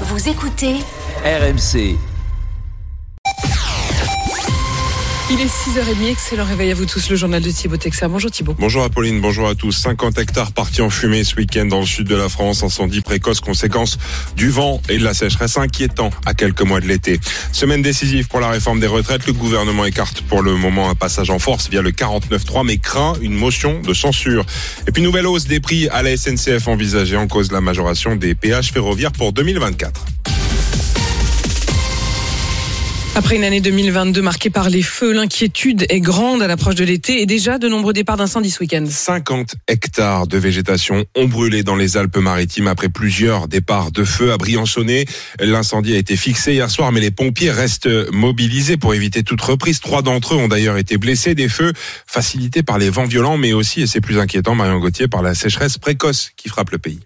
Vous écoutez RMC. Il est 6h30, excellent réveil à vous tous, le journal de Thibaut Texer. Bonjour Thibaut. Bonjour Apolline, bonjour à tous. 50 hectares partis en fumée ce week-end dans le sud de la France. Incendie précoce, conséquence du vent et de la sécheresse inquiétant à quelques mois de l'été. Semaine décisive pour la réforme des retraites. Le gouvernement écarte pour le moment un passage en force via le 49.3 mais craint une motion de censure. Et puis nouvelle hausse des prix à la SNCF envisagée en cause de la majoration des péages ferroviaires pour 2024. Après une année 2022 marquée par les feux, l'inquiétude est grande à l'approche de l'été et déjà de nombreux départs d'incendie ce week-end. 50 hectares de végétation ont brûlé dans les Alpes-Maritimes après plusieurs départs de feu à Briançonnet. L'incendie a été fixé hier soir, mais les pompiers restent mobilisés pour éviter toute reprise. Trois d'entre eux ont d'ailleurs été blessés. Des feux facilités par les vents violents, mais aussi, et c'est plus inquiétant, Marion Gauthier, par la sécheresse précoce qui frappe le pays.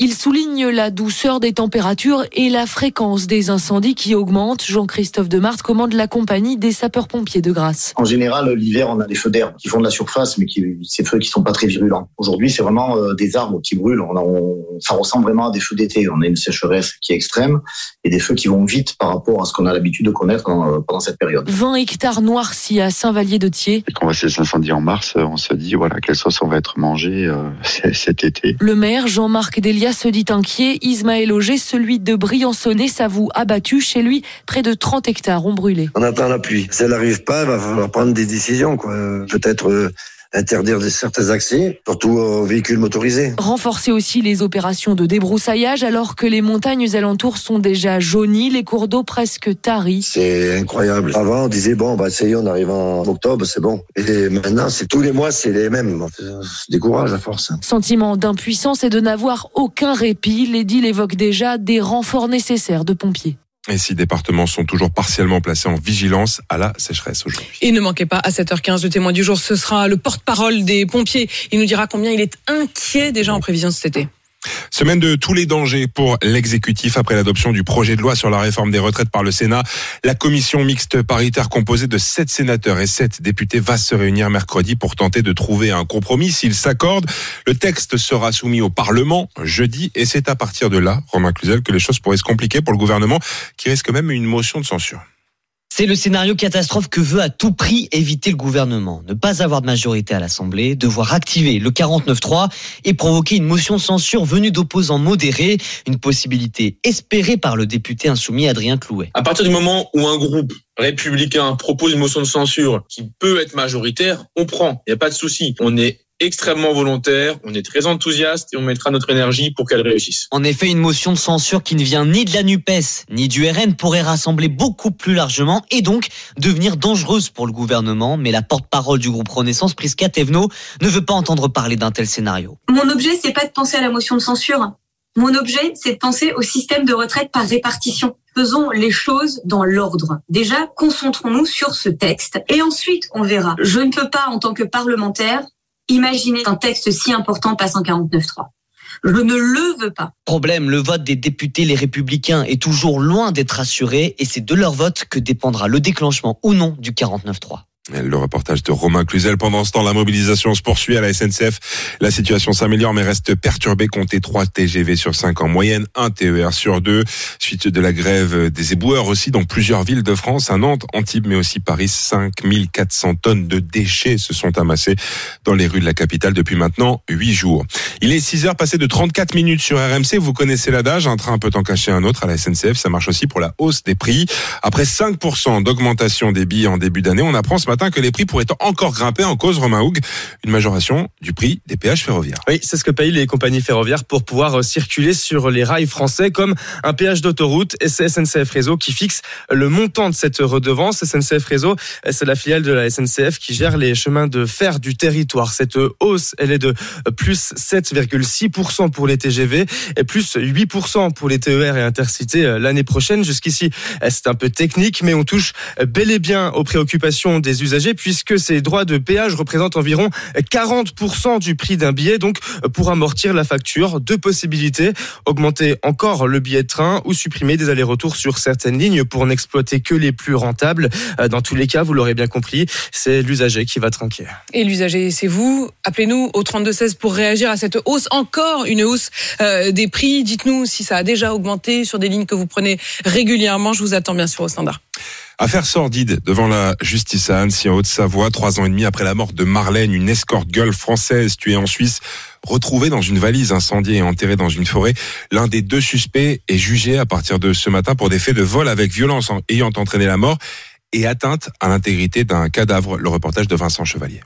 Il souligne la douceur des températures et la fréquence des incendies qui augmentent. Jean-Christophe Demart commande la compagnie des sapeurs-pompiers de Grasse. En général, l'hiver, on a des feux d'herbe qui font de la surface, mais qui, ces feux qui sont pas très virulents. Aujourd'hui, c'est vraiment euh, des arbres qui brûlent. On, on, ça ressemble vraiment à des feux d'été. On a une sécheresse qui est extrême et des feux qui vont vite par rapport à ce qu'on a l'habitude de connaître euh, pendant cette période. 20 hectares noircis à Saint-Vallier-de-Thiers. Quand on voit ces incendies en mars, on se dit, voilà, quelle sauce on va être mangé euh, cet été. Le maire Jean-Marc Delia se dit inquiet. Ismaël Auger, celui de Briançonnet, s'avoue abattu. Chez lui, près de 30 hectares ont brûlé. On attend la pluie. Si elle n'arrive pas, il va falloir prendre des décisions. Peut-être euh, interdire certains accès, surtout aux véhicules motorisés. Renforcer aussi les opérations de débroussaillage alors que les montagnes alentours sont déjà jaunies, les cours d'eau presque taris. C'est incroyable. Avant, on disait, bon, bah, ça y est, on arrive en octobre, c'est bon. Et maintenant, c'est tous les mois, c'est les mêmes. On se décourage à force. Sentiment d'impuissance et de n'avoir aucun répit. L'édile évoque déjà des renforts nécessaires de pompiers. Et six départements sont toujours partiellement placés en vigilance à la sécheresse aujourd'hui. Et ne manquez pas, à 7h15, le témoin du jour, ce sera le porte-parole des pompiers. Il nous dira combien il est inquiet déjà en prévision de cet été. Semaine de tous les dangers pour l'exécutif après l'adoption du projet de loi sur la réforme des retraites par le Sénat. La commission mixte paritaire composée de sept sénateurs et sept députés va se réunir mercredi pour tenter de trouver un compromis. S'ils s'accordent, le texte sera soumis au Parlement jeudi et c'est à partir de là, Romain Cluzel, que les choses pourraient se compliquer pour le gouvernement qui risque même une motion de censure. C'est le scénario catastrophe que veut à tout prix éviter le gouvernement. Ne pas avoir de majorité à l'Assemblée, devoir activer le 49-3 et provoquer une motion de censure venue d'opposants modérés, une possibilité espérée par le député insoumis Adrien Clouet. À partir du moment où un groupe républicain propose une motion de censure qui peut être majoritaire, on prend, il n'y a pas de souci. On est extrêmement volontaire, on est très enthousiaste et on mettra notre énergie pour qu'elle réussisse. En effet, une motion de censure qui ne vient ni de la NUPES ni du RN pourrait rassembler beaucoup plus largement et donc devenir dangereuse pour le gouvernement. Mais la porte-parole du groupe Renaissance, Prisca Thévenot, ne veut pas entendre parler d'un tel scénario. Mon objet, c'est pas de penser à la motion de censure. Mon objet, c'est de penser au système de retraite par répartition. Faisons les choses dans l'ordre. Déjà, concentrons-nous sur ce texte et ensuite on verra. Je ne peux pas, en tant que parlementaire, Imaginez qu'un texte si important passe en 49.3. Je ne le veux pas. Problème, le vote des députés les républicains est toujours loin d'être assuré et c'est de leur vote que dépendra le déclenchement ou non du 49.3. Le reportage de Romain Cluzel. Pendant ce temps, la mobilisation se poursuit à la SNCF. La situation s'améliore mais reste perturbée. Comptez 3 TGV sur 5 en moyenne, 1 TER sur 2. Suite de la grève des éboueurs aussi dans plusieurs villes de France, à Nantes, Antibes mais aussi Paris. 5400 tonnes de déchets se sont amassées dans les rues de la capitale depuis maintenant 8 jours. Il est 6 heures passées de 34 minutes sur RMC. Vous connaissez l'adage, un train peut en cacher un autre à la SNCF. Ça marche aussi pour la hausse des prix. Après 5% d'augmentation des billets en début d'année, on apprend ce matin que les prix pourraient encore grimper en cause, Romain Houg, une majoration du prix des péages ferroviaires. Oui, c'est ce que payent les compagnies ferroviaires pour pouvoir euh, circuler sur les rails français comme un péage d'autoroute et c'est SNCF Réseau qui fixe le montant de cette redevance. SNCF Réseau, c'est la filiale de la SNCF qui gère les chemins de fer du territoire. Cette hausse, elle est de plus 7,6% pour les TGV et plus 8% pour les TER et Intercités euh, l'année prochaine. Jusqu'ici, c'est un peu technique, mais on touche bel et bien aux préoccupations des puisque ces droits de péage représentent environ 40% du prix d'un billet. Donc, pour amortir la facture, deux possibilités. Augmenter encore le billet de train ou supprimer des allers-retours sur certaines lignes pour n'exploiter que les plus rentables. Euh, Dans tous les cas, vous l'aurez bien compris, c'est l'usager qui va trinquer. Et l'usager, c'est vous. Appelez-nous au 3216 pour réagir à cette hausse. Encore une hausse euh, des prix. Dites-nous si ça a déjà augmenté sur des lignes que vous prenez régulièrement. Je vous attends bien sûr au standard. Affaire sordide devant la justice à Annecy en Haute-Savoie, trois ans et demi après la mort de Marlène, une escort gueule française tuée en Suisse, retrouvée dans une valise incendiée et enterrée dans une forêt. L'un des deux suspects est jugé à partir de ce matin pour des faits de vol avec violence en- ayant entraîné la mort et atteinte à l'intégrité d'un cadavre. Le reportage de Vincent Chevalier.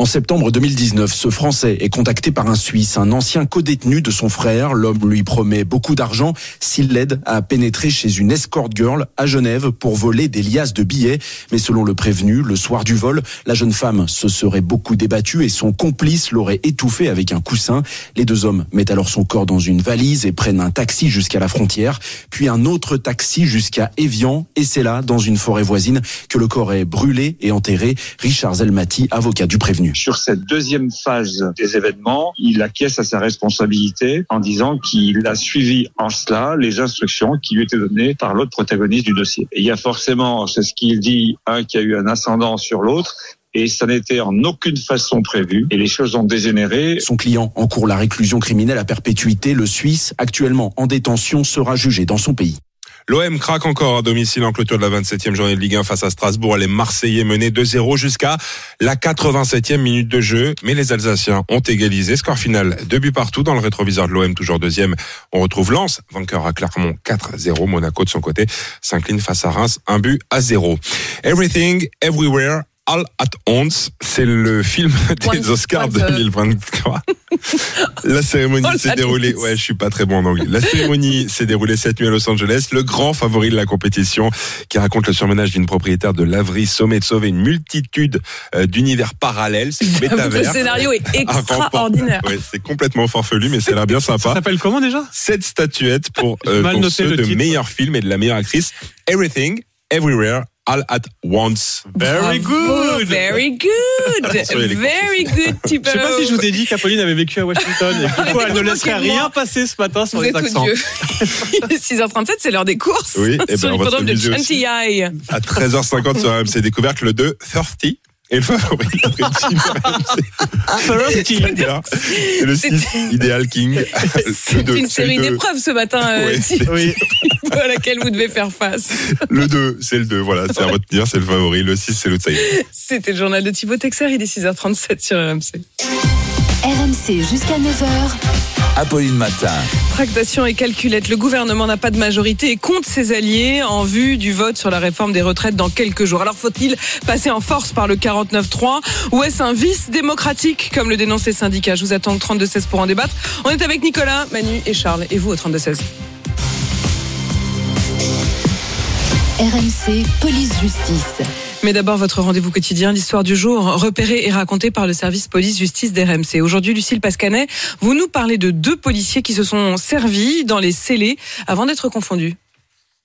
En septembre 2019, ce Français est contacté par un Suisse, un ancien codétenu de son frère. L'homme lui promet beaucoup d'argent s'il l'aide à pénétrer chez une escort girl à Genève pour voler des liasses de billets. Mais selon le prévenu, le soir du vol, la jeune femme se serait beaucoup débattue et son complice l'aurait étouffé avec un coussin. Les deux hommes mettent alors son corps dans une valise et prennent un taxi jusqu'à la frontière, puis un autre taxi jusqu'à Évian. Et c'est là, dans une forêt voisine, que le corps est brûlé et enterré. Richard Zelmati, avocat du prévenu. Sur cette deuxième phase des événements, il acquiesce à sa responsabilité en disant qu'il a suivi en cela les instructions qui lui étaient données par l'autre protagoniste du dossier. Et il y a forcément, c'est ce qu'il dit, un qui a eu un ascendant sur l'autre, et ça n'était en aucune façon prévu, et les choses ont dégénéré. Son client encourt la réclusion criminelle à perpétuité. Le Suisse, actuellement en détention, sera jugé dans son pays. L'OM craque encore à domicile en clôture de la 27e journée de Ligue 1 face à Strasbourg. Les Marseillais menaient 2-0 jusqu'à la 87e minute de jeu. Mais les Alsaciens ont égalisé. Score final, deux buts partout dans le rétroviseur de l'OM, toujours deuxième. On retrouve Lens, vainqueur à Clermont 4-0. Monaco de son côté s'incline face à Reims, un but à 0. Everything, Everywhere. All at Once, c'est le film des Oscars euh. 2023. La cérémonie s'est déroulée. Ouais, je suis pas très bon en anglais. La cérémonie s'est déroulée cette nuit à Los Angeles. Le grand favori de la compétition, qui raconte le surmenage d'une propriétaire de laverie sommet de sauver une multitude euh, d'univers parallèles. C'est le scénario est extraordinaire. Ouais, c'est complètement farfelu, mais ça a l'air bien Ça sympa. s'appelle comment déjà? Sept statuettes pour, euh, pour ceux le de titre. meilleur film et de la meilleure actrice. Everything, Everywhere, All at Once. Very good. Very good. Very good, Thibaut. Je sais pas si je vous ai dit qu'Apolline avait vécu à Washington et coup, elle ne laisserait rien passer ce matin sur Vous les êtes accents. odieux. Il est 6h37, c'est l'heure des courses. Oui, et sur ben, on va se de. Chantilly. À 13h50 sur RMC Découverte, le 2, 30. Et le favori de la team RMC. C'est le 6, Ideal King. Le C'est deux, une série d'épreuves ce matin, euh, Oui. à laquelle vous devez faire face. Le 2, c'est le 2, voilà, c'est à retenir, c'est le favori. Le 6, c'est l'outsider. C'était le journal de Thibaut Texer, il est 6h37 sur RMC. RMC jusqu'à 9h. Apolline Matin. Tractation et calculette. Le gouvernement n'a pas de majorité et compte ses alliés en vue du vote sur la réforme des retraites dans quelques jours. Alors faut-il passer en force par le 49-3 ou est-ce un vice démocratique comme le dénoncent les syndicats? Je vous attends au 32-16 pour en débattre. On est avec Nicolas, Manu et Charles. Et vous au 32-16 RMC Police Justice. Mais d'abord, votre rendez-vous quotidien, l'histoire du jour, repérée et racontée par le service police-justice d'RMC. Aujourd'hui, Lucille Pascanet, vous nous parlez de deux policiers qui se sont servis dans les scellés avant d'être confondus.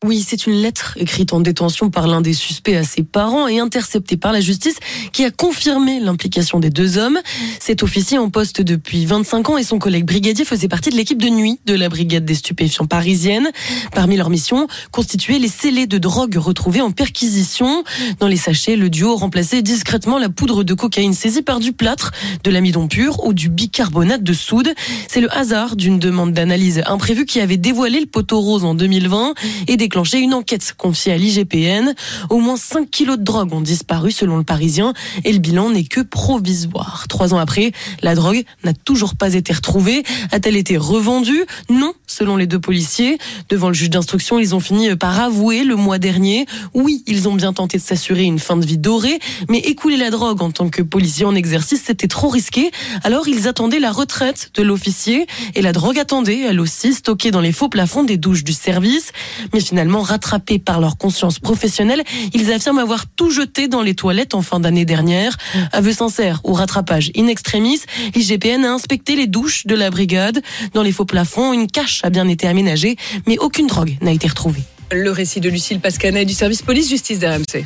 Oui, c'est une lettre écrite en détention par l'un des suspects à ses parents et interceptée par la justice qui a confirmé l'implication des deux hommes. Cet officier en poste depuis 25 ans et son collègue brigadier faisaient partie de l'équipe de nuit de la brigade des stupéfiants parisienne. Parmi leurs missions, constituer les scellés de drogue retrouvés en perquisition. Dans les sachets, le duo remplaçait discrètement la poudre de cocaïne saisie par du plâtre, de l'amidon pur ou du bicarbonate de soude. C'est le hasard d'une demande d'analyse imprévue qui avait dévoilé le poteau rose en 2020 et déclenché une enquête confiée à l'IGPN. Au moins 5 kilos de drogue ont disparu selon le Parisien et le bilan n'est que provisoire. Trois ans après, la drogue n'a toujours pas été retrouvée. A-t-elle été revendue? Non, selon les deux policiers. Devant le juge d'instruction, ils ont fini par avouer le mois dernier. Oui, ils ont bien tenté de s'assurer une fin de vie dorée, mais écouler la drogue en tant que policier en exercice, c'était trop risqué. Alors ils attendaient la retraite de l'officier et la drogue attendait, elle aussi, stockée dans les faux plafonds des douches du service. Mais finalement, rattrapés par leur conscience professionnelle, ils affirment avoir tout jeté dans les toilettes en fin d'année dernière. Aveu sincère ou rattrapage in extremis, l'IGPN a inspecté les douches de la brigade. Dans les faux plafonds, une cache a bien été aménagée, mais aucune drogue n'a été retrouvée. Le récit de Lucille Pascanet du service police-justice d'RMC. RMC.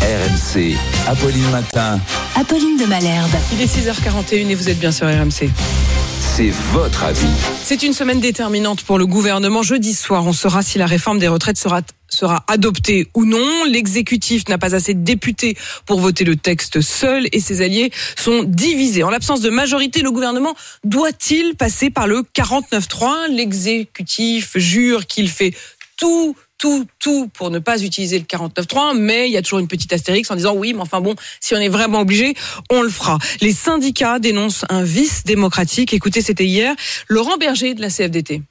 RMC, Apolline Matin, Apolline de Malherbe. Il est 6h41 et vous êtes bien sur RMC. C'est votre avis. C'est une semaine déterminante pour le gouvernement. Jeudi soir, on saura si la réforme des retraites sera sera adoptée ou non. L'exécutif n'a pas assez de députés pour voter le texte seul et ses alliés sont divisés. En l'absence de majorité, le gouvernement doit-il passer par le 49-3 L'exécutif jure qu'il fait tout tout, tout pour ne pas utiliser le 49.3, mais il y a toujours une petite astérix en disant oui, mais enfin bon, si on est vraiment obligé, on le fera. Les syndicats dénoncent un vice démocratique. Écoutez, c'était hier, Laurent Berger de la CFDT.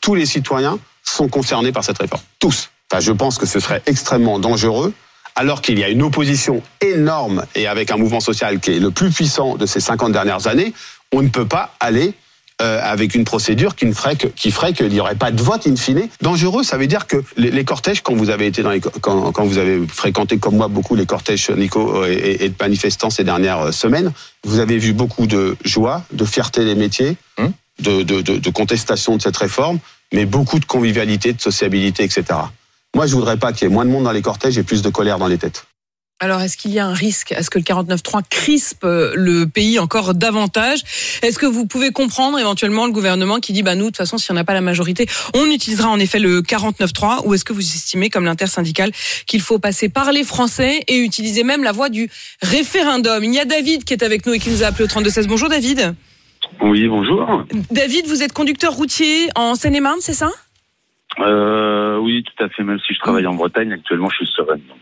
Tous les citoyens sont concernés par cette réforme. Tous. Enfin, je pense que ce serait extrêmement dangereux alors qu'il y a une opposition énorme et avec un mouvement social qui est le plus puissant de ces 50 dernières années, on ne peut pas aller euh, avec une procédure qui, ne ferait que, qui ferait qu'il n'y aurait pas de vote in fine. Dangereux, ça veut dire que les, les cortèges, quand vous avez été dans les, quand, quand vous avez fréquenté comme moi beaucoup les cortèges, Nico, et, et de manifestants ces dernières euh, semaines, vous avez vu beaucoup de joie, de fierté des métiers, de, de, de, de contestation de cette réforme, mais beaucoup de convivialité, de sociabilité, etc. Moi, je voudrais pas qu'il y ait moins de monde dans les cortèges et plus de colère dans les têtes. Alors, est-ce qu'il y a un risque? À ce que le 49.3 crispe le pays encore davantage? Est-ce que vous pouvez comprendre éventuellement le gouvernement qui dit, bah nous, de toute façon, si on n'a pas la majorité, on utilisera en effet le 49.3 Ou est-ce que vous estimez, comme l'intersyndicale, qu'il faut passer par les Français et utiliser même la voie du référendum? Il y a David qui est avec nous et qui nous a appelé au 32-16. Bonjour David. Oui, bonjour. David, vous êtes conducteur routier en Seine-et-Marne, c'est ça? Euh, oui, tout à fait. Même si je travaille en Bretagne, actuellement, je suis Rennes. Donc.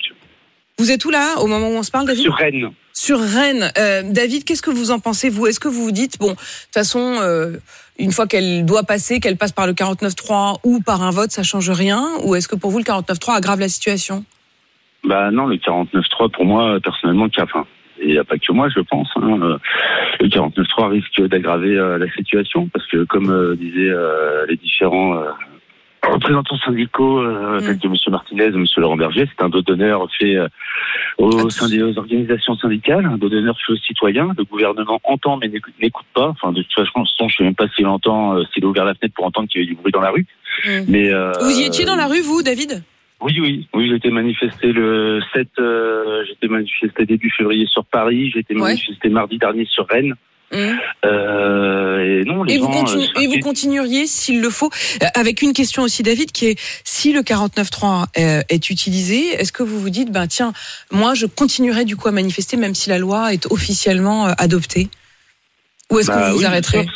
Vous êtes où là, au moment où on se parle, David? Sur Rennes. Sur Rennes. Euh, David, qu'est-ce que vous en pensez, vous? Est-ce que vous vous dites, bon, de toute façon, euh, une fois qu'elle doit passer, qu'elle passe par le 49.3 ou par un vote, ça change rien? Ou est-ce que pour vous, le 49.3 aggrave la situation? Bah non, le 49.3, pour moi, personnellement. Et il n'y a pas que moi, je pense. Hein. Euh, Le 49.3 risque d'aggraver euh, la situation parce que, comme disaient les différents représentants syndicaux, euh, tels que M. Martinez et M. Laurent Berger, c'est un dos d'honneur fait euh, au sein des organisations syndicales, un dos d'honneur fait aux citoyens. Le gouvernement entend mais n'écoute pas. Enfin, de toute façon, je ne sais même pas s'il entend, euh, s'il a ouvert la fenêtre pour entendre qu'il y avait du bruit dans la rue. Mais euh, Vous y étiez dans la rue, vous, David? Oui, oui, oui, j'ai été manifesté le 7, euh, été manifesté début février sur Paris, j'ai été Ouais. manifesté mardi dernier sur Rennes. Hum. Euh, et non, les Et vous, euh, et vous continueriez s'il le faut, Euh, avec une question aussi, David, qui est si le 49.3 euh, est utilisé, est-ce que vous vous dites, ben tiens, moi je continuerai du coup à manifester même si la loi est officiellement adoptée? Ou est-ce bah que vous oui, arrêterez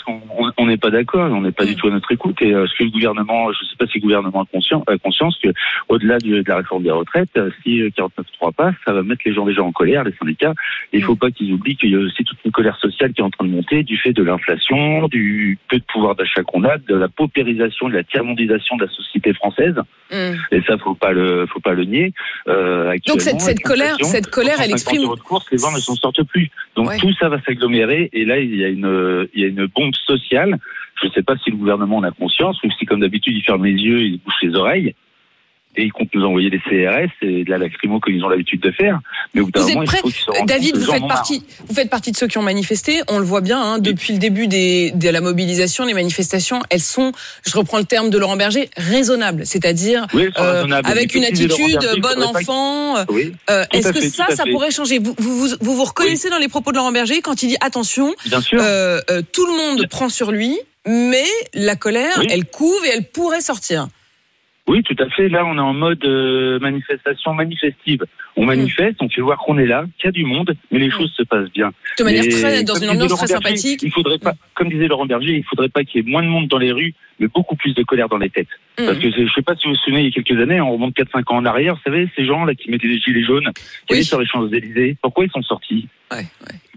on- n'est pas d'accord, on n'est pas du tout à notre écoute. Et euh, ce que le gouvernement, je ne sais pas si le gouvernement a conscient, a conscience que, au-delà de la réforme des retraites, euh, si le 49.3 passe, ça va mettre les gens déjà en colère, les syndicats. Et il faut pas qu'ils oublient qu'il y a aussi toute une colère sociale qui est en train de monter du fait de l'inflation, du peu de pouvoir d'achat qu'on a, de la paupérisation, de la tiers-mondisation de la société française. Hum. Et ça, faut pas le, faut pas le nier. Euh, Donc cette, colère, cette colère, elle 150 exprime. de les gens ne s'en sortent plus. Donc Ouais. tout ça va s'agglomérer et là il y a une il y a une bombe sociale. Je ne sais pas si le gouvernement en a conscience ou si comme d'habitude il ferme les yeux, il bouche les oreilles et il compte nous envoyer des CRS et de la lacrymo comme ils ont l'habitude de faire. Mais au bout Vous moment, êtes il prêt faut David, vous faites partie, vous faites partie de ceux qui ont manifesté. On le voit bien hein, depuis le début des, de la mobilisation, les manifestations, elles sont, je reprends le terme de Laurent Berger, raisonnables, c'est-à-dire Oui, euh, avec une attitude Berger, il bon enfant. Oui, Euh, Est-ce que fait, ça, ça pourrait changer vous, vous, vous, vous reconnaissez dans les propos de Laurent Berger quand il dit attention, Bien sûr. euh, euh, tout le monde prend sur lui, mais la colère, elle couve et elle pourrait sortir. Oui, tout à fait. Là, on est en mode euh, manifestation manifestive. On Mm. manifeste, on fait voir qu'on est là, qu'il y a du monde, mais les choses se passent bien. De manière très- dans une ambiance très Berger, sympathique. Il faudrait pas, comme disait Laurent Berger, il faudrait pas qu'il y ait moins de monde dans les rues, mais beaucoup plus de colère dans les têtes. Mm. Parce que je sais pas si vous vous souvenez, il y a quelques années, on remonte 4-5 ans en arrière, vous savez, ces gens là qui mettaient des gilets jaunes, qui allaient sur les Champs-Élysées, pourquoi ils sont sortis?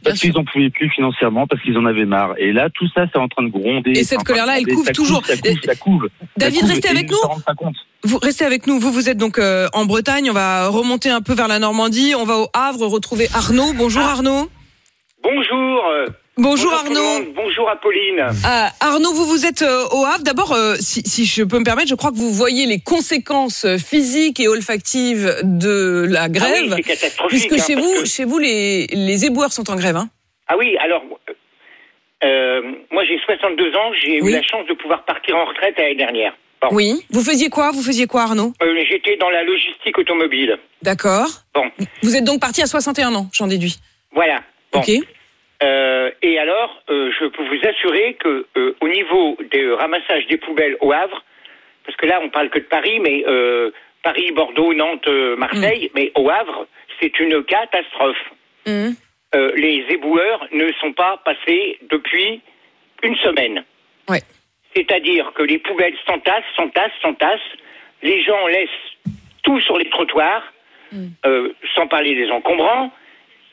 Parce qu'ils en pouvaient plus financièrement, parce qu'ils en avaient marre. Et là, tout ça, c'est en train de gronder. Et cette colère-là, elle couve toujours. Ça couve, ça couve. Ça David, couve, restez avec nous. Vous restez avec nous. Vous, vous êtes donc euh, en Bretagne. On va remonter un peu vers la Normandie. On va au Havre retrouver Arnaud. Bonjour Arnaud. Bonjour. Euh, Bonjour, Arnaud. Bonjour Apolline. Ah, Arnaud, vous vous êtes euh, au Havre. D'abord, euh, si, si je peux me permettre, je crois que vous voyez les conséquences euh, physiques et olfactives de la grève, Ah oui, c'est catastrophique, puisque hein, chez vous, que- chez vous, les, les éboueurs sont en grève. Hein. Ah oui, alors, euh, moi j'ai 62 ans, j'ai Oui. eu la chance de pouvoir partir en retraite l'année dernière. Oui. Vous faisiez quoi? Vous faisiez quoi, Arnaud? Euh, J'étais dans la logistique automobile. D'accord. Bon, Vous êtes donc parti à 61 ans, j'en déduis. voilà. Bon. Ok. Euh, et alors, euh, je peux vous assurer que euh, au niveau des ramassages des poubelles au Havre, parce que là on parle que de Paris, mais euh, Paris, Bordeaux, Nantes, Marseille, mais au Havre, c'est une catastrophe. Euh, les éboueurs ne sont pas passés depuis une semaine. Ouais. C'est-à-dire que les poubelles s'entassent, s'entassent, s'entassent. Les gens laissent tout sur les trottoirs, euh, sans parler des encombrants,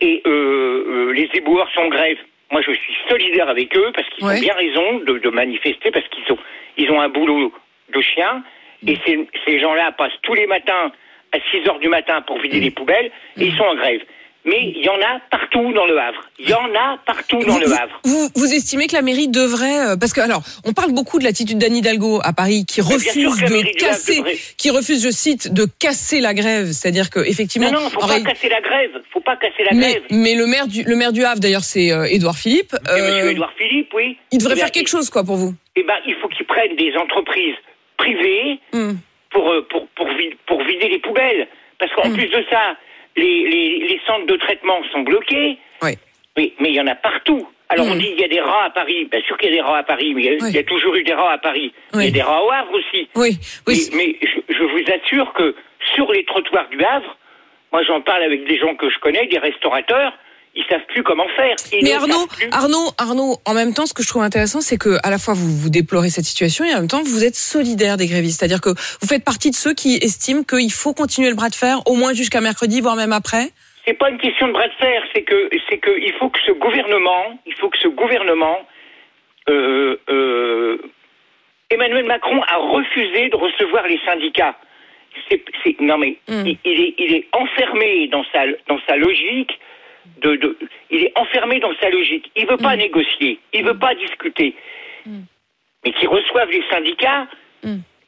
et euh, euh, les éboueurs sont en grève. Moi, je suis solidaire avec eux parce qu'ils Ouais. ont bien raison de, de manifester parce qu'ils ont, ils ont un boulot de chien. Et ces, ces gens-là passent tous les matins à 6 heures du matin pour vider les poubelles et ils sont en grève. Mais il y en a partout dans le Havre. Il y en a partout dans Vous, le Havre. vous- vous estimez que la mairie devrait, euh, parce que alors, on parle beaucoup de l'attitude d'Anne Hidalgo à Paris, qui Mais refuse de casser, qui refuse, je cite, de casser la grève, c'est-à-dire que effectivement, Non, non, faut pas ré- casser la grève. Faut pas casser la mais, grève. mais le maire du le maire du Havre, d'ailleurs, c'est euh, Édouard Philippe. Euh, Monsieur Édouard Philippe, oui. il devrait Eh faire quelque chose, quoi, pour vous. Eh ben, il faut qu'ils prennent des entreprises privées Hmm. pour, euh, pour, pour, vi- pour vider les poubelles. Parce qu'en Hmm. plus de ça, les, les, les centres de traitement sont bloqués. Oui. Mais mais il y en a partout. Alors Hmm. on dit il y a des rats à Paris. Bien sûr qu'il y a des rats à Paris, mais il y a, Oui. il y a toujours eu des rats à Paris. Il y Oui. a des rats au Havre aussi. Oui, oui. Mais, mais je, je vous assure que sur les trottoirs du Havre, moi j'en parle avec des gens que je connais, des restaurateurs, ils savent plus comment faire. Ils Mais Arnaud. Arnaud, Arnaud, en même temps, ce que je trouve intéressant, c'est que à la fois vous vous déplorez cette situation et en même temps vous êtes solidaire des grévistes, c'est-à-dire que vous faites partie de ceux qui estiment qu'il faut continuer le bras de fer au moins jusqu'à mercredi, voire même après. C'est pas une question de bras de fer, c'est que c'est que il faut que ce gouvernement, il faut que ce gouvernement, euh, euh, Emmanuel Macron a refusé de recevoir les syndicats. Non mais Hmm. il, il est il est enfermé dans sa dans sa logique de, de il est enfermé dans sa logique. Il veut Hmm. pas négocier, il veut pas discuter, mais qu'il reçoive les syndicats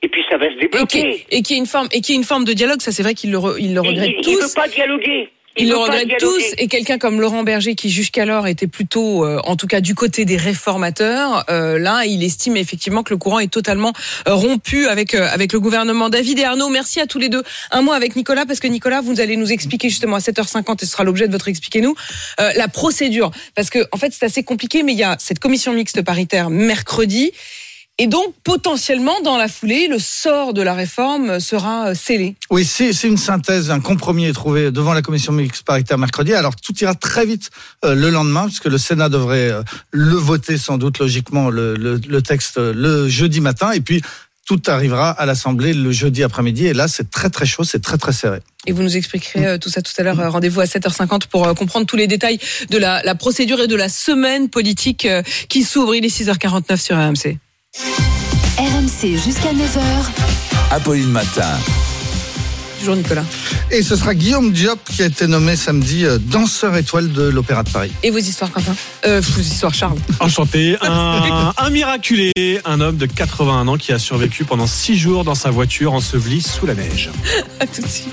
et puis ça va se Et débloquer. et qui est une forme et qui est une forme de dialogue, ça c'est vrai qu'ils le, re- ils le Il, regrettent il- il tous. veut pas dialoguer. Ils le regrettent tous et quelqu'un comme Laurent Berger qui jusqu'alors était plutôt, euh, en tout cas du côté des réformateurs, euh, là il estime effectivement que le courant est totalement euh, rompu avec euh, avec le gouvernement. David et Arnaud, merci à tous les deux. Un mot avec Nicolas parce que Nicolas, vous allez nous expliquer justement à 7h50 et ce sera l'objet de votre expliquez-nous euh, la procédure parce que en fait c'est assez compliqué mais il y a cette commission mixte paritaire mercredi. Et donc, potentiellement, dans la foulée, le sort de la réforme sera euh, scellé. Oui, c'est une synthèse, un compromis est trouvé devant la commission mixte paritaire mercredi. Alors tout ira très vite euh, le lendemain, puisque le Sénat devrait euh, le voter sans doute logiquement le, le, le texte le jeudi matin, et puis tout arrivera à l'Assemblée le jeudi après-midi. Et là, c'est très très chaud, c'est très très serré. Et vous nous expliquerez tout ça tout à l'heure. Rendez-vous à 7h50 pour comprendre tous les détails de la, la procédure et de la semaine politique qui s'ouvre. Il est 6h49 sur RMC. RMC jusqu'à 9h. Apolline Matin. Bonjour Nicolas. Et ce sera Guillaume Diop qui a été nommé samedi euh, danseur étoile de l'Opéra de Paris. Et vos histoires, Quentin euh, Vos histoires, Charles. Enchanté. Un, un miraculé, un homme de 81 ans qui a survécu pendant 6 jours dans sa voiture ensevelie sous la neige. À tout de suite.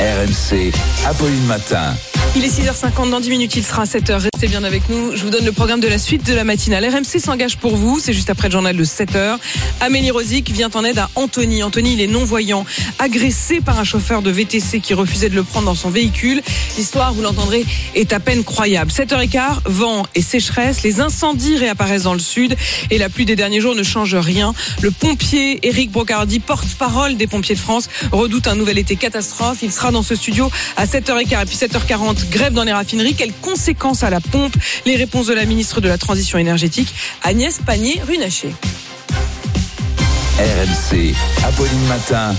RMC. Apolline Matin. Il est 6h50, dans 10 minutes il sera 7h. Restez bien avec nous. Je vous donne le programme de la suite de la matinale. RMC s'engage pour vous, c'est juste après le journal de 7h. Amélie Rosic vient en aide à Anthony. Anthony, il est non-voyant, agressé par un chauffeur de VTC qui refusait de le prendre dans son véhicule. L'histoire, vous l'entendrez, est à peine croyable. 7h15, vent et sécheresse, les incendies réapparaissent dans le sud et la pluie des derniers jours ne change rien. Le pompier Éric Brocardi, porte-parole des pompiers de France, redoute un nouvel été catastrophe. Il sera dans ce studio à 7h15 et puis 7h40 grève dans les raffineries. Quelles conséquences à la pompe? Les réponses de la ministre de la Transition énergétique, Agnès Pannier-Runacher. RMC. Apolline Matin.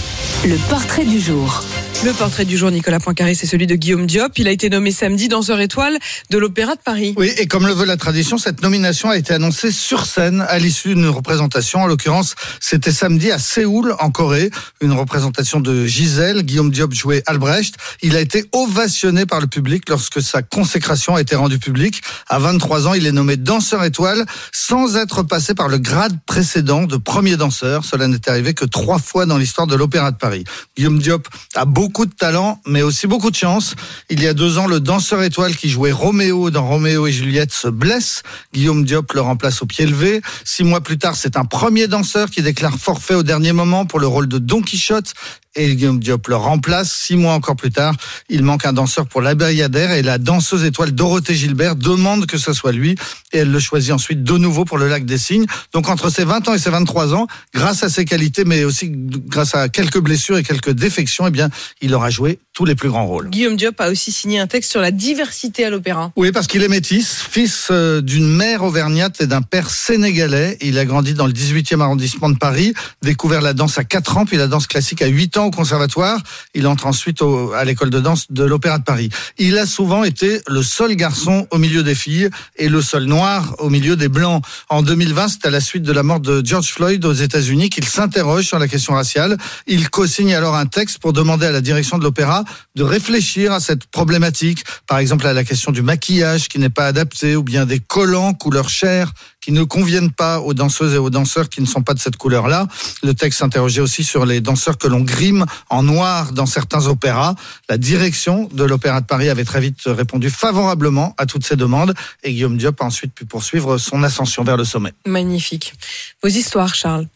Le portrait du jour. Le portrait du jour, Nicolas Poincaré, c'est celui de Guillaume Diop. Il a été nommé samedi danseur étoile de l'Opéra de Paris. Oui, et comme le veut la tradition, cette nomination a été annoncée sur scène à l'issue d'une représentation. En l'occurrence, c'était samedi à Séoul, en Corée, une représentation de Gisèle. Guillaume Diop jouait Albrecht. Il a été ovationné par le public lorsque sa consécration a été rendue publique. À 23 ans, il est nommé danseur étoile sans être passé par le grade précédent de premier danseur. Cela n'est arrivé que trois fois dans l'histoire de l'Opéra de Paris. Guillaume Diop a beaucoup beaucoup de talent, mais aussi beaucoup de chance. Il y a deux ans, le danseur étoile qui jouait Roméo dans Roméo et Juliette se blesse. Guillaume Diop le remplace au pied levé. Six mois plus tard, c'est un premier danseur qui déclare forfait au dernier moment pour le rôle de Don Quichotte et Guillaume Diop le remplace. Six mois encore plus tard, il manque un danseur pour la Bayadère et la danseuse étoile Dorothée Gilbert demande que ce soit lui et elle le choisit ensuite de nouveau pour le lac des Cygnes. Donc entre ses 20 ans et ses 23 ans, grâce à ses qualités mais aussi grâce à quelques blessures et quelques défections, eh bien, il aura joué tous les plus grands rôles. Guillaume Diop a aussi signé un texte sur la diversité à l'opéra. Oui, parce qu'il est métis, fils euh, d'une mère auvergnate et d'un père sénégalais. Il a grandi dans le 18e arrondissement de Paris, découvert la danse à 4 ans, puis la danse classique à 8 ans au conservatoire. Il entre ensuite au- à l'école de danse de l'Opéra de Paris. Il a souvent été le seul garçon au milieu des filles et le seul noir au milieu des blancs. En 2020, c'est à la suite de la mort de George Floyd aux États-Unis qu'il s'interroge sur la question raciale. Il co-signe alors un texte pour demander à la direction de l'opéra de réfléchir à cette problématique. Par exemple, à la question du maquillage qui n'est pas adapté ou bien des collants couleur chair qui ne conviennent pas aux danseuses et aux danseurs qui ne sont pas de cette couleur-là. Le texte s'interrogeait aussi sur les danseurs que l'on grime en noir dans certains opéras. La direction de l'Opéra de Paris avait très vite répondu favorablement à toutes ces demandes et Guillaume Diop a ensuite pu poursuivre son ascension vers le sommet. Magnifique. Vos histoires, Charles.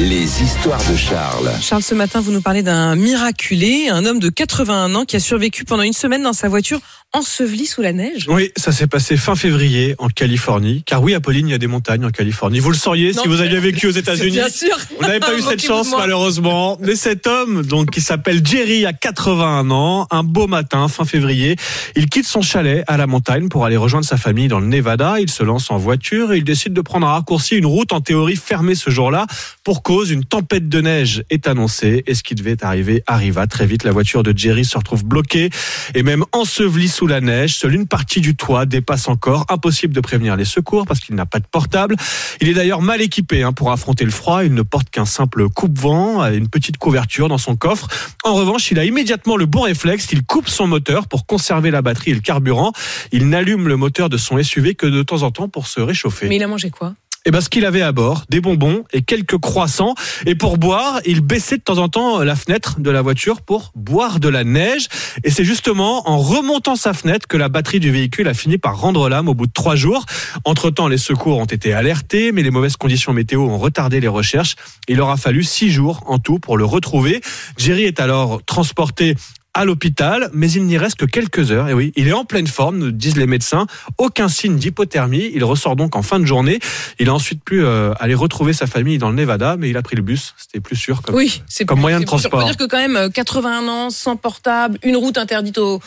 Les histoires de Charles. Charles, ce matin, vous nous parlez d'un miraculé, un homme de 81 ans qui a survécu pendant une semaine dans sa voiture ensevelie sous la neige. Oui, ça s'est passé fin février en Californie. Car oui, Apolline, il y a des montagnes en Californie. Vous le sauriez Non, si vous aviez vécu aux États-Unis. Bien sûr. Vous n'avez pas eu cette chance malheureusement. Mais cet homme, donc qui s'appelle Jerry, a 81 ans, un beau matin, fin février, il quitte son chalet à la montagne pour aller rejoindre sa famille dans le Nevada. Il se lance en voiture et il décide de prendre un raccourci, une route en théorie fermée ce jour-là pour cause une tempête de neige est annoncée et ce qui devait arriver arriva très vite. La voiture de Jerry se retrouve bloquée et même ensevelie sous la neige. Seule une partie du toit dépasse encore. Impossible de prévenir les secours parce qu'il n'a pas de portable. Il est d'ailleurs mal équipé hein, pour affronter le froid. Il ne porte qu'un simple coupe-vent, une petite couverture dans son coffre. En revanche, il a immédiatement le bon réflexe. Il coupe son moteur pour conserver la batterie et le carburant. Il n'allume le moteur de son SUV que de temps en temps pour se réchauffer. Mais il a mangé quoi? Et ben, ce qu'il avait à bord, des bonbons et quelques croissants. Et pour boire, il baissait de temps en temps la fenêtre de la voiture pour boire de la neige. Et c'est justement en remontant sa fenêtre que la batterie du véhicule a fini par rendre l'âme au bout de trois jours. Entre-temps, les secours ont été alertés, mais les mauvaises conditions météo ont retardé les recherches. Il aura fallu six jours en tout pour le retrouver. Jerry est alors transporté à l'hôpital, mais il n'y reste que quelques heures. Et oui, il est en pleine forme, nous disent les médecins. Aucun signe d'hypothermie. Il ressort donc en fin de journée. Il a ensuite pu euh, aller retrouver sa famille dans le Nevada, mais il a pris le bus. C'était plus sûr comme, Oui, c'est comme plus- moyen de c'est plus sûr. transport. Dire que quand même, euh, 81 ans, sans portable, une route interdite au.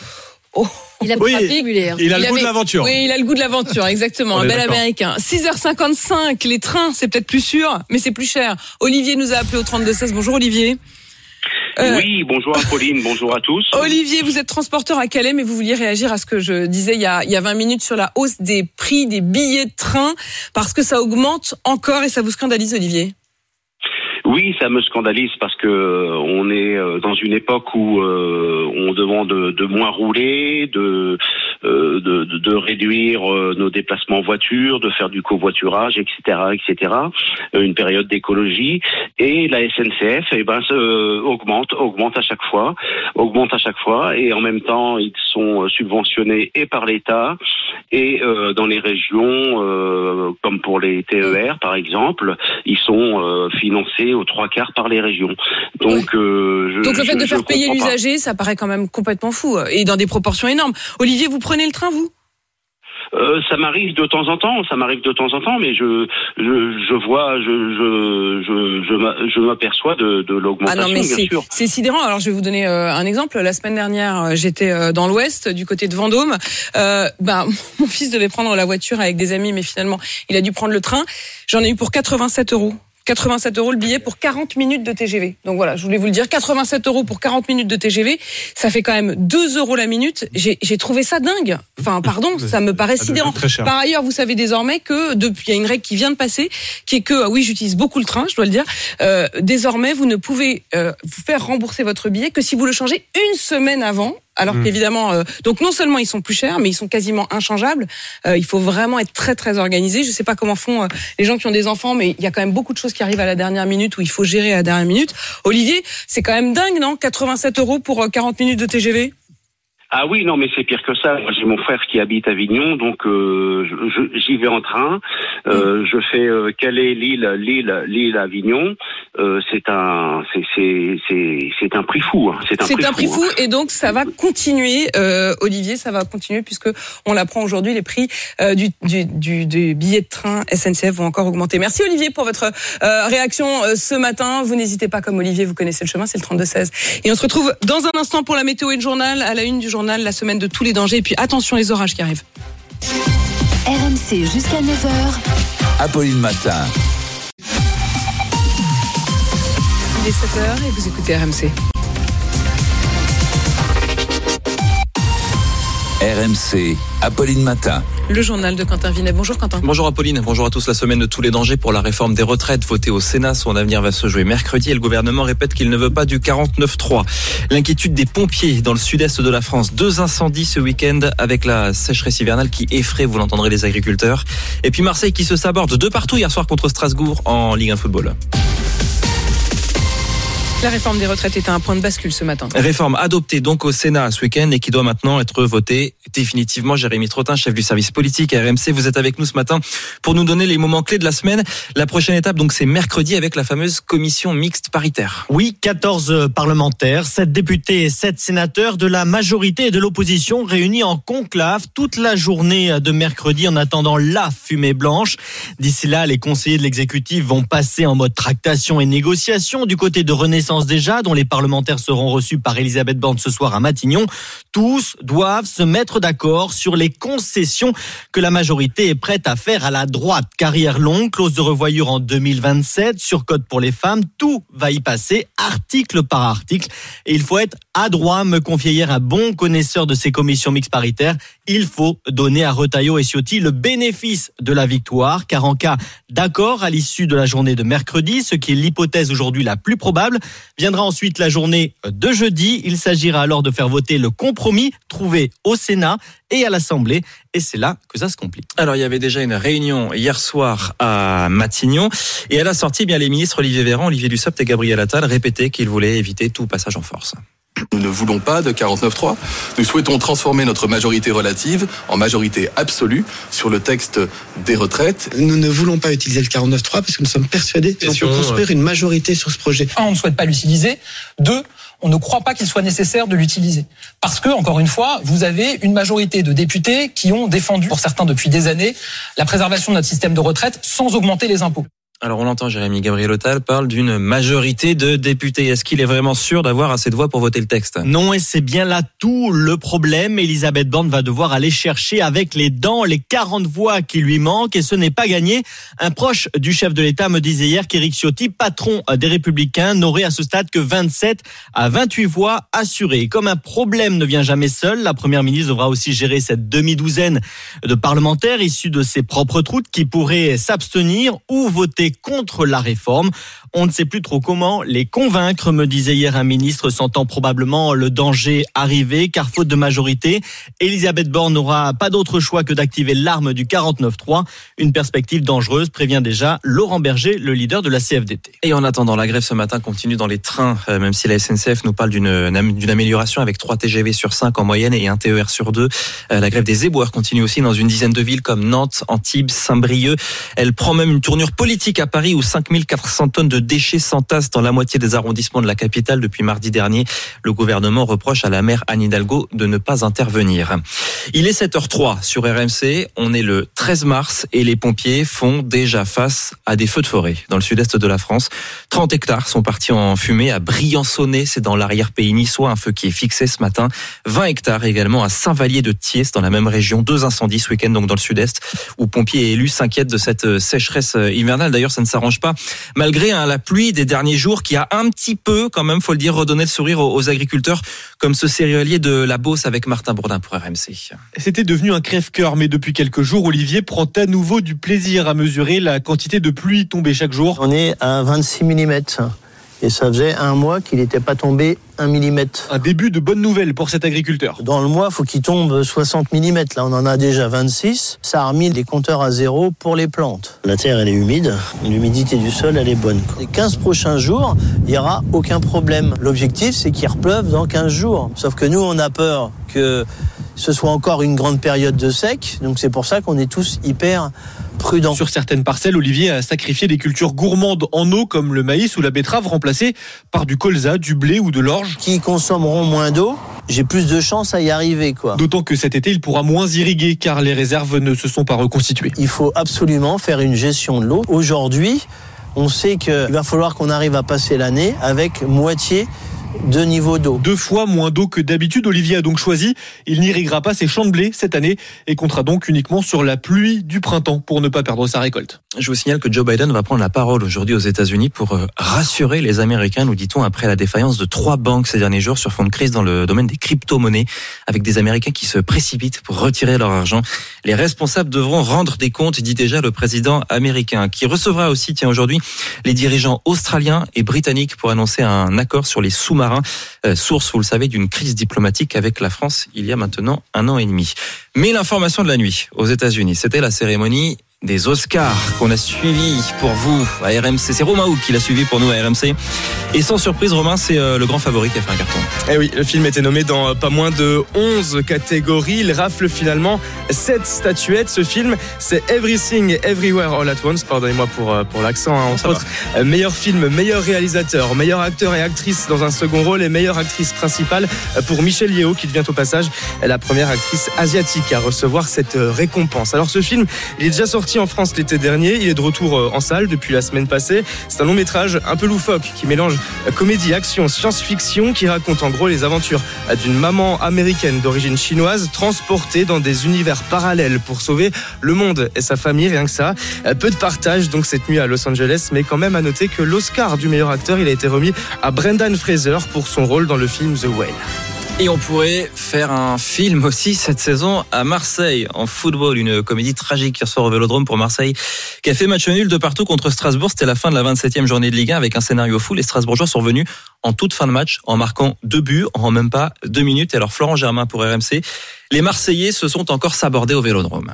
au- Il a le Oui, trafic. il a le goût avait- de l'aventure. Oui, il a le goût de l'aventure, exactement. Un bel d'accord. américain. 6h55, les trains, c'est peut-être plus sûr, mais c'est plus cher. Olivier nous a appelé au 3216. Bonjour Olivier. Euh, Oui, bonjour Apolline, bonjour à tous. Olivier, vous êtes transporteur à Calais, mais vous vouliez réagir à ce que je disais il y, a, il y a 20 minutes sur la hausse des prix des billets de train, parce que ça augmente encore et ça vous scandalise, Olivier? Oui, ça me scandalise parce que euh, on est euh, dans une époque où euh, on demande de, moins rouler, de, de, de- réduire nos déplacements en voiture, de faire du covoiturage, etc., etc. Une période d'écologie et la SNCF, eh ben, augmente, augmente à chaque fois, augmente à chaque fois et en même temps ils sont subventionnés et par l'État et dans les régions, comme pour les TER par exemple, ils sont financés aux trois quarts par les régions. Donc, euh, je, Donc le fait je- de faire payer l'usager, ça paraît quand même complètement fou euh, et dans des proportions énormes. Olivier, vous prenez le train, vous? Euh, ça m'arrive de temps en temps, ça m'arrive de temps en temps, mais je je, je vois, je je je je m'a- je m'aperçois de, de Ah l'augmentation, non mais c'est sidérant. Alors je vais vous donner euh, un exemple. La semaine dernière, j'étais euh, dans l'Ouest, du côté de Vendôme. Ben mon fils devait prendre la voiture avec des amis, mais finalement il a dû prendre le train. J'en ai eu pour 87 euros. 87 euros le billet pour 40 minutes de TGV. Donc voilà, je voulais vous le dire, 87 euros pour 40 minutes de TGV, ça fait quand même 2 euros la minute. J'ai trouvé ça dingue. Enfin, pardon, ça me paraît sidérant. Par ailleurs, vous savez désormais que depuis, il y a une règle qui vient de passer, qui est que, ah oui, j'utilise beaucoup le train, je dois le dire. Euh, désormais, vous ne pouvez euh, vous faire rembourser votre billet que si vous le changez une semaine avant Alors Mm. qu'évidemment, euh, donc non seulement ils sont plus chers, mais ils sont quasiment inchangeables. Euh, il faut vraiment être très très organisé. Je sais pas comment font euh, les gens qui ont des enfants, mais il y a quand même beaucoup de choses qui arrivent à la dernière minute où il faut gérer à la dernière minute. Olivier, c'est quand même dingue, non? 87 euros pour euh, 40 minutes de TGV Ah oui, non, mais c'est pire que ça. J'ai mon frère qui habite Avignon, donc euh, j'y vais en train. Euh, je fais euh, Calais, Lille, Lille, Lille, Avignon? Euh, c'est un, c'est c'est c'est c'est un prix fou. hein. C'est un, prix hein. fou et donc ça va continuer, euh, Olivier, ça va continuer puisque on l'apprend aujourd'hui, les prix du, du, du, du billet de train SNCF vont encore augmenter. Merci Olivier pour votre réaction ce matin. Vous n'hésitez pas, comme Olivier, vous connaissez le chemin, c'est le 32-16. Et on se retrouve dans un instant pour la météo et le journal, à la une du journal, la semaine de tous les dangers. Et puis attention les orages qui arrivent. RMC jusqu'à 9h. Apolline Matin. Il est 7h et vous écoutez RMC. RMC. Apolline Matin. Le journal de Quentin Vinet. Bonjour Quentin. Bonjour Apolline, bonjour à tous. La semaine de tous les dangers pour la réforme des retraites votée au Sénat. Son avenir va se jouer mercredi et le gouvernement répète qu'il ne veut pas du 49-3. L'inquiétude des pompiers dans le sud-est de la France. Deux incendies ce week-end avec la sécheresse hivernale qui effraie, vous l'entendrez, les agriculteurs. Et puis Marseille qui se saborde de partout hier soir contre Strasbourg en Ligue 1 Football. La réforme des retraites est à un point de bascule ce matin. Réforme adoptée donc au Sénat ce week-end et qui doit maintenant être votée définitivement. Jérémy Trottin, chef du service politique à RMC, vous êtes avec nous ce matin pour nous donner les moments clés de la semaine. La prochaine étape, donc, c'est mercredi avec la fameuse commission mixte paritaire. Oui, 14 parlementaires, 7 députés et 7 sénateurs de la majorité et de l'opposition réunis en conclave toute la journée de mercredi en attendant la fumée blanche. D'ici là, les conseillers de l'exécutif vont passer en mode tractation et négociation du côté de Renaissance déjà, dont les parlementaires seront reçus par Elisabeth Borne ce soir à Matignon. Tous doivent se mettre d'accord sur les concessions que la majorité est prête à faire à la droite. Carrière longue, clause de revoyure en 2027, surcote pour les femmes, tout va y passer, article par article. Et il faut être adroit, me confiait hier un bon connaisseur de ces commissions mixtes paritaires. Il faut donner à Retailleau et Ciotti le bénéfice de la victoire, car en cas d'accord à l'issue de la journée de mercredi, ce qui est l'hypothèse aujourd'hui la plus probable, viendra ensuite la journée de jeudi. Il s'agira alors de faire voter le compromis trouvé au Sénat et à l'Assemblée. Et c'est là que ça se complique. Alors, il y avait déjà une réunion hier soir à Matignon. Et à la sortie, eh bien, les ministres Olivier Véran, Olivier Dussopt et Gabriel Attal répétaient qu'ils voulaient éviter tout passage en force. Nous ne voulons pas de 49-3. Nous souhaitons transformer notre majorité relative en majorité absolue sur le texte des retraites. Nous ne voulons pas utiliser le 49.3 parce que nous sommes persuadés qu'on peut Question, construire une majorité sur ce projet. Un, on ne souhaite pas l'utiliser. Deux, on ne croit pas qu'il soit nécessaire de l'utiliser. Parce que, encore une fois, vous avez une majorité de députés qui ont défendu, pour certains depuis des années, la préservation de notre système de retraite sans augmenter les impôts. Alors, on l'entend, Jérémy Gabriel Attal parle d'une majorité de députés. Est-ce qu'il est vraiment sûr d'avoir assez de voix pour voter le texte? Non, et c'est bien là tout le problème. Elisabeth Borne va devoir aller chercher avec les dents les 40 voix qui lui manquent et ce n'est pas gagné. Un proche du chef de l'État me disait hier qu'Éric Ciotti, patron des Républicains, n'aurait à ce stade que 27 à 28 voix assurées. Comme un problème ne vient jamais seul, la première ministre devra aussi gérer cette demi-douzaine de parlementaires issus de ses propres troutes qui pourraient s'abstenir ou voter contre la réforme. On ne sait plus trop comment les convaincre, me disait hier un ministre sentant probablement le danger arriver, car faute de majorité, Elisabeth Borne n'aura pas d'autre choix que d'activer l'arme du 49-3. Une perspective dangereuse, prévient déjà Laurent Berger, le leader de la CFDT. Et en attendant, la grève ce matin continue dans les trains, euh, même si la SNCF nous parle d'une d'une amélioration avec 3 TGV sur 5 en moyenne et un TER sur 2. Euh, La grève des éboueurs continue aussi dans une dizaine de villes comme Nantes, Antibes, Saint-Brieuc. Elle prend même une tournure politique à Paris où 5400 tonnes de déchets s'entassent dans la moitié des arrondissements de la capitale depuis mardi dernier. Le gouvernement reproche à la maire Anne Hidalgo de ne pas intervenir. Il est 7h03 sur RMC. On est le 13 mars et les pompiers font déjà face à des feux de forêt dans le sud-est de la France. 30 hectares sont partis en fumée à Briançonnet, c'est dans l'arrière-pays niçois, un feu qui est fixé ce matin. 20 hectares également à Saint-Vallier de Thiès, dans la même région. Deux incendies ce week-end, donc dans le sud-est, où pompiers et élus s'inquiètent de cette sécheresse hivernale. D'ailleurs, ça ne s'arrange pas, malgré hein, la pluie des derniers jours qui a un petit peu, quand même, faut le dire, redonné le sourire aux, aux agriculteurs, comme ce céréalier de la Beauce avec Martin Bourdin pour RMC. C'était devenu un crève-cœur, mais depuis quelques jours, Olivier prend à nouveau du plaisir à mesurer la quantité de pluie tombée chaque jour. On est à 26 mm. Et ça faisait un mois qu'il n'était pas tombé un millimètre. Un début de bonne nouvelle pour cet agriculteur. Dans le mois, faut qu'il tombe 60 mm. Là, on en a déjà 26. Ça a remis les compteurs à zéro pour les plantes. La terre, elle est humide. L'humidité du sol, elle est bonne. Les 15 prochains jours, il n'y aura aucun problème. L'objectif, c'est qu'il repleuve dans 15 jours. Sauf que nous, on a peur que ce soit encore une grande période de sec. Donc c'est pour ça qu'on est tous hyper prudents. Sur certaines parcelles, Olivier a sacrifié des cultures gourmandes en eau comme le maïs ou la betterave remplacées par du colza, du blé ou de l'orge. Qui consommeront moins d'eau, j'ai plus de chances à y arriver. quoi. D'autant que cet été, il pourra moins irriguer car les réserves ne se sont pas reconstituées. Il faut absolument faire une gestion de l'eau. Aujourd'hui, on sait qu'il va falloir qu'on arrive à passer l'année avec moitié Deux fois moins d'eau que d'habitude. Olivier a donc choisi. Il n'irriguera pas ses champs de blé cette année et comptera donc uniquement sur la pluie du printemps pour ne pas perdre sa récolte. Je vous signale que Joe Biden va prendre la parole aujourd'hui aux États-Unis pour euh, rassurer les Américains, nous dit-on, après la défaillance de trois banques ces derniers jours sur fond de crise dans le domaine des crypto-monnaies, avec des Américains qui se précipitent pour retirer leur argent. Les responsables devront rendre des comptes, dit déjà le président américain, qui recevra aussi, tiens, aujourd'hui, les dirigeants australiens et britanniques pour annoncer un accord sur les sous-marins, euh, source, vous le savez, d'une crise diplomatique avec la France il y a maintenant un an et demi. Mais l'information de la nuit aux États-Unis, c'était la cérémonie des Oscars qu'on a suivi pour vous à RMC. C'est Romain Houck qui l'a suivi pour nous à RMC. Et sans surprise, Romain, c'est euh, le grand favori qui a fait un carton. Eh oui, le film était nommé dans pas moins de 11 catégories. Il rafle finalement 7 statuettes. Ce film, c'est Everything Everywhere All at Once. Pardonnez-moi pour, euh, pour l'accent, hein, entre autres. Euh, Meilleur film, meilleur réalisateur, meilleur acteur et actrice dans un second rôle et meilleure actrice principale pour Michelle Yeoh qui devient au passage la première actrice asiatique à recevoir cette récompense. Alors ce film, il est déjà sorti en France l'été dernier. Il est de retour euh, en salle depuis la semaine passée. C'est un long métrage un peu loufoque qui mélange euh, comédie, action, science-fiction qui raconte en gros les aventures euh, d'une maman américaine d'origine chinoise transportée dans des univers parallèles pour sauver le monde et sa famille, rien que ça. Peu de partage donc cette nuit à Los Angeles, mais quand même à noter que l'Oscar du meilleur acteur, il a été remis à Brendan Fraser pour son rôle dans le film The Whale. Et on pourrait faire un film aussi cette saison à Marseille en football, une comédie tragique qui ressort au Vélodrome pour Marseille, qui a fait match nul de partout contre Strasbourg. C'était la fin de la 27e journée de Ligue 1 avec un scénario fou. Les Strasbourgeois sont venus en toute fin de match en marquant deux buts en même pas deux minutes. Et alors Florent Germain pour RMC, les Marseillais se sont encore sabordés au Vélodrome.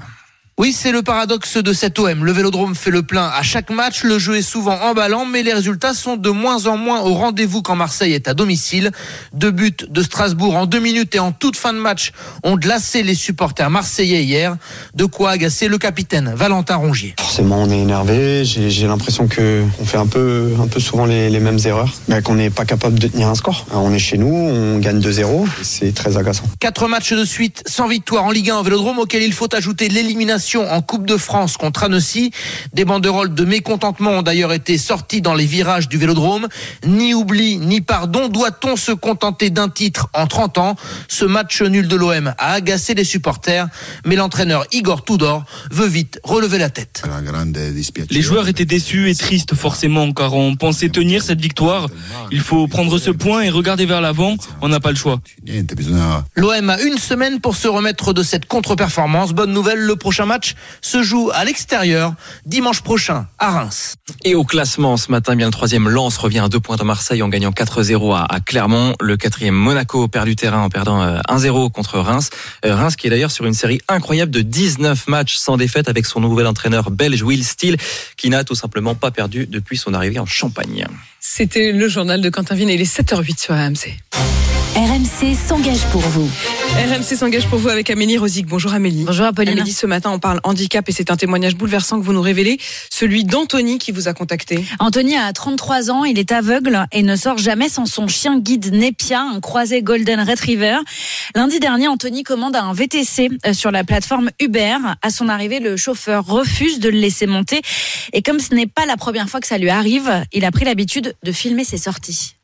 Oui, c'est le paradoxe de cet OM. Le Vélodrome fait le plein à chaque match, le jeu est souvent emballant, mais les résultats sont de moins en moins au rendez-vous quand Marseille est à domicile. Deux buts de Strasbourg en deux minutes et en toute fin de match ont glacé les supporters marseillais hier. De quoi agacer le capitaine Valentin Rongier. Forcément, on est énervé. J'ai l'impression que on fait un peu, un peu souvent les, les mêmes erreurs, mais qu'on n'est pas capable de tenir un score. On est chez nous, on gagne 2-0, c'est très agaçant. Quatre matchs de suite sans victoire en Ligue 1 au Vélodrome auquel il faut ajouter l'élimination en Coupe de France contre Annecy. Des banderoles de mécontentement ont d'ailleurs été sorties dans les virages du Vélodrome. Ni oubli, ni pardon. Doit-on se contenter d'un titre en 30 ans? Ce match nul de l'OM a agacé les supporters, mais l'entraîneur Igor Tudor veut vite relever la tête. Les joueurs étaient déçus et tristes forcément car on pensait tenir cette victoire. Il faut prendre ce point et regarder vers l'avant. On n'a pas le choix. L'OM a une semaine pour se remettre de cette contre-performance. Bonne nouvelle, le prochain match se joue à l'extérieur dimanche prochain à Reims. Et au classement ce matin, bien le troisième Lens revient à deux points de Marseille en gagnant 4-0 à, à Clermont. Le quatrième Monaco perd du terrain en perdant euh, 1-0 contre Reims. Euh, Reims qui est d'ailleurs sur une série incroyable de 19 matchs sans défaite avec son nouvel entraîneur belge Will Steele qui n'a tout simplement pas perdu depuis son arrivée en Champagne. C'était le journal de Quentin Vigne. Il est 7h08 sur AMC. RMC s'engage pour vous. RMC s'engage pour vous avec Amélie Rosic. Bonjour Amélie. Bonjour Apolline. Amélie, ce matin, on parle handicap et c'est un témoignage bouleversant que vous nous révélez, celui d'Anthony qui vous a contacté. Anthony a 33 ans, il est aveugle et ne sort jamais sans son chien guide Nepia, un croisé Golden Retriever. Lundi dernier, Anthony commande un VTC euh, sur la plateforme Uber. À son arrivée, le chauffeur refuse de le laisser monter et comme ce n'est pas la première fois que ça lui arrive, il a pris l'habitude de filmer ses sorties.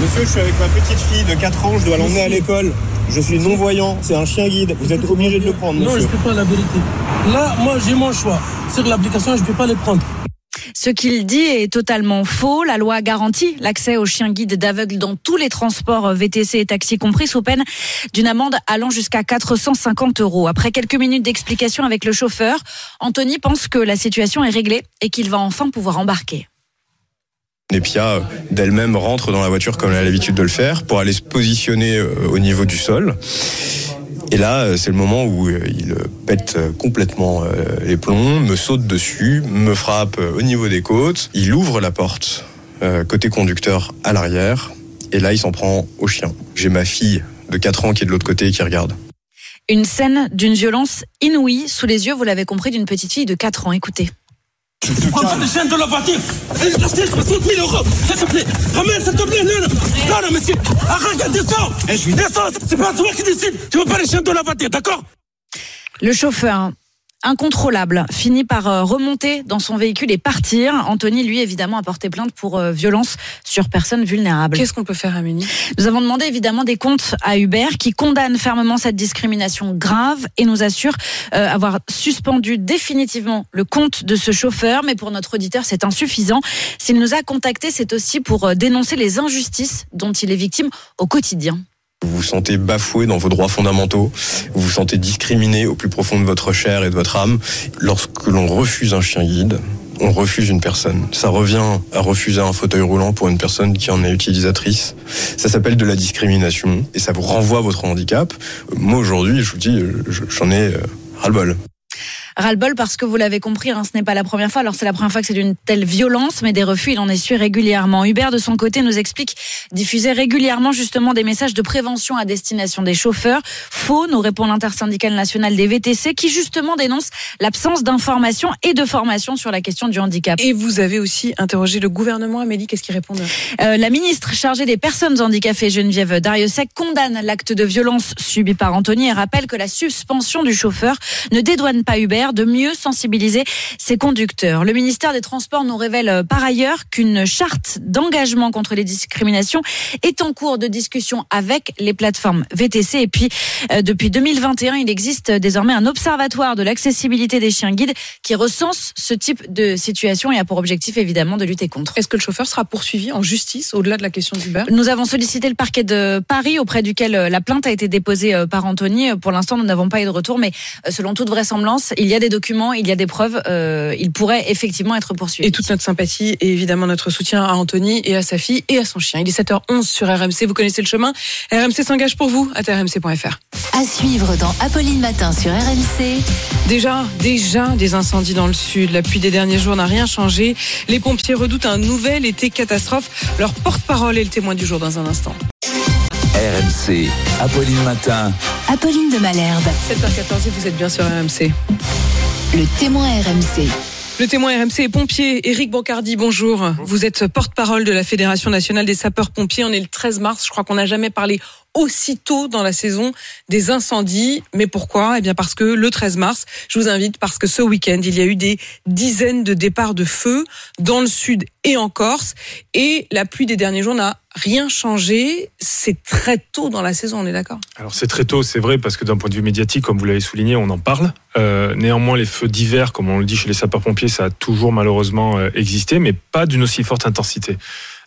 Monsieur, je suis avec ma petite fille de 4 ans, je dois l'emmener à l'école. Je suis non-voyant, c'est un chien guide. Vous êtes obligé de le prendre, Non, monsieur. je ne peux pas la vérité. Là, moi, j'ai mon choix. Sur l'application, je ne peux pas les prendre. Ce qu'il dit est totalement faux. La loi garantit l'accès aux chiens guides d'aveugles dans tous les transports VTC et taxis compris sous peine d'une amende allant jusqu'à 450 euros. Après quelques minutes d'explication avec le chauffeur, Anthony pense que la situation est réglée et qu'il va enfin pouvoir embarquer. Nepia d'elle-même rentre dans la voiture comme elle a l'habitude de le faire pour aller se positionner euh, au niveau du sol. Et là, euh, c'est le moment où euh, il pète complètement euh, les plombs, me saute dessus, me frappe euh, au niveau des côtes. Il ouvre la porte euh, côté conducteur à l'arrière. Et là, il s'en prend au chien. J'ai ma fille de 4 ans qui est de l'autre côté et qui regarde. Une scène d'une violence inouïe sous les yeux, vous l'avez compris, d'une petite fille de 4 ans. Écoutez. Tu prends pas les chaînes de la voiture. Et je t'achète 60 000 euros. S'il te plaît. Ramène, s'il te plaît Non, non, non, non monsieur. Arrête, descends Descends C'est pas toi qui décide. Tu veux pas les chaînes de la voiture, d'accord? Le chauffeur, incontrôlable, finit par euh, remonter dans son véhicule et partir. Anthony, lui, évidemment, a porté plainte pour euh, violence sur personnes vulnérables. Qu'est-ce qu'on peut faire, Amélie? Nous avons demandé évidemment des comptes à Uber qui condamne fermement cette discrimination grave et nous assure euh, avoir suspendu définitivement le compte de ce chauffeur. Mais pour notre auditeur, c'est insuffisant. S'il nous a contacté, c'est aussi pour euh, dénoncer les injustices dont il est victime au quotidien. Vous vous sentez bafoué dans vos droits fondamentaux, vous vous sentez discriminé au plus profond de votre chair et de votre âme. Lorsque l'on refuse un chien guide, on refuse une personne. Ça revient à refuser un fauteuil roulant pour une personne qui en est utilisatrice. Ça s'appelle de la discrimination et ça vous renvoie à votre handicap. Moi aujourd'hui, je vous dis, je- j'en ai euh, ras-le-bol. Ras-le-bol parce que vous l'avez compris, hein, ce n'est pas la première fois. Alors c'est la première fois que c'est d'une telle violence, mais des refus, il en essuie régulièrement. Hubert, de son côté, nous explique diffuser régulièrement justement des messages de prévention à destination des chauffeurs. Faux, nous répond l'intersyndicale nationale des VTC, qui justement dénonce l'absence d'information et de formation sur la question du handicap. Et vous avez aussi interrogé le gouvernement, Amélie, qu'est-ce qu'ils répondent Euh, la ministre chargée des personnes handicapées, Geneviève Dariussec, condamne l'acte de violence subi par Anthony et rappelle que la suspension du chauffeur ne dédouane pas De mieux sensibiliser ses conducteurs. Le ministère des Transports nous révèle euh, par ailleurs qu'une charte d'engagement contre les discriminations est en cours de discussion avec les plateformes VTC. Et puis, euh, depuis 2021, il existe désormais un observatoire de l'accessibilité des chiens guides qui recense ce type de situation et a pour objectif évidemment de lutter contre. Est-ce que le chauffeur sera poursuivi en justice au-delà de la question d'Uber? Nous avons sollicité le parquet de Paris auprès duquel euh, la plainte a été déposée par Anthony. Pour l'instant, nous n'avons pas eu de retour, mais selon toute vraisemblance, il y a des documents, il y a des preuves. euh, il pourrait effectivement être poursuivi. Et toute notre sympathie et évidemment notre soutien à Anthony et à sa fille et à son chien. Il est 7h11 sur RMC, vous connaissez le chemin. RMC s'engage pour vous à rmc.fr. À suivre dans Apolline Matin sur RMC. Déjà, déjà des incendies dans le sud. La pluie des derniers jours n'a rien changé. Les pompiers redoutent un nouvel été catastrophe. Leur porte-parole est le témoin du jour dans un instant. RMC, Apolline Matin. Apolline de Malherbe. 7h14 et vous êtes bien sur RMC. Le témoin RMC. Le témoin RMC est pompier. Éric Bancardi, bonjour. Vous êtes porte-parole de la Fédération nationale des sapeurs-pompiers. On est le 13 mars. Je crois qu'on n'a jamais parlé aussitôt dans la saison des incendies. Mais pourquoi? Eh bien parce que le 13 mars, je vous invite parce que ce week-end, il y a eu des dizaines de départs de feu dans le sud et en Corse. Et la pluie des derniers jours n'a rien changé. C'est très tôt dans la saison, on est d'accord? Alors c'est très tôt, c'est vrai, parce que d'un point de vue médiatique, comme vous l'avez souligné, on en parle. Euh, néanmoins, les feux d'hiver, comme on le dit chez les sapeurs-pompiers, ça a toujours malheureusement euh, existé, mais pas d'une aussi forte intensité.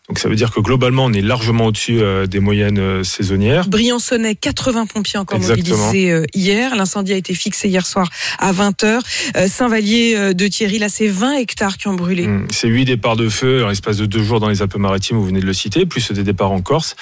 Donc ça veut dire que globalement, on est largement au-dessus euh, des moyennes euh, saisonnières. Briançonnais, 80 pompiers encore Exactement. mobilisés euh, hier. L'incendie a été fixé hier soir à 20h. Saint-Vallier de Thierry, là, c'est 20 hectares qui ont brûlé. Hum, C'est huit départs de feu en l'espace de deux jours dans les Alpes-Maritimes, vous venez de le citer, plus des départs en Corse,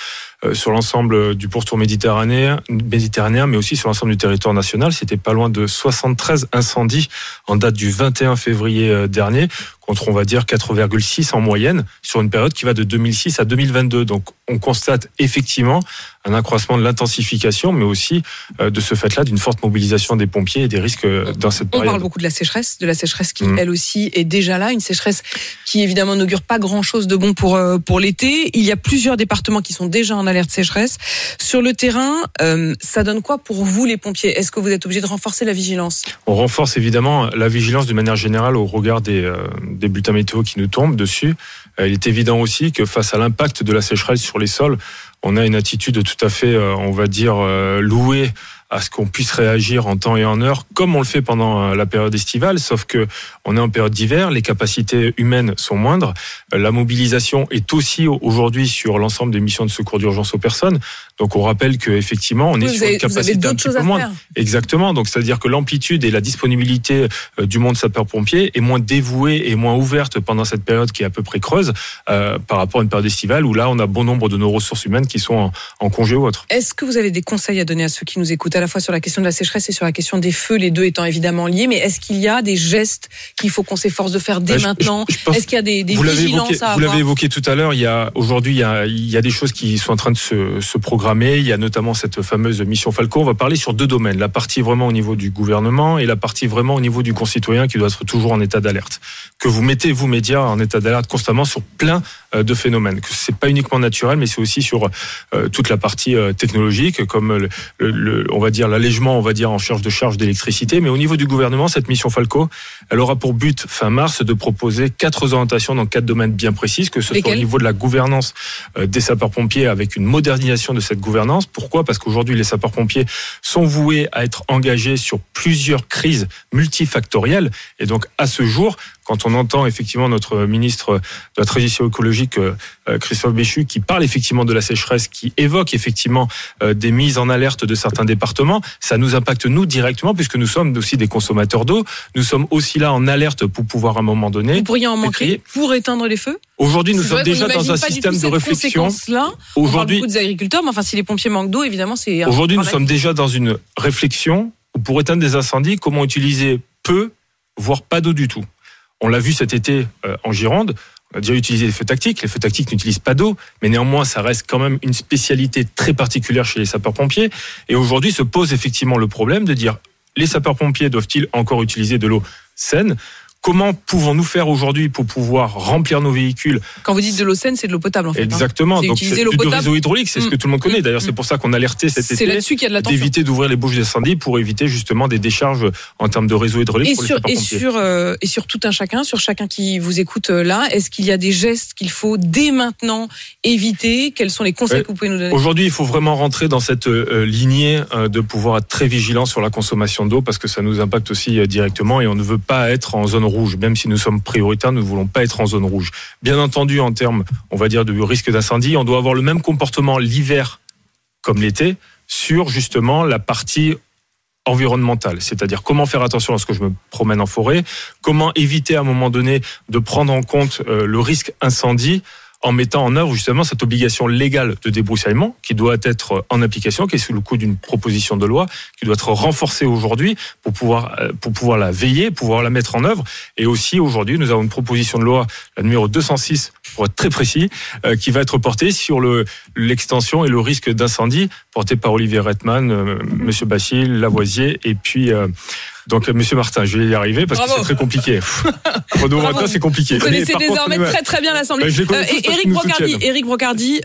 sur l'ensemble du pourtour méditerranéen, méditerranéen, mais aussi sur l'ensemble du territoire national. C'était pas loin de 73 incendies en date du 21 février euh, dernier, contre on va dire 4,6 en moyenne, sur une période qui va de 2006 à 2022. Donc on constate effectivement un accroissement de l'intensification, mais aussi euh, de ce fait-là d'une forte mobilisation des pompiers et des risques euh, dans cette On période. parle beaucoup de la sécheresse, de la sécheresse qui, Mm. elle aussi, est déjà là. Une sécheresse qui, évidemment, n'augure pas grand-chose de bon pour, euh, pour l'été. Il y a plusieurs départements qui sont déjà en alerte sécheresse. Sur le terrain, euh, ça donne quoi pour vous, les pompiers? Est-ce que vous êtes obligés de renforcer la vigilance? On renforce évidemment la vigilance de manière générale au regard des, euh, des bulletins météo qui nous tombent dessus. Euh, il est évident aussi que face à l'impact de la sécheresse sur les sols, on a une attitude tout à fait, euh, on va dire, euh, louée à ce qu'on puisse réagir en temps et en heure, comme on le fait pendant euh, la période estivale, sauf que on est en période d'hiver, les capacités humaines sont moindres, Euh, la mobilisation est aussi au- aujourd'hui sur l'ensemble des missions de secours d'urgence aux personnes. Donc on rappelle que effectivement, on est Oui, sur avez- une capacité un petit peu moindre. Exactement. Donc, c'est-à-dire que l'amplitude et la disponibilité euh, du monde sapeur-pompier est moins dévouée et moins ouverte pendant cette période qui est à peu près creuse euh, par rapport à une période estivale où là, on a bon nombre de nos ressources humaines qui sont en, en congé ou autre. Est-ce que vous avez des conseils à donner à ceux qui nous écoutent, à la fois sur la question de la sécheresse et sur la question des feux, les deux étant évidemment liés, mais est-ce qu'il y a des gestes qu'il faut qu'on s'efforce de faire dès je- maintenant Est-ce qu'il y a des, des vous vigilances évoqué, à vous l'avez évoqué tout à l'heure. Il y a aujourd'hui, il y a, il y a des choses qui sont en train de se, se programmer. Il y a notamment cette fameuse mission Falco. On va parler sur deux domaines la partie vraiment au niveau du gouvernement et la partie vraiment au niveau du concitoyen qui doit être toujours en état d'alerte. Que vous mettez vous médias en état d'alerte constamment sur plein euh, de phénomènes. Que c'est pas uniquement naturel, mais c'est aussi sur euh, toute la partie euh, technologique, comme le, le- le- on va dire l'allègement, on va dire en charge de charge d'électricité. Mais au niveau du gouvernement, cette mission Falco, elle aura pour but fin mars de proposer quatre orientations dans quatre domaines bien précis, que ce soit au niveau de la gouvernance euh, des sapeurs-pompiers avec une modernisation de cette gouvernance. Pourquoi? Parce qu'aujourd'hui, les sapeurs-pompiers sont voués à être engagés sur plusieurs crises multifactorielles. Et donc, à ce jour, quand on entend effectivement notre ministre de la Transition écologique, euh, euh, Christophe Béchu, qui parle effectivement de la sécheresse, qui évoque effectivement des mises en alerte de certains départements, ça nous impacte nous directement puisque nous sommes aussi des consommateurs d'eau. Nous sommes aussi là en alerte pour pouvoir à un moment donné. Vous pourriez en manquer pour éteindre les feux Aujourd'hui, nous sommes déjà dans un système de réflexion. parle Aujourd'hui, beaucoup des agriculteurs, mais enfin, si les pompiers manquent d'eau, évidemment, c'est. Aujourd'hui, nous sommes déjà dans une réflexion où pour éteindre des incendies, comment utiliser peu, voire pas d'eau du tout. On l'a vu cet été euh, en Gironde. On a déjà utilisé les feux tactiques. Les feux tactiques n'utilisent pas d'eau, mais néanmoins, ça reste quand même une spécialité très particulière chez les sapeurs-pompiers. Et aujourd'hui, se pose effectivement le problème de dire les sapeurs-pompiers doivent-ils encore utiliser de l'eau saine Comment pouvons-nous faire aujourd'hui pour pouvoir remplir nos véhicules Quand vous dites de l'eau saine, c'est de l'eau potable, en fait. hein. Exactement. C'est Donc c'est potable. réseau hydraulique, c'est ce que Mm. tout le monde connaît. D'ailleurs, c'est pour ça qu'on a alerté cet C'est été là-dessus qu'il y a de l'attention. d'éviter d'ouvrir les bouches d'incendie pour éviter justement des décharges en termes de réseau hydraulique Et pour sur, les et, sapeurs-pompiers. sur, euh, et sur tout un chacun, sur chacun qui vous écoute euh, là, est-ce qu'il y a des gestes qu'il faut dès maintenant éviter? Quels sont les conseils Ouais. que vous pouvez nous donner? Aujourd'hui, il faut vraiment rentrer dans cette euh, lignée euh, de pouvoir être très vigilant sur la consommation d'eau parce que ça nous impacte aussi euh, directement et on ne veut pas être en zone rouge. Même si nous sommes prioritaires, nous ne voulons pas être en zone rouge. Bien entendu, en termes, on va dire, de risque d'incendie, on doit avoir le même comportement l'hiver comme l'été sur justement la partie environnementale, c'est-à-dire comment faire attention lorsque je me promène en forêt, comment éviter à un moment donné de prendre en compte euh, le risque incendie en mettant en œuvre justement cette obligation légale de débroussaillement qui doit être en application, qui est sous le coup d'une proposition de loi, qui doit être renforcée aujourd'hui pour pouvoir euh, pour pouvoir la veiller, pouvoir la mettre en œuvre. Et aussi aujourd'hui, nous avons une proposition de loi, la numéro 206 pour être très précis, euh, qui va être portée sur le l'extension et le risque d'incendie porté par Olivier Rettman, euh, Monsieur Lavoisier et puis euh, donc euh, Monsieur Martin. Je vais y arriver parce Bravo. que c'est très compliqué. Renaud. Martin, c'est compliqué. Vous connaissez Mais par contre, désormais très très bien l'Assemblée. Qu'ils nous Brocardi. Éric Brocardi,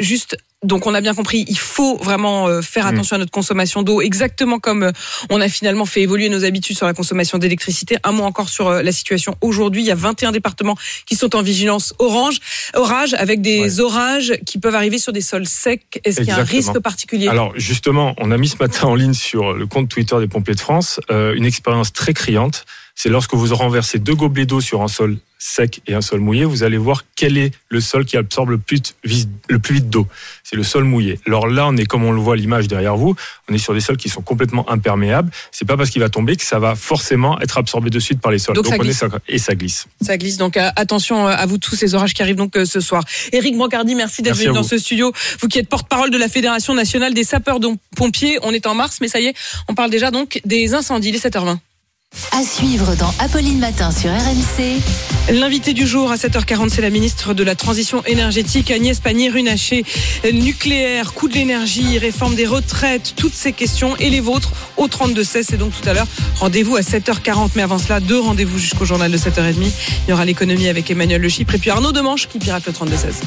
juste. Donc on a bien compris, il faut vraiment euh, faire Mm. attention à notre consommation d'eau, exactement comme euh, on a finalement fait évoluer nos habitudes sur la consommation d'électricité. Un mot encore sur euh, la situation aujourd'hui. Il y a 21 départements qui sont en vigilance orange, orage, avec des orages qui peuvent arriver sur des sols secs. Est-ce qu'il y a un risque particulier? Alors justement, on a mis ce matin en ligne sur le compte Twitter des pompiers de France euh, une expérience très criante. C'est lorsque vous renversez deux gobelets d'eau sur un sol sec et un sol mouillé, vous allez voir quel est le sol qui absorbe le plus vite, le plus vite d'eau. C'est le sol mouillé. Alors là, on est comme on le voit à l'image derrière vous, on est sur des sols qui sont complètement imperméables. C'est pas parce qu'il va tomber que ça va forcément être absorbé de suite par les sols. Donc ça on est glisse. ça- et ça glisse. Ça glisse donc euh, attention euh, à vous tous ces orages qui arrivent donc euh, ce soir. Éric Brancardi, merci d'être venu dans ce studio. Vous qui êtes porte-parole de la Fédération nationale des sapeurs-pompiers. On est en mars, mais ça y est, on parle déjà donc des incendies. Il est 7h20. À suivre dans Apolline Matin sur RMC. L'invité du jour à 7h40, c'est la ministre de la Transition énergétique, Agnès Pannier-Runacher. Nucléaire, coût de l'énergie, réforme des retraites, toutes ces questions et les vôtres au 32-16. C'est donc tout à l'heure. Rendez-vous à 7h40. Mais avant cela, deux rendez-vous jusqu'au journal de 7h30. Il y aura l'économie avec Emmanuel Le Chypre et puis Arnaud Demanche qui pirate le 32-16.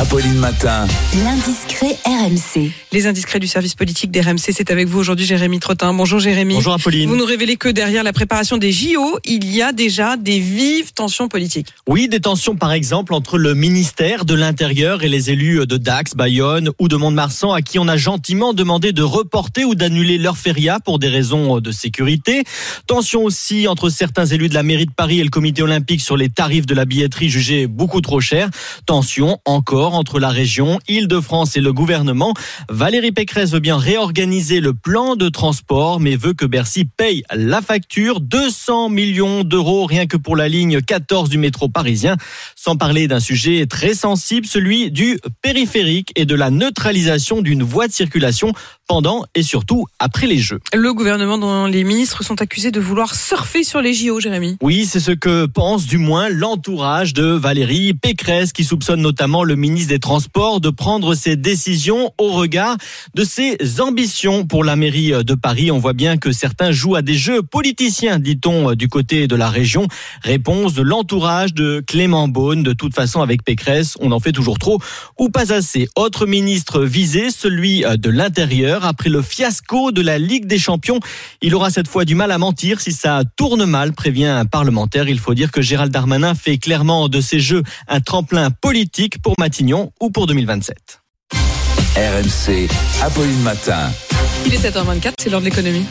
Apolline Matin. L'indiscret RMC. Les indiscrets du service politique d'RMC, c'est avec vous aujourd'hui Jérémy Trottin. Bonjour Jérémy. Bonjour Apolline. Vous nous révélez que derrière la préparation des JO, il y a déjà des vives tensions politiques. Oui, des tensions par exemple entre le ministère de l'Intérieur et les élus de Dax, Bayonne ou de Mont-de-Marsan à qui on a gentiment demandé de reporter ou d'annuler leur feria pour des raisons de sécurité. Tension aussi entre certains élus de la mairie de Paris et le comité olympique sur les tarifs de la billetterie jugés beaucoup trop chers. Tension encore entre la région, Île-de-France et le gouvernement. Valérie Pécresse veut bien réorganiser le plan de transport, mais veut que Bercy paye la facture. 200 millions d'euros rien que pour la ligne 14 du métro parisien. Sans parler d'un sujet très sensible, celui du périphérique et de la neutralisation d'une voie de circulation pendant et surtout après les Jeux. Le gouvernement dont les ministres sont accusés de vouloir surfer sur les JO, Jérémy. Oui, c'est ce que pense du moins l'entourage de Valérie Pécresse qui soupçonne notamment le ministre des Transports de prendre ses décisions au regard de ses ambitions pour la mairie de Paris. On voit bien que certains jouent à des jeux politiciens, dit-on du côté de la région. Réponse de l'entourage de Clément Beaune. De toute façon, avec Pécresse, on en fait toujours trop ou pas assez. Autre ministre visé, celui de l'Intérieur. Après le fiasco de la Ligue des Champions, il aura cette fois du mal à mentir si ça tourne mal, prévient un parlementaire. Il faut dire que Gérald Darmanin fait clairement de ces jeux un tremplin politique pour Matignon ou pour 2027. RMC, Apolline Matin. Il est 7h24, c'est l'heure de l'économie.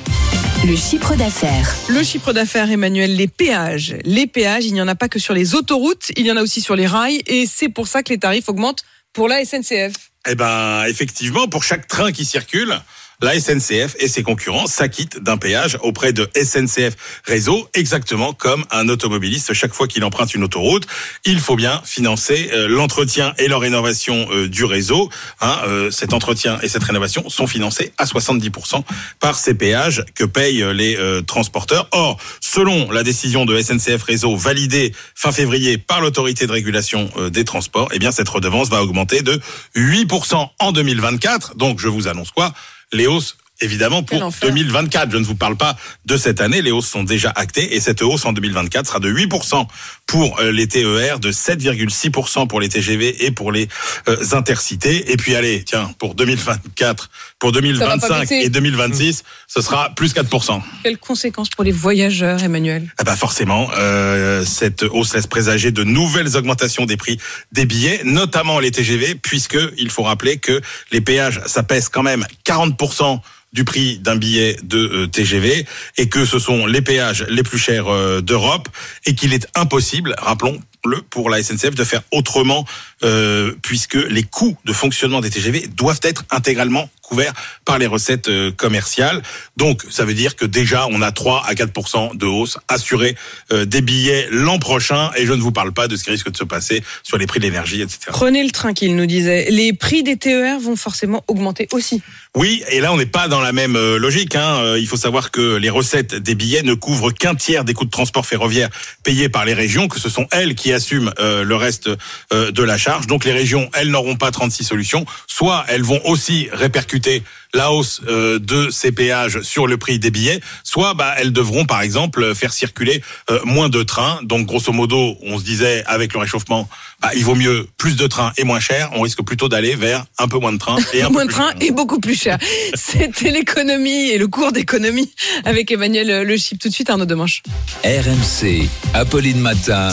Le chiffre d'affaires. Le chiffre d'affaires, Emmanuel, les péages. Les péages, il n'y en a pas que sur les autoroutes, il y en a aussi sur les rails, et c'est pour ça que les tarifs augmentent pour la SNCF. Eh ben, effectivement, pour chaque train qui circule, la SNCF et ses concurrents s'acquittent d'un péage auprès de SNCF Réseau, exactement comme un automobiliste. Chaque fois qu'il emprunte une autoroute, il faut bien financer euh, l'entretien et la rénovation euh, du réseau. Hein, euh, cet entretien et cette rénovation sont financés à 70% par ces péages que payent les transporteurs. Or, selon la décision de SNCF Réseau validée fin février par l'autorité de régulation des transports, eh bien cette redevance va augmenter de 8% en 2024. Donc, je vous annonce quoi? Les hausses évidemment pour enfer. 2024. Je ne vous parle pas de cette année, les hausses sont déjà actées et cette hausse en 2024 sera de 8% pour euh, les TER, de 7,6% pour les TGV et pour les euh, intercités. Et puis allez, tiens, pour 2024, pour Ça va pas 2025 baisser. et 2026, ce sera plus 4%. Quelles conséquences pour les voyageurs, Emmanuel? Ah bah forcément, euh, cette hausse laisse présager de nouvelles augmentations des prix des billets, notamment les TGV, puisque il faut rappeler que les péages, ça pèse quand même 40% du prix d'un billet de euh, TGV et que ce sont les péages les plus chers euh, d'Europe et qu'il est impossible, rappelons le pour la SNCF de faire autrement euh, puisque les coûts de fonctionnement des TGV doivent être intégralement couverts par les recettes euh, commerciales. Donc ça veut dire que déjà on a 3 à 4 de hausse assurée euh, des billets l'an prochain et je ne vous parle pas de ce qui risque de se passer sur les prix de l'énergie, etc. Prenez le train qu'il nous disait. Les prix des TER vont forcément augmenter aussi. Oui, et là on n'est pas dans la même euh, logique. Hein. Il faut savoir que les recettes des billets ne couvrent qu'un tiers des coûts de transport ferroviaire payés par les régions, que ce sont elles qui assument euh, le reste euh, de la charge. Donc les régions, elles n'auront pas 36 solutions. Soit elles vont aussi répercuter la hausse euh, de ces péages sur le prix des billets, soit bah, elles devront par exemple faire circuler euh, moins de trains. Donc grosso modo, on se disait avec le réchauffement, bah, il vaut mieux plus de trains et moins cher. On risque plutôt d'aller vers un peu moins de trains et un Moins peu de plus train et beaucoup plus cher. C'était l'économie et le cours d'économie avec Emmanuel Le Chip. Tout de suite, Arnaud Demanche. RMC, Apolline Matin.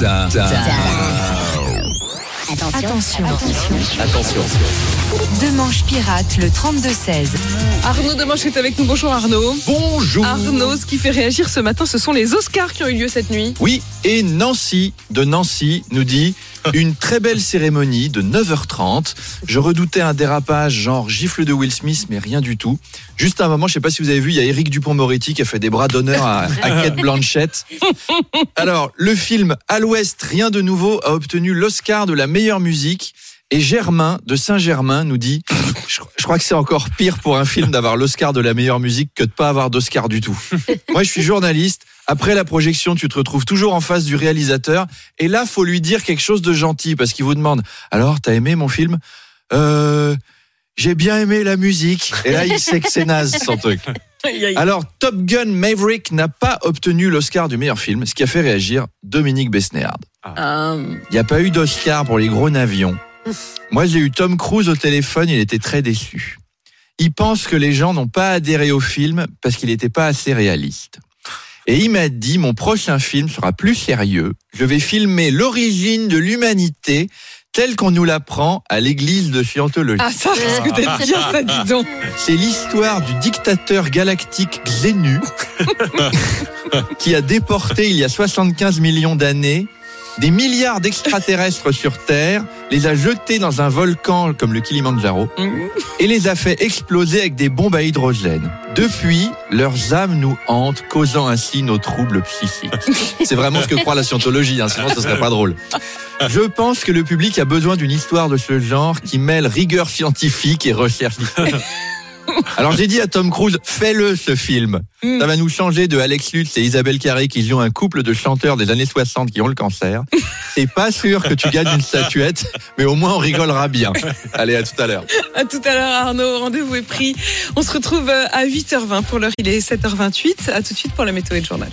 Attention. Attention. Deux manches pirates, le 32-16. Arnaud Demanche est avec nous. Bonjour Arnaud. Bonjour. Arnaud, ce qui fait réagir ce matin, ce sont les Oscars qui ont eu lieu cette nuit. Oui, et Nancy de Nancy nous dit une très belle cérémonie de 9h30. Je redoutais un dérapage genre gifle de Will Smith, mais rien du tout. Juste un moment, je sais pas si vous avez vu, il y a Eric Dupont-Moretti qui a fait des bras d'honneur à, à Kate Blanchett. Alors, le film À l'Ouest, rien de nouveau, a obtenu l'Oscar de la meilleure musique. Et Germain de Saint-Germain nous dit, je, je crois que c'est encore pire pour un film d'avoir l'Oscar de la meilleure musique que de pas avoir d'Oscar du tout. Moi, je suis journaliste. Après la projection, tu te retrouves toujours en face du réalisateur. Et là, faut lui dire quelque chose de gentil parce qu'il vous demande, alors, t'as aimé mon film? Euh, j'ai bien aimé la musique. Et là, il sait que c'est naze, son truc. Alors, Top Gun Maverick n'a pas obtenu l'Oscar du meilleur film, ce qui a fait réagir Dominique Besnéard. Euh, Il n'y a pas eu d'Oscar pour les gros navions. Moi, j'ai eu Tom Cruise au téléphone, il était très déçu. Il pense que les gens n'ont pas adhéré au film parce qu'il n'était pas assez réaliste. Et il m'a dit, mon prochain film sera plus sérieux. Je vais filmer l'origine de l'humanité telle qu'on nous l'apprend à l'église de Scientologie. Ah, ça, t'aimes bien ça, dis donc. C'est l'histoire du dictateur galactique Xenu qui a déporté il y a 75 millions d'années des milliards d'extraterrestres sur Terre, les a jetés dans un volcan comme le Kilimanjaro et les a fait exploser avec des bombes à hydrogène. Depuis, leurs âmes nous hantent, causant ainsi nos troubles psychiques. C'est vraiment ce que croit la scientologie, hein, sinon ce serait pas drôle. Je pense que le public a besoin d'une histoire de ce genre qui mêle rigueur scientifique et recherche. Alors j'ai dit à Tom Cruise, fais-le ce film. Ça va nous changer de Alex Lutz et Isabelle Carré qui jouent un couple de chanteurs des années 60 qui ont le cancer. C'est pas sûr que tu gagnes une statuette, mais au moins on rigolera bien. Allez, à tout à l'heure. À tout à l'heure, Arnaud. Rendez-vous est pris. On se retrouve euh, à 8h20 pour l'heure. Il est 7h28. À tout de suite pour la météo et le journal.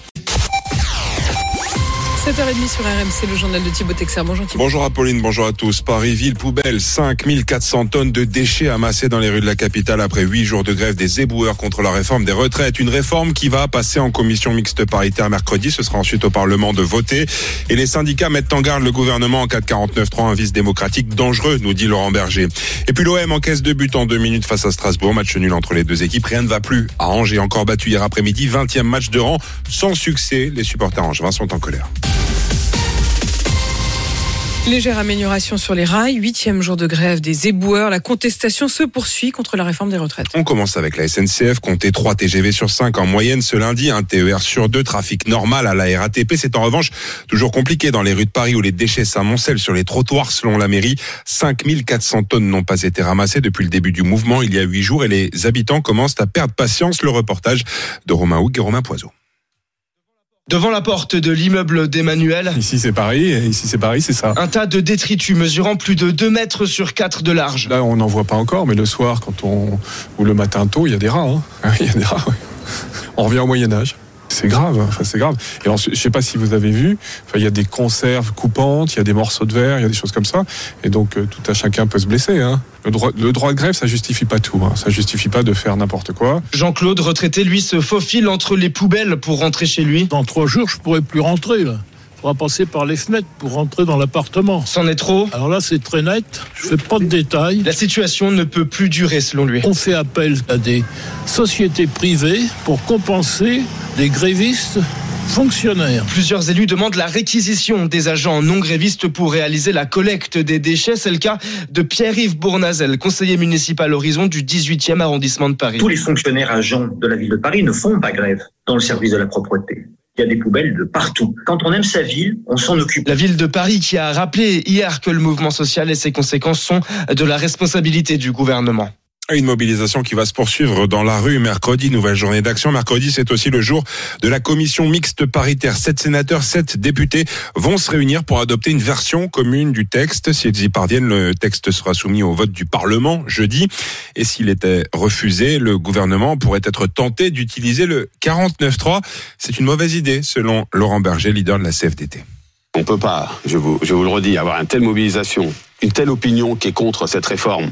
7h30 sur RMC, le journal de Thibaut Texer. Bonjour Thibaut. Bonjour Apolline, bonjour à tous. Paris, ville poubelle, 5400 tonnes de déchets amassés dans les rues de la capitale après 8 jours de grève des éboueurs contre la réforme des retraites. Une réforme qui va passer en commission mixte paritaire mercredi. Ce sera ensuite au Parlement de voter. Et les syndicats mettent en garde le gouvernement en cas de 49-3, un vice démocratique dangereux, nous dit Laurent Berger. Et puis l'OM encaisse deux buts en deux minutes face à Strasbourg. Match nul entre les deux équipes. Rien ne va plus. À Angers, encore battu hier après-midi. 20e match de rang. Sans succès, les supporters angevins sont en colère. Légère amélioration sur les rails, huitième jour de grève des éboueurs. La contestation se poursuit contre la réforme des retraites. On commence avec la SNCF, compter 3 TGV sur 5 en moyenne ce lundi, un TER sur 2, trafic normal à la RATP. C'est en revanche toujours compliqué dans les rues de Paris où les déchets s'amoncellent sur les trottoirs selon la mairie. 5400 tonnes n'ont pas été ramassées depuis le début du mouvement il y a 8 jours et les habitants commencent à perdre patience. Le reportage de Romain Houg et Romain Poiseau. Devant la porte de l'immeuble d'Emmanuel. Ici c'est Paris, et ici c'est Paris, c'est ça. Un tas de détritus mesurant plus de 2 mètres sur 4 de large. Là on n'en voit pas encore, mais le soir quand on ou le matin tôt, il y a des rats. Hein. Il y a des rats. Oui. On revient au Moyen Âge. C'est grave, enfin c'est grave. Et ensuite, je sais pas si vous avez vu, enfin, il y a des conserves coupantes, il y a des morceaux de verre, il y a des choses comme ça, et donc euh, tout à chacun peut se blesser. Hein. Le, droit, le droit de grève, ça justifie pas tout, hein. ça justifie pas de faire n'importe quoi. Jean-Claude, retraité, lui, se faufile entre les poubelles pour rentrer chez lui. Dans trois jours, je pourrais plus rentrer là. On va passer par les fenêtres pour rentrer dans l'appartement. C'en est trop Alors là, c'est très net. Je fais pas de détails. La situation ne peut plus durer selon lui. On fait appel à des sociétés privées pour compenser les grévistes fonctionnaires. Plusieurs élus demandent la réquisition des agents non grévistes pour réaliser la collecte des déchets. C'est le cas de Pierre-Yves Bournazel, conseiller municipal Horizon du 18e arrondissement de Paris. Tous les fonctionnaires agents de la ville de Paris ne font pas grève dans le service de la propreté. Il y a des poubelles de partout. Quand on aime sa ville, on s'en occupe. La ville de Paris qui a rappelé hier que le mouvement social et ses conséquences sont de la responsabilité du gouvernement. Une mobilisation qui va se poursuivre dans la rue mercredi, nouvelle journée d'action. Mercredi, c'est aussi le jour de la commission mixte paritaire. Sept sénateurs, sept députés vont se réunir pour adopter une version commune du texte. S'ils y parviennent, le texte sera soumis au vote du Parlement jeudi. Et s'il était refusé, le gouvernement pourrait être tenté d'utiliser le 49.3. C'est une mauvaise idée, selon Laurent Berger, leader de la CFDT. On peut pas, je vous, je vous le redis, avoir une telle mobilisation, une telle opinion qui est contre cette réforme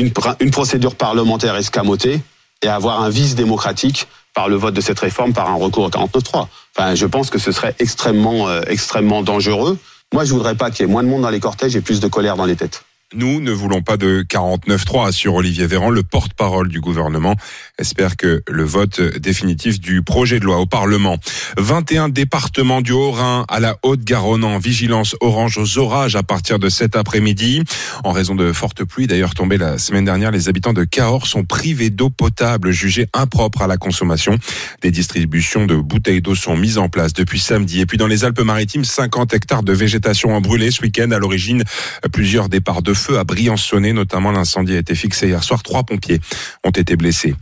une, procédure parlementaire escamotée et avoir un vice démocratique par le vote de cette réforme par un recours au 49.3. Enfin, je pense que ce serait extrêmement, euh, extrêmement dangereux. Moi, je voudrais pas qu'il y ait moins de monde dans les cortèges et plus de colère dans les têtes. Nous ne voulons pas de 49-3, assure Olivier Véran, le porte-parole du gouvernement. Espère que le vote définitif du projet de loi au Parlement. 21 départements du Haut-Rhin à la Haute-Garonne en vigilance orange aux orages à partir de cet après-midi. En raison de fortes pluies, d'ailleurs tombées la semaine dernière, les habitants de Cahors sont privés d'eau potable jugée impropre à la consommation. Des distributions de bouteilles d'eau sont mises en place depuis samedi. Et puis dans les Alpes-Maritimes, 50 hectares de végétation ont brûlé ce week-end. À l'origine, plusieurs départs de feu à Briançonnet, notamment l'incendie a été fixé hier soir. Trois pompiers ont été blessés.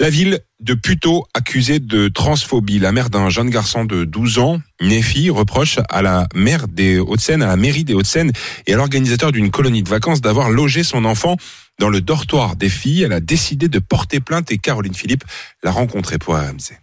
La ville de Puteaux accusée de transphobie. La mère d'un jeune garçon de 12 ans, Néfi, reproche à la maire des Hauts-de-Seine, à la mairie des Hauts-de-Seine et à l'organisateur d'une colonie de vacances d'avoir logé son enfant dans le dortoir des filles. Elle a décidé de porter plainte et Caroline Philippe l'a rencontrée pour AMC.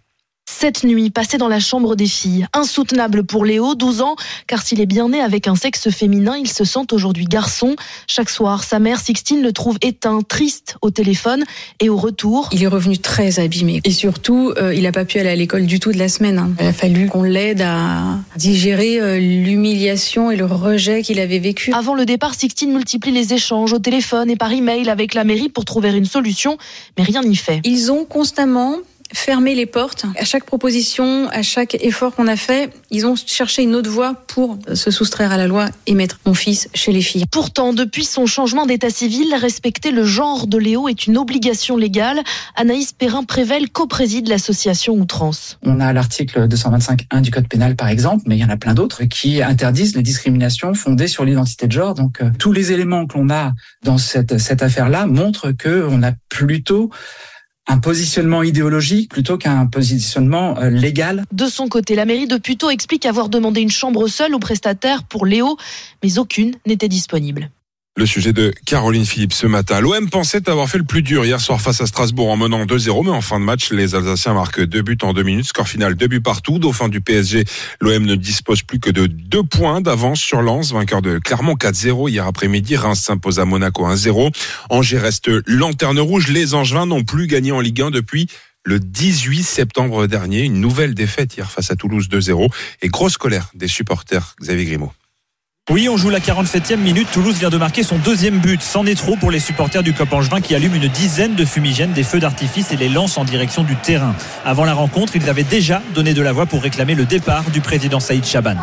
Cette nuit passée dans la chambre des filles, insoutenable pour Léo, 12 ans, car s'il est bien né avec un sexe féminin, il se sent aujourd'hui garçon. Chaque soir, sa mère Sixtine le trouve éteint, triste au téléphone et au retour. Il est revenu très abîmé et surtout, euh, il n'a pas pu aller à l'école du tout de la semaine. hein. Il a fallu qu'on l'aide à digérer euh, l'humiliation et le rejet qu'il avait vécu. Avant le départ, Sixtine multiplie les échanges au téléphone et par email avec la mairie pour trouver une solution, mais rien n'y fait. Ils ont constamment fermé les portes. À chaque proposition, à chaque effort qu'on a fait, ils ont cherché une autre voie pour se soustraire à la loi et mettre mon fils chez les filles. Pourtant, depuis son changement d'état civil, respecter le genre de Léo est une obligation légale. Anaïs Perrin-Prével co-préside l'association Outrance. On a l'article 225.1 du Code pénal, par exemple, mais il y en a plein d'autres qui interdisent les discriminations fondées sur l'identité de genre. Donc, euh, tous les éléments que l'on a dans cette, cette affaire-là montrent que on a plutôt un positionnement idéologique plutôt qu'un positionnement euh, légal. De son côté, la mairie de Puteaux explique avoir demandé une chambre seule aux prestataires pour Léo, mais aucune n'était disponible. Le sujet de Caroline Philippe ce matin. L'OM pensait avoir fait le plus dur hier soir face à Strasbourg en menant 2-0, mais en fin de match, les Alsaciens marquent deux buts en deux minutes. Score final, deux buts partout. Dauphin du PSG, l'OM ne dispose plus que de deux points d'avance sur Lens, vainqueur de Clermont 4-0 hier après-midi. Reims s'impose à Monaco 1-0. Angers reste lanterne rouge. Les Angevins n'ont plus gagné en Ligue 1 depuis le 18 septembre dernier. Une nouvelle défaite hier face à Toulouse 2-0 et grosse colère des supporters. Xavier Grimaud. Oui, on joue la 47e minute. Toulouse vient de marquer son deuxième but. C'en est trop pour les supporters du Cop Angevin qui allument une dizaine de fumigènes, des feux d'artifice et les lancent en direction du terrain. Avant la rencontre, ils avaient déjà donné de la voix pour réclamer le départ du président Saïd Chaban.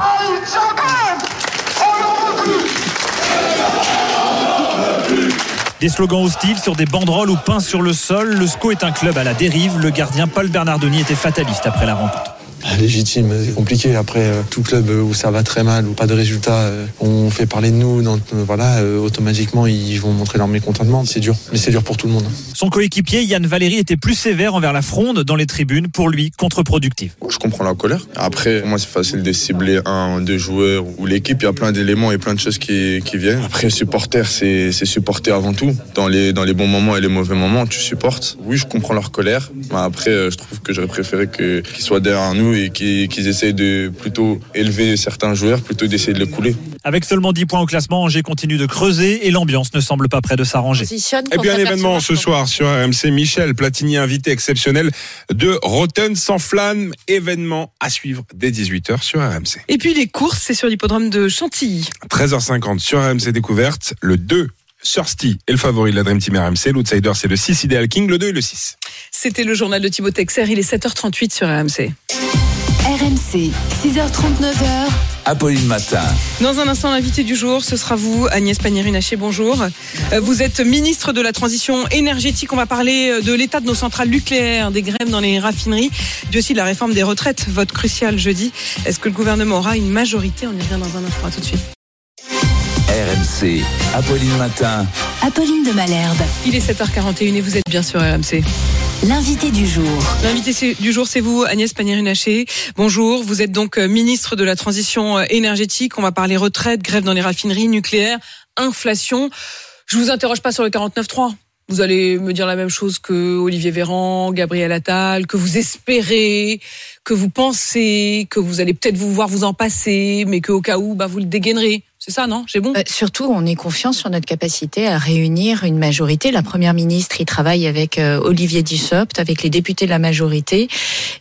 Des slogans hostiles sur des banderoles ou peints sur le sol. Le SCO est un club à la dérive. Le gardien Paul Bernardoni était fataliste après la rencontre. Ah, Légitime, c'est compliqué. Après, euh, tout club où ça va très mal ou pas de résultats, euh, on fait parler de nous. Donc, euh, voilà, euh, automatiquement, ils vont montrer leur mécontentement. C'est dur, mais c'est dur pour tout le monde. Son coéquipier Yann Valéry était plus sévère envers la fronde dans les tribunes, pour lui contre-productive. Je comprends la colère. Après, pour moi, c'est facile de cibler un, deux joueurs ou l'équipe. Il y a plein d'éléments et plein de choses qui, qui viennent. Après, supporter, c'est c'est supporter avant tout. Dans les, dans les bons moments et les mauvais moments, tu supportes. Oui, je comprends leur colère. Mais après, je trouve que j'aurais préféré que- qu'ils soient derrière nous et qu'ils essayent de plutôt élever certains joueurs plutôt d'essayer de les couler. Avec seulement 10 points au classement, Angers continue de creuser et l'ambiance ne semble pas près de s'arranger. Et puis un événement ce soir sur RMC. Michel Platini, invité exceptionnel de Rotten sans flamme. Événement à suivre dès 18h sur RMC. Et puis les courses, c'est sur l'hippodrome de Chantilly. 13h50 sur RMC Découverte. Le 2, Sursti est le favori de la Dream Team RMC. L'outsider, c'est le 6 Ideal King, le 2 et le 6. C'était le journal de Thibaut Texer, il est 7h38 sur RMC. RMC, 6h39h. Apolline Matin. Dans un instant, l'invité du jour, ce sera vous, Agnès Pannier-Runacher. Bonjour. Euh, Vous êtes ministre de la Transition énergétique. On va parler euh, de l'état de nos centrales nucléaires, des grèves dans les raffineries, puis aussi de la réforme des retraites, vote crucial jeudi. Est-ce que le gouvernement aura une majorité? On y revient dans un instant. À tout de suite. RMC. Apolline Matin. Apolline de Malherbe. Il est 7h41 et vous êtes bien sur RMC. L'invité du jour. L'invité du jour, c'est vous, Agnès Pannier-Runacher. Bonjour, vous êtes donc euh, ministre de la Transition euh, énergétique. On va parler retraite, grève dans les raffineries, nucléaire, inflation. Je vous interroge pas sur le 49.3. Vous allez me dire la même chose que Olivier Véran, Gabriel Attal, que vous espérez, que vous pensez, que vous allez peut-être vous voir vous en passer, mais qu'au cas où, bah, vous le dégainerez. C'est ça, non? J'ai bon? Euh, Surtout, on est confiant sur notre capacité à réunir une majorité. La première ministre, il travaille avec euh, Olivier Dussopt, avec les députés de la majorité.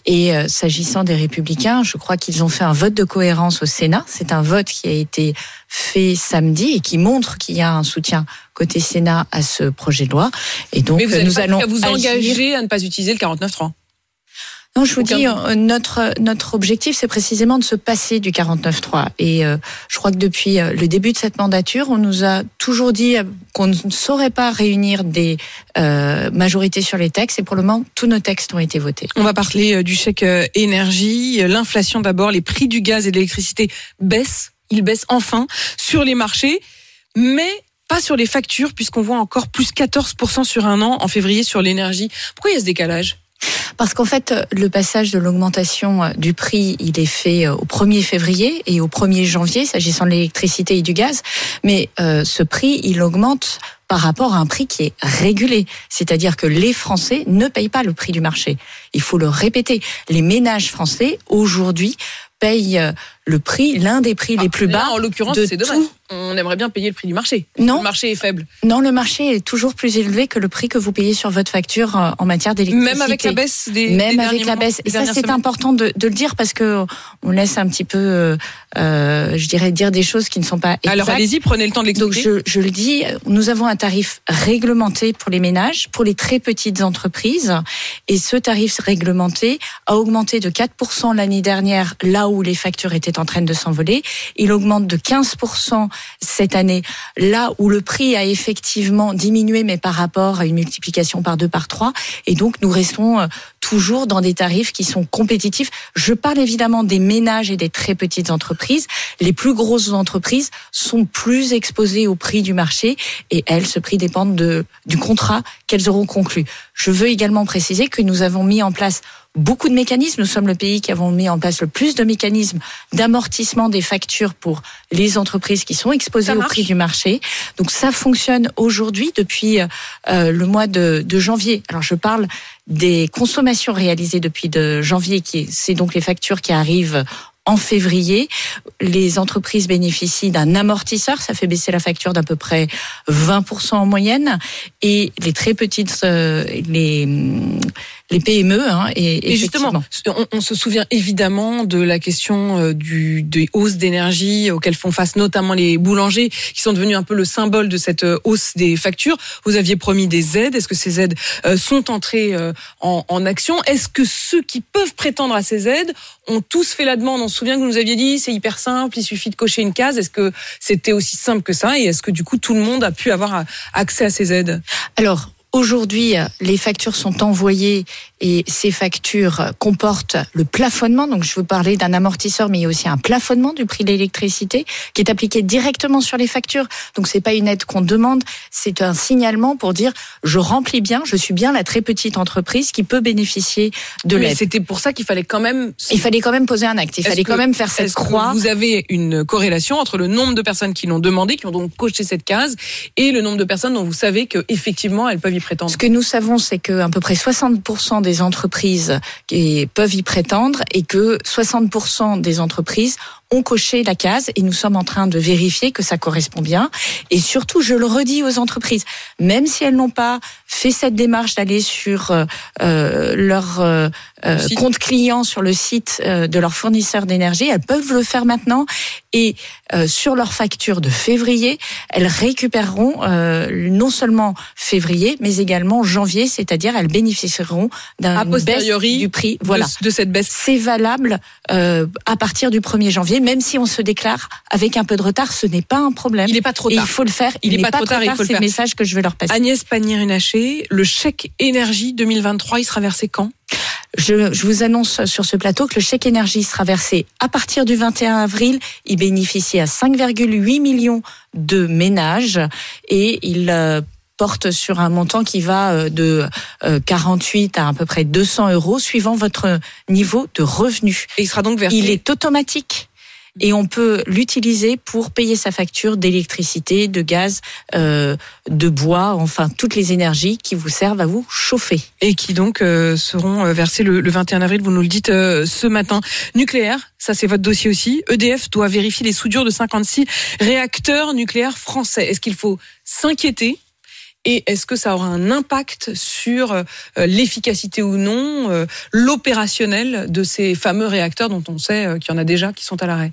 Et euh, s'agissant des Républicains, je crois qu'ils ont fait un vote de cohérence au Sénat. C'est un vote qui a été fait samedi et qui montre qu'il y a un soutien côté Sénat à ce projet de loi. Et donc, mais vous euh, nous pas allons vous agir. engager à ne pas utiliser le 49.3. Non, je vous Aucun dis, euh, notre notre objectif, c'est précisément de se passer du 49.3. Et euh, je crois que depuis euh, le début de cette mandature, on nous a toujours dit euh, qu'on ne saurait pas réunir des euh, majorités sur les textes. Et pour le moment, tous nos textes ont été votés. On va parler du chèque énergie, l'inflation d'abord, les prix du gaz et de l'électricité baissent, ils baissent enfin sur les marchés, mais pas sur les factures puisqu'on voit encore plus 14% sur un an en février sur l'énergie. Pourquoi il y a ce décalage? Parce qu'en fait, le passage de l'augmentation euh, du prix, il est fait au 1er février et au 1er janvier, s'agissant de l'électricité et du gaz. Mais euh, ce prix, il augmente par rapport à un prix qui est régulé. C'est-à-dire que les Français ne payent pas le prix du marché. Il faut le répéter. Les ménages français, aujourd'hui, payent euh, le prix, l'un des prix les plus bas. En l'occurrence, c'est dommage. On aimerait bien payer le prix du marché. Non. Le marché est faible. Non, le marché est toujours plus élevé que le prix que vous payez sur votre facture euh, en matière d'électricité. Même avec la baisse des Même des avec la baisse. Et ça, c'est important de, de le dire parce que on laisse un petit peu, euh, euh, je dirais, dire des choses qui ne sont pas exactes. Alors allez-y, prenez le temps de Donc l'expliquer. je, je le dis, nous avons un tarif réglementé pour les ménages, pour les très petites entreprises, et ce tarif réglementé a augmenté de 4% l'année dernière, là où les factures étaient en train de s'envoler. Il augmente de 15% cette année, là où le prix a effectivement diminué, mais par rapport à une multiplication par deux, par trois, et donc nous restons euh, toujours dans des tarifs qui sont compétitifs. Je parle évidemment des ménages et des très petites entreprises. Les plus grosses entreprises sont plus exposées au prix du marché et elles, ce prix dépend de, du contrat qu'elles auront conclu. Je veux également préciser que nous avons mis en place beaucoup de mécanismes. Nous sommes le pays qui avons mis en place le plus de mécanismes d'amortissement des factures pour les entreprises qui sont exposées au prix du marché. Donc ça fonctionne aujourd'hui depuis euh, le mois de, de janvier. Alors je parle des consommations réalisées depuis de janvier, qui est- c'est donc les factures qui arrivent en février. Les entreprises bénéficient d'un amortisseur, ça fait baisser la facture d'à peu près 20% en moyenne. Et les très petites, euh, les, les PME, hein, et, Et justement, on, on se souvient évidemment de la question euh, du, des hausses d'énergie auxquelles font face notamment les boulangers, qui sont devenus un peu le symbole de cette euh, hausse des factures. Vous aviez promis des aides. Est-ce que ces aides euh, sont entrées euh, en, en action? Est-ce que ceux qui peuvent prétendre à ces aides ont tous fait la demande? On se souvient que vous nous aviez dit c'est hyper simple, il suffit de cocher une case. Est-ce que c'était aussi simple que ça? Et est-ce que du coup tout le monde a pu avoir accès à ces aides Alors, Aujourd'hui, les factures sont envoyées et ces factures comportent le plafonnement. Donc, je veux parler d'un amortisseur, mais il y a aussi un plafonnement du prix de l'électricité qui est appliqué directement sur les factures. Donc, c'est pas une aide qu'on demande, c'est un signalement pour dire je remplis bien, je suis bien la très petite entreprise qui peut bénéficier de l'aide. C'était pour ça qu'il fallait quand même. Il fallait quand même poser un acte. Il fallait que- quand même faire cette est-ce que croix. Vous avez une corrélation entre le nombre de personnes qui l'ont demandé, qui ont donc coché cette case, et le nombre de personnes dont vous savez que effectivement elles peuvent y prétendre? Ce que nous savons, c'est que à peu près 60% des entreprises qui peuvent y prétendre et que 60% des entreprises ont coché la case et nous sommes en train de vérifier que ça correspond bien. Et surtout, je le redis aux entreprises, même si elles n'ont pas fait cette démarche d'aller sur euh, euh, leur euh, euh, compte client sur le site euh, de leur fournisseur d'énergie, elles peuvent le faire maintenant et euh, sur leur facture de février, elles récupéreront euh, non seulement février, mais également janvier, c'est-à-dire elles bénéficieront d'un baisse du prix. de- Voilà, de cette baisse. C'est valable euh, à partir du 1er janvier, même si on se déclare avec un peu de retard, ce n'est pas un problème. Il n'est pas trop Et tard. il faut le faire. Il n'est pas, trop tard, il faut le C'est le message que je vais leur passer. Agnès Pannier-Runacher, le chèque énergie 2023, il sera versé quand? Je, je vous annonce sur ce plateau que le chèque énergie sera versé à partir du 21 avril. Il bénéficie à 5,8 millions de ménages et il euh, porte sur un montant qui va euh, de euh, 48 à à peu près 200 euros suivant votre niveau de revenu. Et il sera donc versé. Il est automatique. Et on peut l'utiliser pour payer sa facture d'électricité, de gaz, euh, de bois, enfin toutes les énergies qui vous servent à vous chauffer. et qui donc euh, seront euh, versés le, le 21 avril, vous nous le dites euh, ce matin. Nucléaire, ça c'est votre dossier aussi. EDF doit vérifier les soudures de 56 réacteurs nucléaires français. Est-ce qu'il faut s'inquiéter et est-ce que ça aura un impact sur euh, l'efficacité ou non, euh, l'opérationnel de ces fameux réacteurs dont on sait euh, qu'il y en a déjà qui sont à l'arrêt?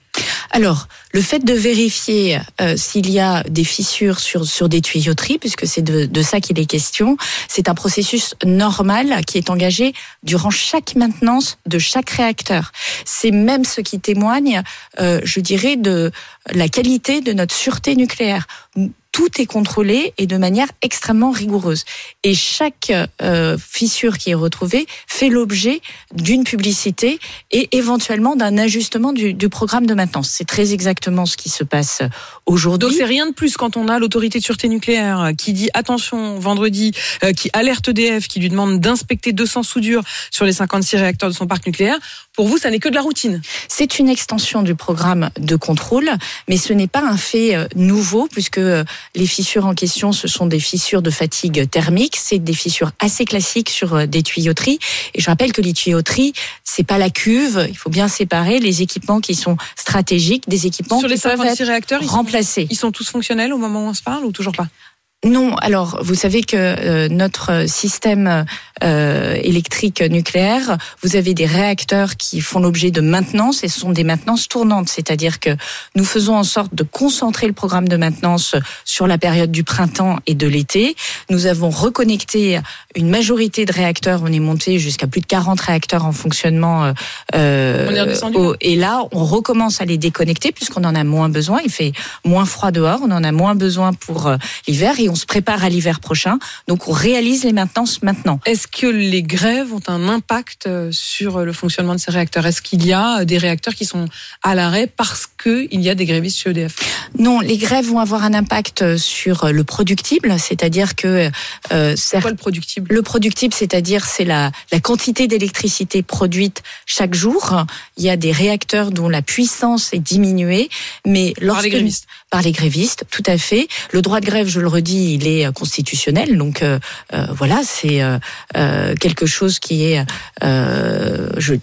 Alors, le fait de vérifier s'il y a des fissures sur, sur des tuyauteries, puisque c'est de, ça qu'il est question, c'est un processus normal qui est engagé durant chaque maintenance de chaque réacteur. C'est même ce qui témoigne, je dirais, de la qualité de notre sûreté nucléaire. Tout est contrôlé et de manière extrêmement rigoureuse. Et chaque euh, fissure qui est retrouvée fait l'objet d'une publicité et éventuellement d'un ajustement du, du, programme de maintenance. C'est très exactement ce qui se passe aujourd'hui. Donc c'est rien de plus quand on a l'autorité de sûreté nucléaire qui dit attention vendredi, euh, qui alerte EDF, qui lui demande d'inspecter 200 soudures sur les 56 réacteurs de son parc nucléaire. Pour vous, ça n'est que de la routine. C'est une extension du programme de contrôle, mais ce n'est pas un fait euh, nouveau puisque euh, les fissures en question, ce sont des fissures de fatigue thermique. C'est des fissures assez classiques sur euh, des tuyauteries. Et je rappelle que les tuyauteries, c'est pas la cuve. Il faut bien séparer les équipements qui sont stratégiques des équipements sur qui les peuvent 56 être réacteurs ils remplacés. Sont, ils sont tous fonctionnels au moment où on se parle ou toujours pas? Non, alors vous savez que euh, notre système euh, électrique nucléaire, vous avez des réacteurs qui font l'objet de maintenance et ce sont des maintenances tournantes, c'est-à-dire que nous faisons en sorte de concentrer le programme de maintenance sur la période du printemps et de l'été. Nous avons reconnecté une majorité de réacteurs, on est monté jusqu'à plus de 40 réacteurs en fonctionnement euh, on est redescendu, au, et là on recommence à les déconnecter puisqu'on en a moins besoin, il fait moins froid dehors, on en a moins besoin pour euh, l'hiver et on se prépare à l'hiver prochain. Donc on réalise les maintenances maintenant. Est-ce que les grèves ont un impact euh, sur le fonctionnement de ces réacteurs? Est-ce qu'il y a des réacteurs qui sont à l'arrêt parce qu'il y a des grévistes chez EDF Non, les grèves vont avoir un impact sur le productible, c'est-à-dire que euh, quoi le productible? Le productible, c'est-à-dire c'est la, la quantité d'électricité produite chaque jour. Il y a des réacteurs dont la puissance est diminuée, mais lorsque par les grévistes, par les grévistes, tout à fait. Le droit de grève, je le redis, il est constitutionnel, donc euh, euh, voilà, c'est euh, quelque chose qui est je,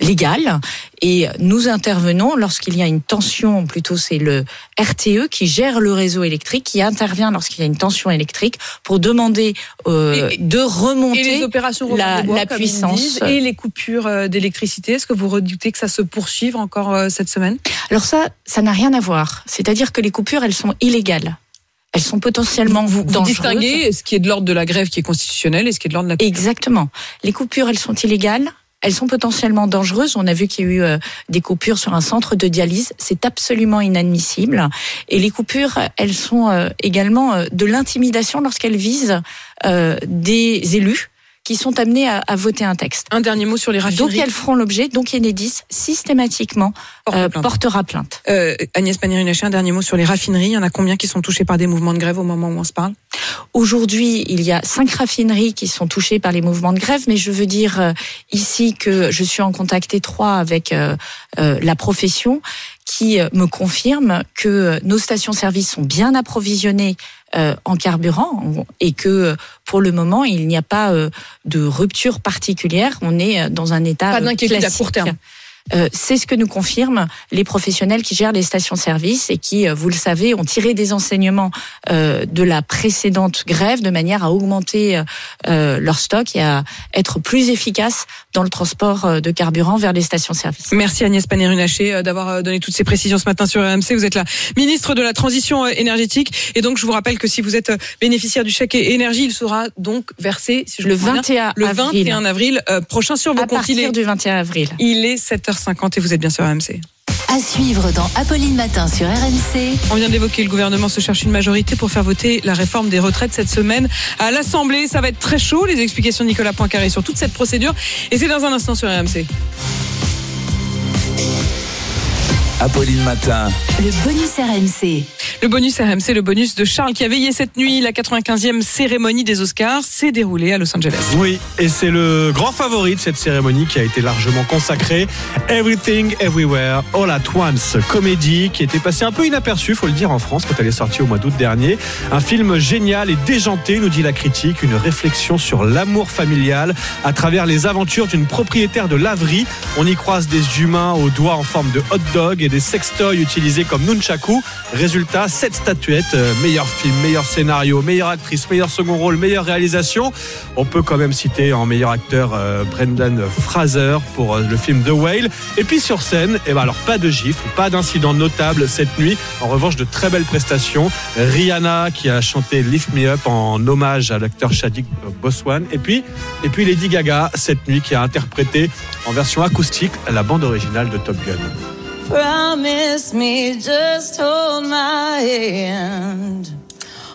légal. Et nous intervenons lorsqu'il y a une tension, plutôt c'est le RTE qui gère le réseau électrique, qui intervient lorsqu'il y a une tension électrique pour demander euh, et, de remonter et les opérations la, bois, la puissance. Disent, et les coupures d'électricité, est-ce que vous redoutez que ça se poursuive encore euh, cette semaine? Alors ça, ça n'a rien à voir. C'est-à-dire que les coupures, elles sont illégales elles sont potentiellement vous, vous distinguez ce qui est de l'ordre de la grève qui est constitutionnelle et ce qui est de l'ordre de la coupure. Exactement. Les coupures, elles sont illégales. Elles sont potentiellement dangereuses. On a vu qu'il y a eu euh, des coupures sur un centre de dialyse. C'est absolument inadmissible. Et les coupures, elles sont euh, également euh, de l'intimidation lorsqu'elles visent des élus qui sont amenés à, à, voter un texte. Un dernier mot sur les raffineries. Donc elles feront l'objet, donc Enedis systématiquement Porte euh, plainte. portera plainte. Euh, Agnès Pannier-Runacher, un dernier mot sur les raffineries. Il y en a combien qui sont touchés par des mouvements de grève au moment où on se parle? Aujourd'hui, il y a cinq raffineries qui sont touchées par les mouvements de grève, mais je veux dire euh, ici que je suis en contact étroit avec euh, la profession qui me confirme que nos stations-service sont bien approvisionnées euh, en carburant et que pour le moment il n'y a pas euh, de rupture particulière. On est dans un état pas d'inquiétude à court terme. Euh, c'est ce que nous confirment les professionnels qui gèrent les stations-service et qui, euh, vous le savez, ont tiré des enseignements euh, de la précédente grève de manière à augmenter leur stock et à être plus efficaces dans le transport de carburant vers les stations-service. Merci Agnès Pannier-Runacher d'avoir donné toutes ces précisions ce matin sur RMC. Vous êtes la ministre de la Transition énergétique et donc je vous rappelle que si vous êtes bénéficiaire du chèque énergie, il sera donc versé si je le 21 le avril. 21 avril prochain sur vos à comptes. partir du 21 avril. Il est 7h 50 et vous êtes bien sur RMC. À suivre dans Apolline Matin sur RMC. On vient d'évoquer le gouvernement se cherche une majorité pour faire voter la réforme des retraites cette semaine à l'Assemblée. Ça va être très chaud, les explications de Nicolas Poincaré sur toute cette procédure. Et c'est dans un instant sur RMC. Apolline Matin. Le bonus RMC. Le bonus RMC, le bonus de Charles qui a veillé cette nuit. La 95e cérémonie des Oscars s'est déroulée à Los Angeles. Oui, et c'est le grand favori de cette cérémonie qui a été largement consacrée. Everything, Everywhere, All at Once, comédie qui était passée un peu inaperçue, faut le dire, en France quand elle est sortie au mois d'août dernier. Un film génial et déjanté, nous dit la critique, une réflexion sur l'amour familial à travers les aventures d'une propriétaire de laverie. On y croise des humains aux doigts en forme de hot dog et des sextoys utilisés comme nunchaku. Résultat, sept statuettes, euh, meilleur film, meilleur scénario, meilleure actrice, meilleur second rôle, meilleure réalisation. On peut quand même citer en meilleur acteur euh, Brendan Fraser pour euh, le film The Whale. Et puis sur scène, eh ben alors pas de gifles, pas d'incident notable cette nuit. En revanche, de très belles prestations. Rihanna qui a chanté Lift Me Up en hommage à l'acteur Chadwick Boseman. Et puis, et puis Lady Gaga cette nuit qui a interprété en version acoustique la bande originale de Top Gun. Promise me, just hold my hand.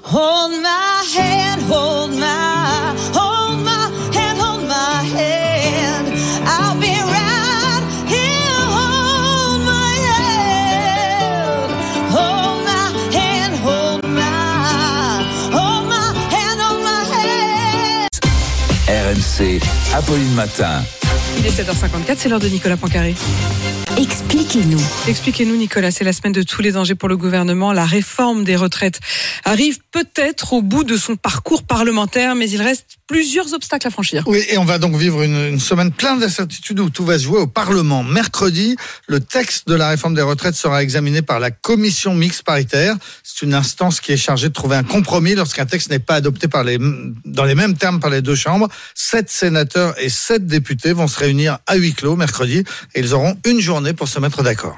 Hold my hand, hold my, hold my hand, hold my hand. I'll be right here, hold my hand. Hold my hand, hold my, hold my hand, hold my hand. RMC, Apolline Matin. Il est 7h54, c'est l'heure de Nicolas Pancaré. Expliquez-nous. Expliquez-nous, Nicolas. C'est la semaine de tous les dangers pour le gouvernement. La réforme des retraites arrive peut-être au bout de son parcours parlementaire, mais il reste plusieurs obstacles à franchir. Oui, et on va donc vivre une, une semaine pleine d'incertitudes où tout va se jouer au Parlement. Mercredi, le texte de la réforme des retraites sera examiné par la commission mixte paritaire. C'est une instance qui est chargée de trouver un compromis lorsqu'un texte n'est pas adopté par les, dans les mêmes termes par les deux chambres. Sept sénateurs et sept députés vont se réunir à huis clos mercredi et ils auront une journée pour se mettre d'accord.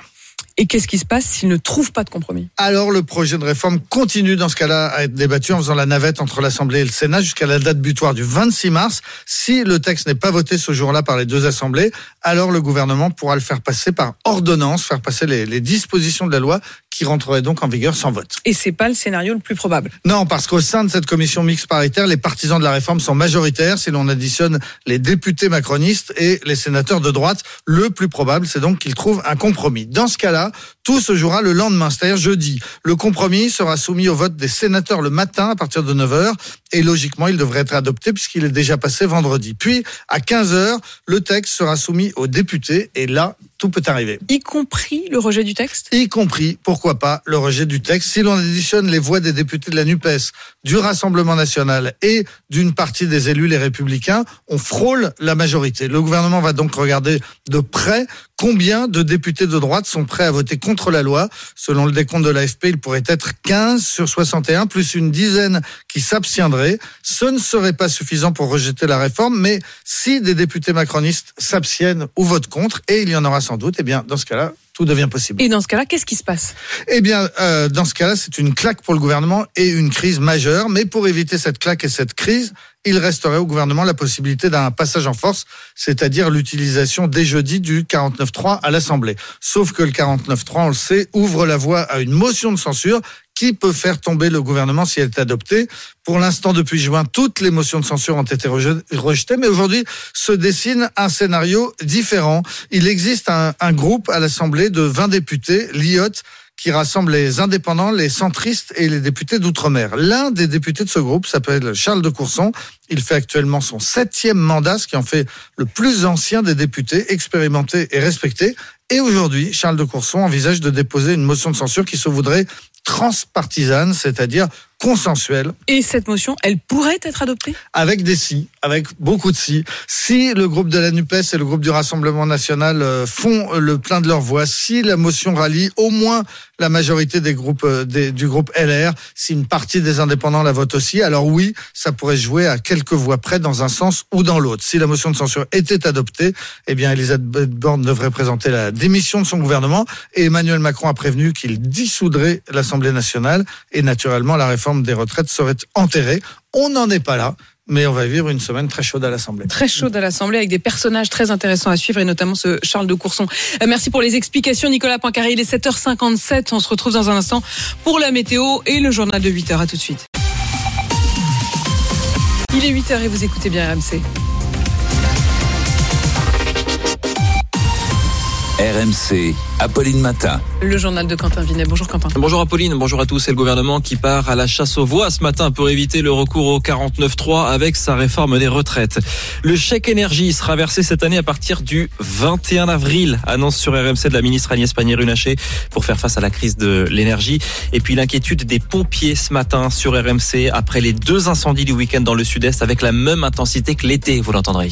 Et qu'est-ce qui se passe s'ils ne trouvent pas de compromis? Alors le projet de réforme continue dans ce cas-là à être débattu en faisant la navette entre l'Assemblée et le Sénat jusqu'à la date butoir du 26 mars. Si le texte n'est pas voté ce jour-là par les deux assemblées, alors le gouvernement pourra le faire passer par ordonnance, faire passer les, les dispositions de la loi qui rentreraient donc en vigueur sans vote. Et c'est pas le scénario le plus probable. Non, parce qu'au sein de cette commission mixte paritaire, les partisans de la réforme sont majoritaires si l'on additionne les députés macronistes et les sénateurs de droite. Le plus probable, c'est donc qu'ils trouvent un compromis. Dans ce cas-là, tout se jouera le lendemain, c'est-à-dire jeudi. Le compromis sera soumis au vote des sénateurs le matin à partir de 9h et logiquement, il devrait être adopté puisqu'il est déjà passé vendredi. Puis, à 15h, le texte sera soumis aux députés et là, tout peut arriver. Y compris le rejet du texte? Y compris, pourquoi pas, le rejet du texte. Si l'on additionne les voix des députés de la NUPES, du Rassemblement national et d'une partie des élus, les républicains, on frôle la majorité. Le gouvernement va donc regarder de près combien de députés de droite sont prêts à voter contre la loi? Selon le décompte de l'AFP, il pourrait être 15 sur 61, plus une dizaine qui s'abstiendraient. Ce ne serait pas suffisant pour rejeter la réforme, mais si des députés macronistes s'abstiennent ou votent contre, et il y en aura sans doute, eh bien, dans ce cas-là, tout devient possible. Et dans ce cas-là, qu'est-ce qui se passe? Eh bien, euh, dans ce cas-là, c'est une claque pour le gouvernement et une crise majeure. Mais pour éviter cette claque et cette crise, il resterait au gouvernement la possibilité d'un passage en force, c'est-à-dire l'utilisation dès jeudi du 49.3 à l'Assemblée. Sauf que le 49.3, on le sait, ouvre la voie à une motion de censure qui peut faire tomber le gouvernement si elle est adoptée. Pour l'instant, depuis juin, toutes les motions de censure ont été rejetées, mais aujourd'hui se dessine un scénario différent. Il existe un, un groupe à l'Assemblée de 20 députés, l'IOT, qui rassemble les indépendants, les centristes et les députés d'outre-mer. L'un des députés de ce groupe s'appelle Charles de Courson. Il fait actuellement son septième mandat, ce qui en fait le plus ancien des députés, expérimentés et respectés. Et aujourd'hui, Charles de Courson envisage de déposer une motion de censure qui se voudrait transpartisane, c'est-à-dire consensuelle. Et cette motion, elle pourrait être adoptée? Avec des si, avec beaucoup de si. Si le groupe de la NUPES et le groupe du Rassemblement national euh, font le plein de leur voix, si la motion rallie au moins la majorité des groupes euh, des, du groupe LR, si une partie des indépendants la vote aussi, alors oui, ça pourrait jouer à quelques voix près dans un sens ou dans l'autre. Si la motion de censure était adoptée, eh bien Elisabeth Borne devrait présenter la démission de son gouvernement et Emmanuel Macron a prévenu qu'il dissoudrait l'Assemblée nationale et naturellement la réforme des retraites serait enterrée. On n'en est pas là. Mais on va vivre une semaine très chaude à l'Assemblée. Très chaude à l'Assemblée avec des personnages très intéressants à suivre et notamment ce Charles de Courson. Euh, merci pour les explications Nicolas Poincaré. Il est 7h57. On se retrouve dans un instant pour la météo et le journal de 8h. À tout de suite. Il est 8h et vous écoutez bien RMC. RMC, Apolline Matin. Le journal de Quentin Vinet. Bonjour Quentin. Bonjour Apolline, bonjour à tous. C'est le gouvernement qui part à la chasse aux voix ce matin pour éviter le recours au 49.3 avec sa réforme des retraites. Le chèque énergie sera versé cette année à partir du 21 avril, annonce sur RMC de la ministre Agnès Pannier-Runacher pour faire face à la crise de l'énergie. Et puis l'inquiétude des pompiers ce matin sur RMC après les deux incendies du week-end dans le sud-est avec la même intensité que l'été, vous l'entendrez.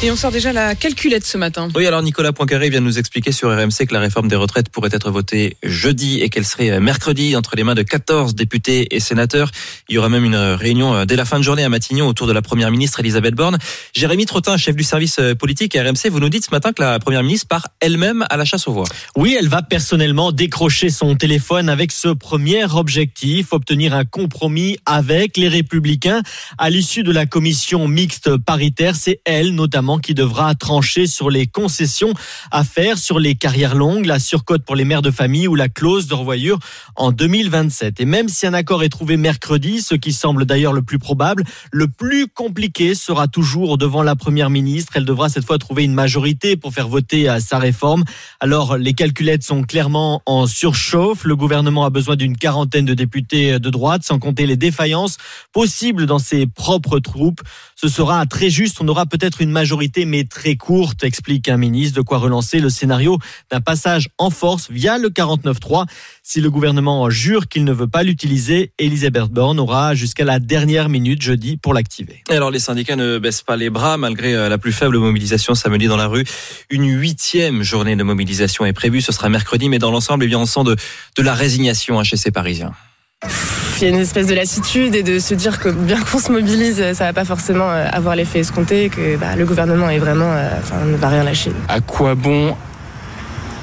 Et on sort déjà la calculette ce matin. Oui, alors Nicolas Poincaré vient de nous expliquer sur RMC que la réforme des retraites pourrait être votée jeudi et qu'elle serait mercredi entre les mains de 14 députés et sénateurs. Il y aura même une réunion dès la fin de journée à Matignon autour de la première ministre Elisabeth Borne. Jérémy Trottin, chef du service politique à RMC, vous nous dites ce matin que la première ministre part elle-même à la chasse aux voix. Oui, elle va personnellement décrocher son téléphone avec ce premier objectif, obtenir un compromis avec les républicains à l'issue de la commission mixte paritaire. C'est elle notamment qui devra trancher sur les concessions à faire sur les carrières longues, la surcote pour les mères de famille ou la clause de revoyure en 2027. Et même si un accord est trouvé mercredi, ce qui semble d'ailleurs le plus probable, le plus compliqué sera toujours devant la première ministre. Elle devra cette fois trouver une majorité pour faire voter sa réforme. Alors les calculettes sont clairement en surchauffe. Le gouvernement a besoin d'une quarantaine de députés de droite, sans compter les défaillances possibles dans ses propres troupes. Ce sera très juste. On aura peut-être une majorité, mais très courte, explique un ministre. De quoi relancer le scénario d'un passage en force via le 49-3. Si le gouvernement jure qu'il ne veut pas l'utiliser, Elisabeth Borne aura jusqu'à la dernière minute jeudi pour l'activer. Alors les syndicats ne baissent pas les bras malgré euh, la plus faible mobilisation samedi dans la rue. Une huitième journée de mobilisation est prévue. Ce sera mercredi, mais dans l'ensemble, eh bien, on sent de, de la résignation chez ces Parisiens. Il y a une espèce de lassitude et de se dire que bien qu'on se mobilise, ça va pas forcément euh, avoir l'effet escompté, que bah, le gouvernement est vraiment, euh, enfin, ne va rien lâcher. À quoi bon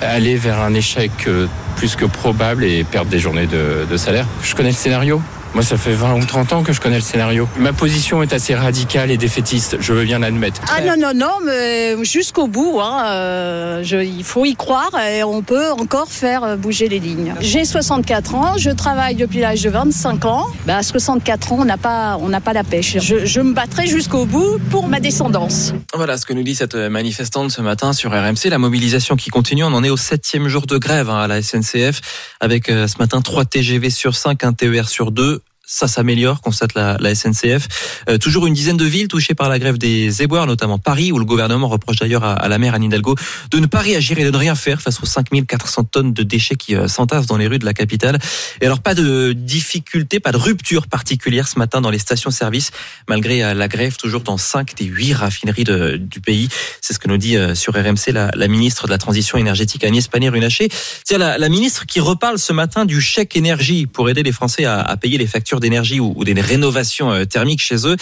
aller vers un échec euh, plus que probable et perdre des journées de salaire? Je connais le scénario. Moi, ça fait 20 ou 30 ans que je connais le scénario. Ma position est assez radicale et défaitiste, je veux bien l'admettre. Ah non, non, non, mais jusqu'au bout, hein, euh, je, il faut y croire et on peut encore faire bouger les lignes. J'ai 64 ans, je travaille depuis l'âge de 25 ans. Bah, à 64 ans, on n'a pas, on n'a pas la pêche. Je, je me battrai jusqu'au bout pour ma descendance. Voilà ce que nous dit cette manifestante ce matin sur RMC. La mobilisation qui continue. On en est au septième jour de grève hein, à la SNCF avec euh, ce matin 3 TGV sur 5, un TER sur 2 ça s'améliore, constate la, la SNCF. Euh, toujours une dizaine de villes touchées par la grève des éboueurs, notamment Paris, où le gouvernement reproche d'ailleurs à, à, la maire Anne Hidalgo de ne pas réagir et de ne rien faire face aux 5400 tonnes de déchets qui euh, s'entassent dans les rues de la capitale. Et alors pas de difficulté, pas de rupture particulière ce matin dans les stations-service, malgré euh, la grève toujours dans 5 des 8 raffineries de, du pays. C'est ce que nous dit euh, sur RMC la, la, ministre de la Transition énergétique Agnès Pannier-Runacher. C'est la, la ministre qui reparle ce matin du chèque énergie pour aider les Français à, à payer les factures d'énergie ou, des rénovations thermiques chez eux.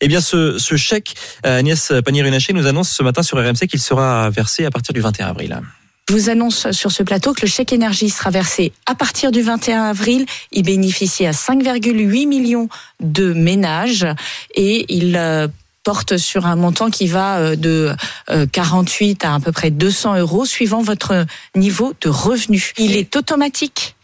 Eh bien, ce, ce chèque, Agnès Pannier-Runacher nous annonce ce matin sur RMC qu'il sera versé à partir du 21 avril. Je vous annonce sur ce plateau que le chèque énergie sera versé à partir du 21 avril. Il bénéficie à 5,8 millions de ménages et il porte sur un montant qui va de 48 à à peu près 200 euros suivant votre niveau de revenu. Il est automatique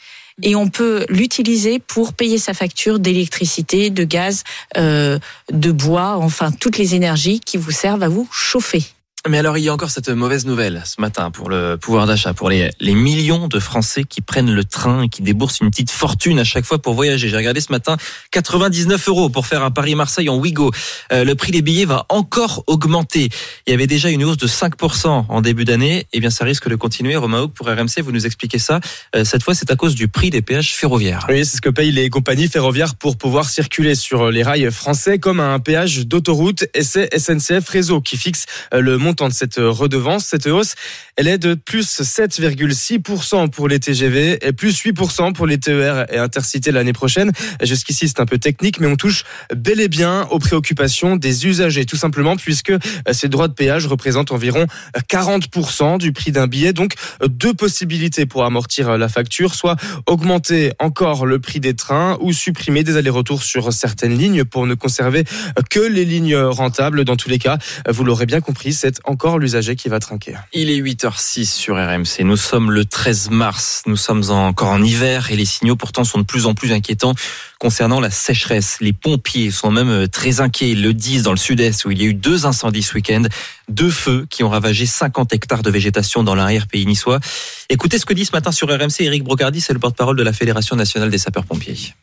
et on peut l'utiliser pour payer sa facture d'électricité, de gaz, euh, de bois, enfin toutes les énergies qui vous servent à vous chauffer. Mais alors, il y a encore cette mauvaise nouvelle ce matin pour le pouvoir d'achat, pour les, les millions de Français qui prennent le train et qui déboursent une petite fortune à chaque fois pour voyager. J'ai regardé ce matin, 99 euros pour faire un Paris-Marseille en Ouigo. Euh, le prix des billets va encore augmenter. Il y avait déjà une hausse de 5% en début d'année. Eh bien, ça risque de continuer. Romain Houck, pour RMC, vous nous expliquez ça. Euh, cette fois, c'est à cause du prix des péages ferroviaires. Oui, c'est ce que payent les compagnies ferroviaires pour pouvoir circuler sur les rails français comme un péage d'autoroute. Et c'est SNCF Réseau qui fixe euh, le montant de cette redevance. Cette hausse, elle est de plus 7,6% pour les TGV et plus 8% pour les TER et Intercité l'année prochaine. Jusqu'ici, c'est un peu technique, mais on touche bel et bien aux préoccupations des usagers, tout simplement, puisque ces droits de péage représentent environ 40% du prix d'un billet. Donc, deux possibilités pour amortir la facture, soit augmenter encore le prix des trains ou supprimer des allers-retours sur certaines lignes pour ne conserver que les lignes rentables. Dans tous les cas, vous l'aurez bien compris, c'est encore l'usager qui va trinquer. Il est 8h06 sur RMC. Nous sommes le 13 mars. Nous sommes encore en hiver et les signaux pourtant sont de plus en plus inquiétants concernant la sécheresse. Les pompiers sont même très inquiets. Ils le disent dans le sud-est où il y a eu deux incendies ce week-end, deux feux qui ont ravagé 50 hectares de végétation dans l'arrière-pays niçois. Écoutez ce que dit ce matin sur RMC Eric Brocardi, c'est le porte-parole de la Fédération nationale des sapeurs-pompiers.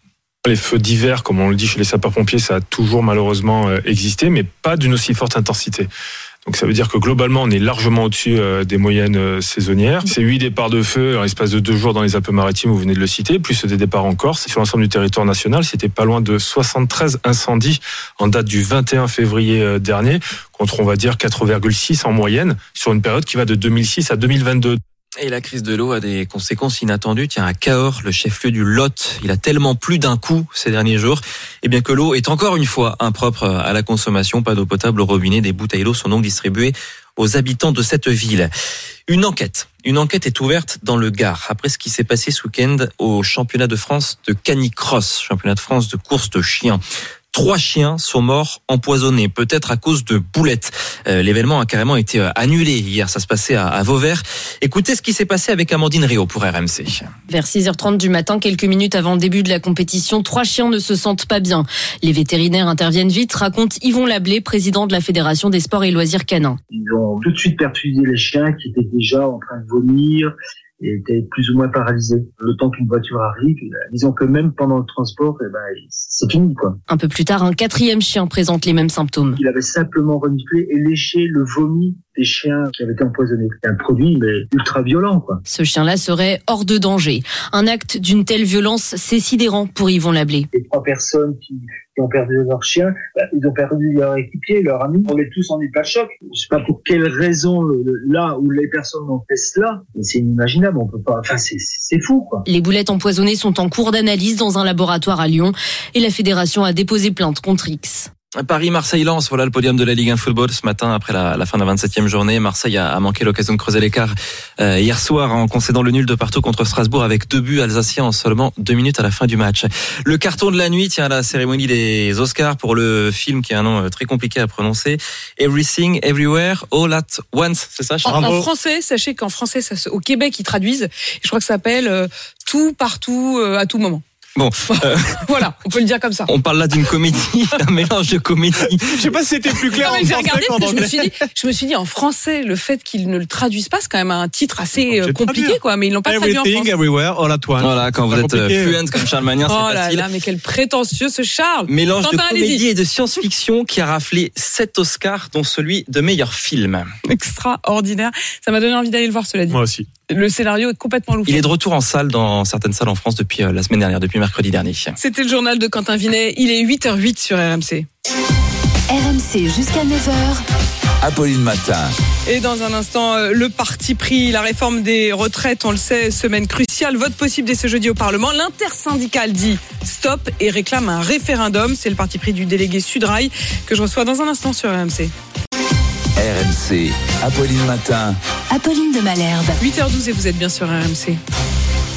Les feux d'hiver, comme on le dit chez les sapeurs-pompiers, ça a toujours malheureusement existé, mais pas d'une aussi forte intensité. Donc ça veut dire que globalement, on est largement au-dessus des moyennes saisonnières. C'est huit départs de feu en l'espace de deux jours dans les Alpes-Maritimes, vous venez de le citer, plus des départs en Corse. Sur l'ensemble du territoire national, c'était pas loin de 73 incendies en date du 21 février dernier, contre on va dire 4,6 en moyenne sur une période qui va de 2006 à 2022. Et la crise de l'eau a des conséquences inattendues. Tiens, à Cahors, le chef-lieu du Lot, il a tellement plu d'un coup ces derniers jours, et bien que l'eau est encore une fois impropre à la consommation. Pas d'eau potable au robinet. Des bouteilles d'eau sont donc distribuées aux habitants de cette ville. Une enquête. Une enquête est ouverte dans le Gard après ce qui s'est passé ce week-end au championnat de France de canicross, championnat de France de course de chiens Trois chiens sont morts empoisonnés, peut-être à cause de boulettes. Euh, L'événement a carrément été euh, annulé hier, ça se passait à, à Vauvert. Écoutez ce qui s'est passé avec Amandine Rio pour RMC. Vers 6h30 du matin, quelques minutes avant le début de la compétition, trois chiens ne se sentent pas bien. Les vétérinaires interviennent vite, raconte Yvon Lablé, président de la Fédération des sports et loisirs canins. Ils ont tout de suite perfusé les chiens qui étaient déjà en train de vomir et étaient plus ou moins paralysés. Le temps qu'une voiture arrive, disons que même pendant le transport, eh ben, c'est fini quoi. Un peu plus tard, un quatrième chien présente les mêmes symptômes. Il avait simplement reniflé et léché le vomi des chiens qui avaient été empoisonnés. C'est un produit mais ultra violent quoi. Ce chien-là serait hors de danger. Un acte d'une telle violence, c'est sidérant pour Yvon Lablé. Les trois personnes qui, qui ont perdu leur chien, bah, ils ont perdu leur équipier, leur ami. On est tous en état de choc. Je sais pas pour quelle raison le- le- là où les personnes ont fait cela, mais c'est inimaginable. On peut pas. Enfin, c'est- fou quoi. Les boulettes empoisonnées sont en cours d'analyse dans un laboratoire à Lyon et la fédération a déposé plainte contre X. Paris-Marseille-Lens, voilà le podium de la Ligue 1 Football ce matin après la, la fin de la 27e journée. Marseille a, a manqué l'occasion de creuser l'écart euh, hier soir en concédant le nul de partout contre Strasbourg avec deux buts alsaciens en seulement deux minutes à la fin du match. Le carton de la nuit tient à la cérémonie des Oscars pour le film qui a un nom euh, très compliqué à prononcer. Everything, Everywhere, All at Once, c'est ça En, en français, sachez qu'en français, ça se- au Québec, ils traduisent. Et je crois que ça s'appelle euh, tout, partout, euh, à tout moment. Bon, euh, Voilà, on peut le dire comme ça. on parle là d'une comédie, un mélange de comédie. Je sais pas si c'était plus clair Non, en mais j'ai français regardé qu'en parce que je me suis dit, je me suis dit en français, le fait qu'ils ne le traduisent pas, c'est quand même un titre assez euh, compliqué, traduit. quoi. Mais ils l'ont pas traduit en Everything, français. everywhere, all at once. Voilà, quand vous êtes euh, fluent comme Charles Magnin, Oh c'est là facile. là, mais quel prétentieux ce Charles. Mélange de comédie et de science-fiction qui a raflé 7 Oscars, dont celui de meilleur film. Extraordinaire. Ça m'a donné envie d'aller le voir, cela dit. Moi aussi. Le scénario est complètement loufoque. Il est de retour en salle dans certaines salles en France depuis euh, la semaine dernière, depuis mercredi dernier. C'était le journal de Quentin Vinet. Il est 8h08 sur RMC. RMC jusqu'à 9h. Apolline Matin. Et dans un instant, euh, le parti pris, la réforme des retraites, on le sait, semaine cruciale, vote possible dès ce jeudi au Parlement. L'intersyndicale dit stop et réclame un référendum. C'est le parti pris du délégué Sudrail que je reçois dans un instant sur RMC. RMC. Apolline Matin. Apolline de Malherbe. 8h12 et vous êtes bien sur RMC.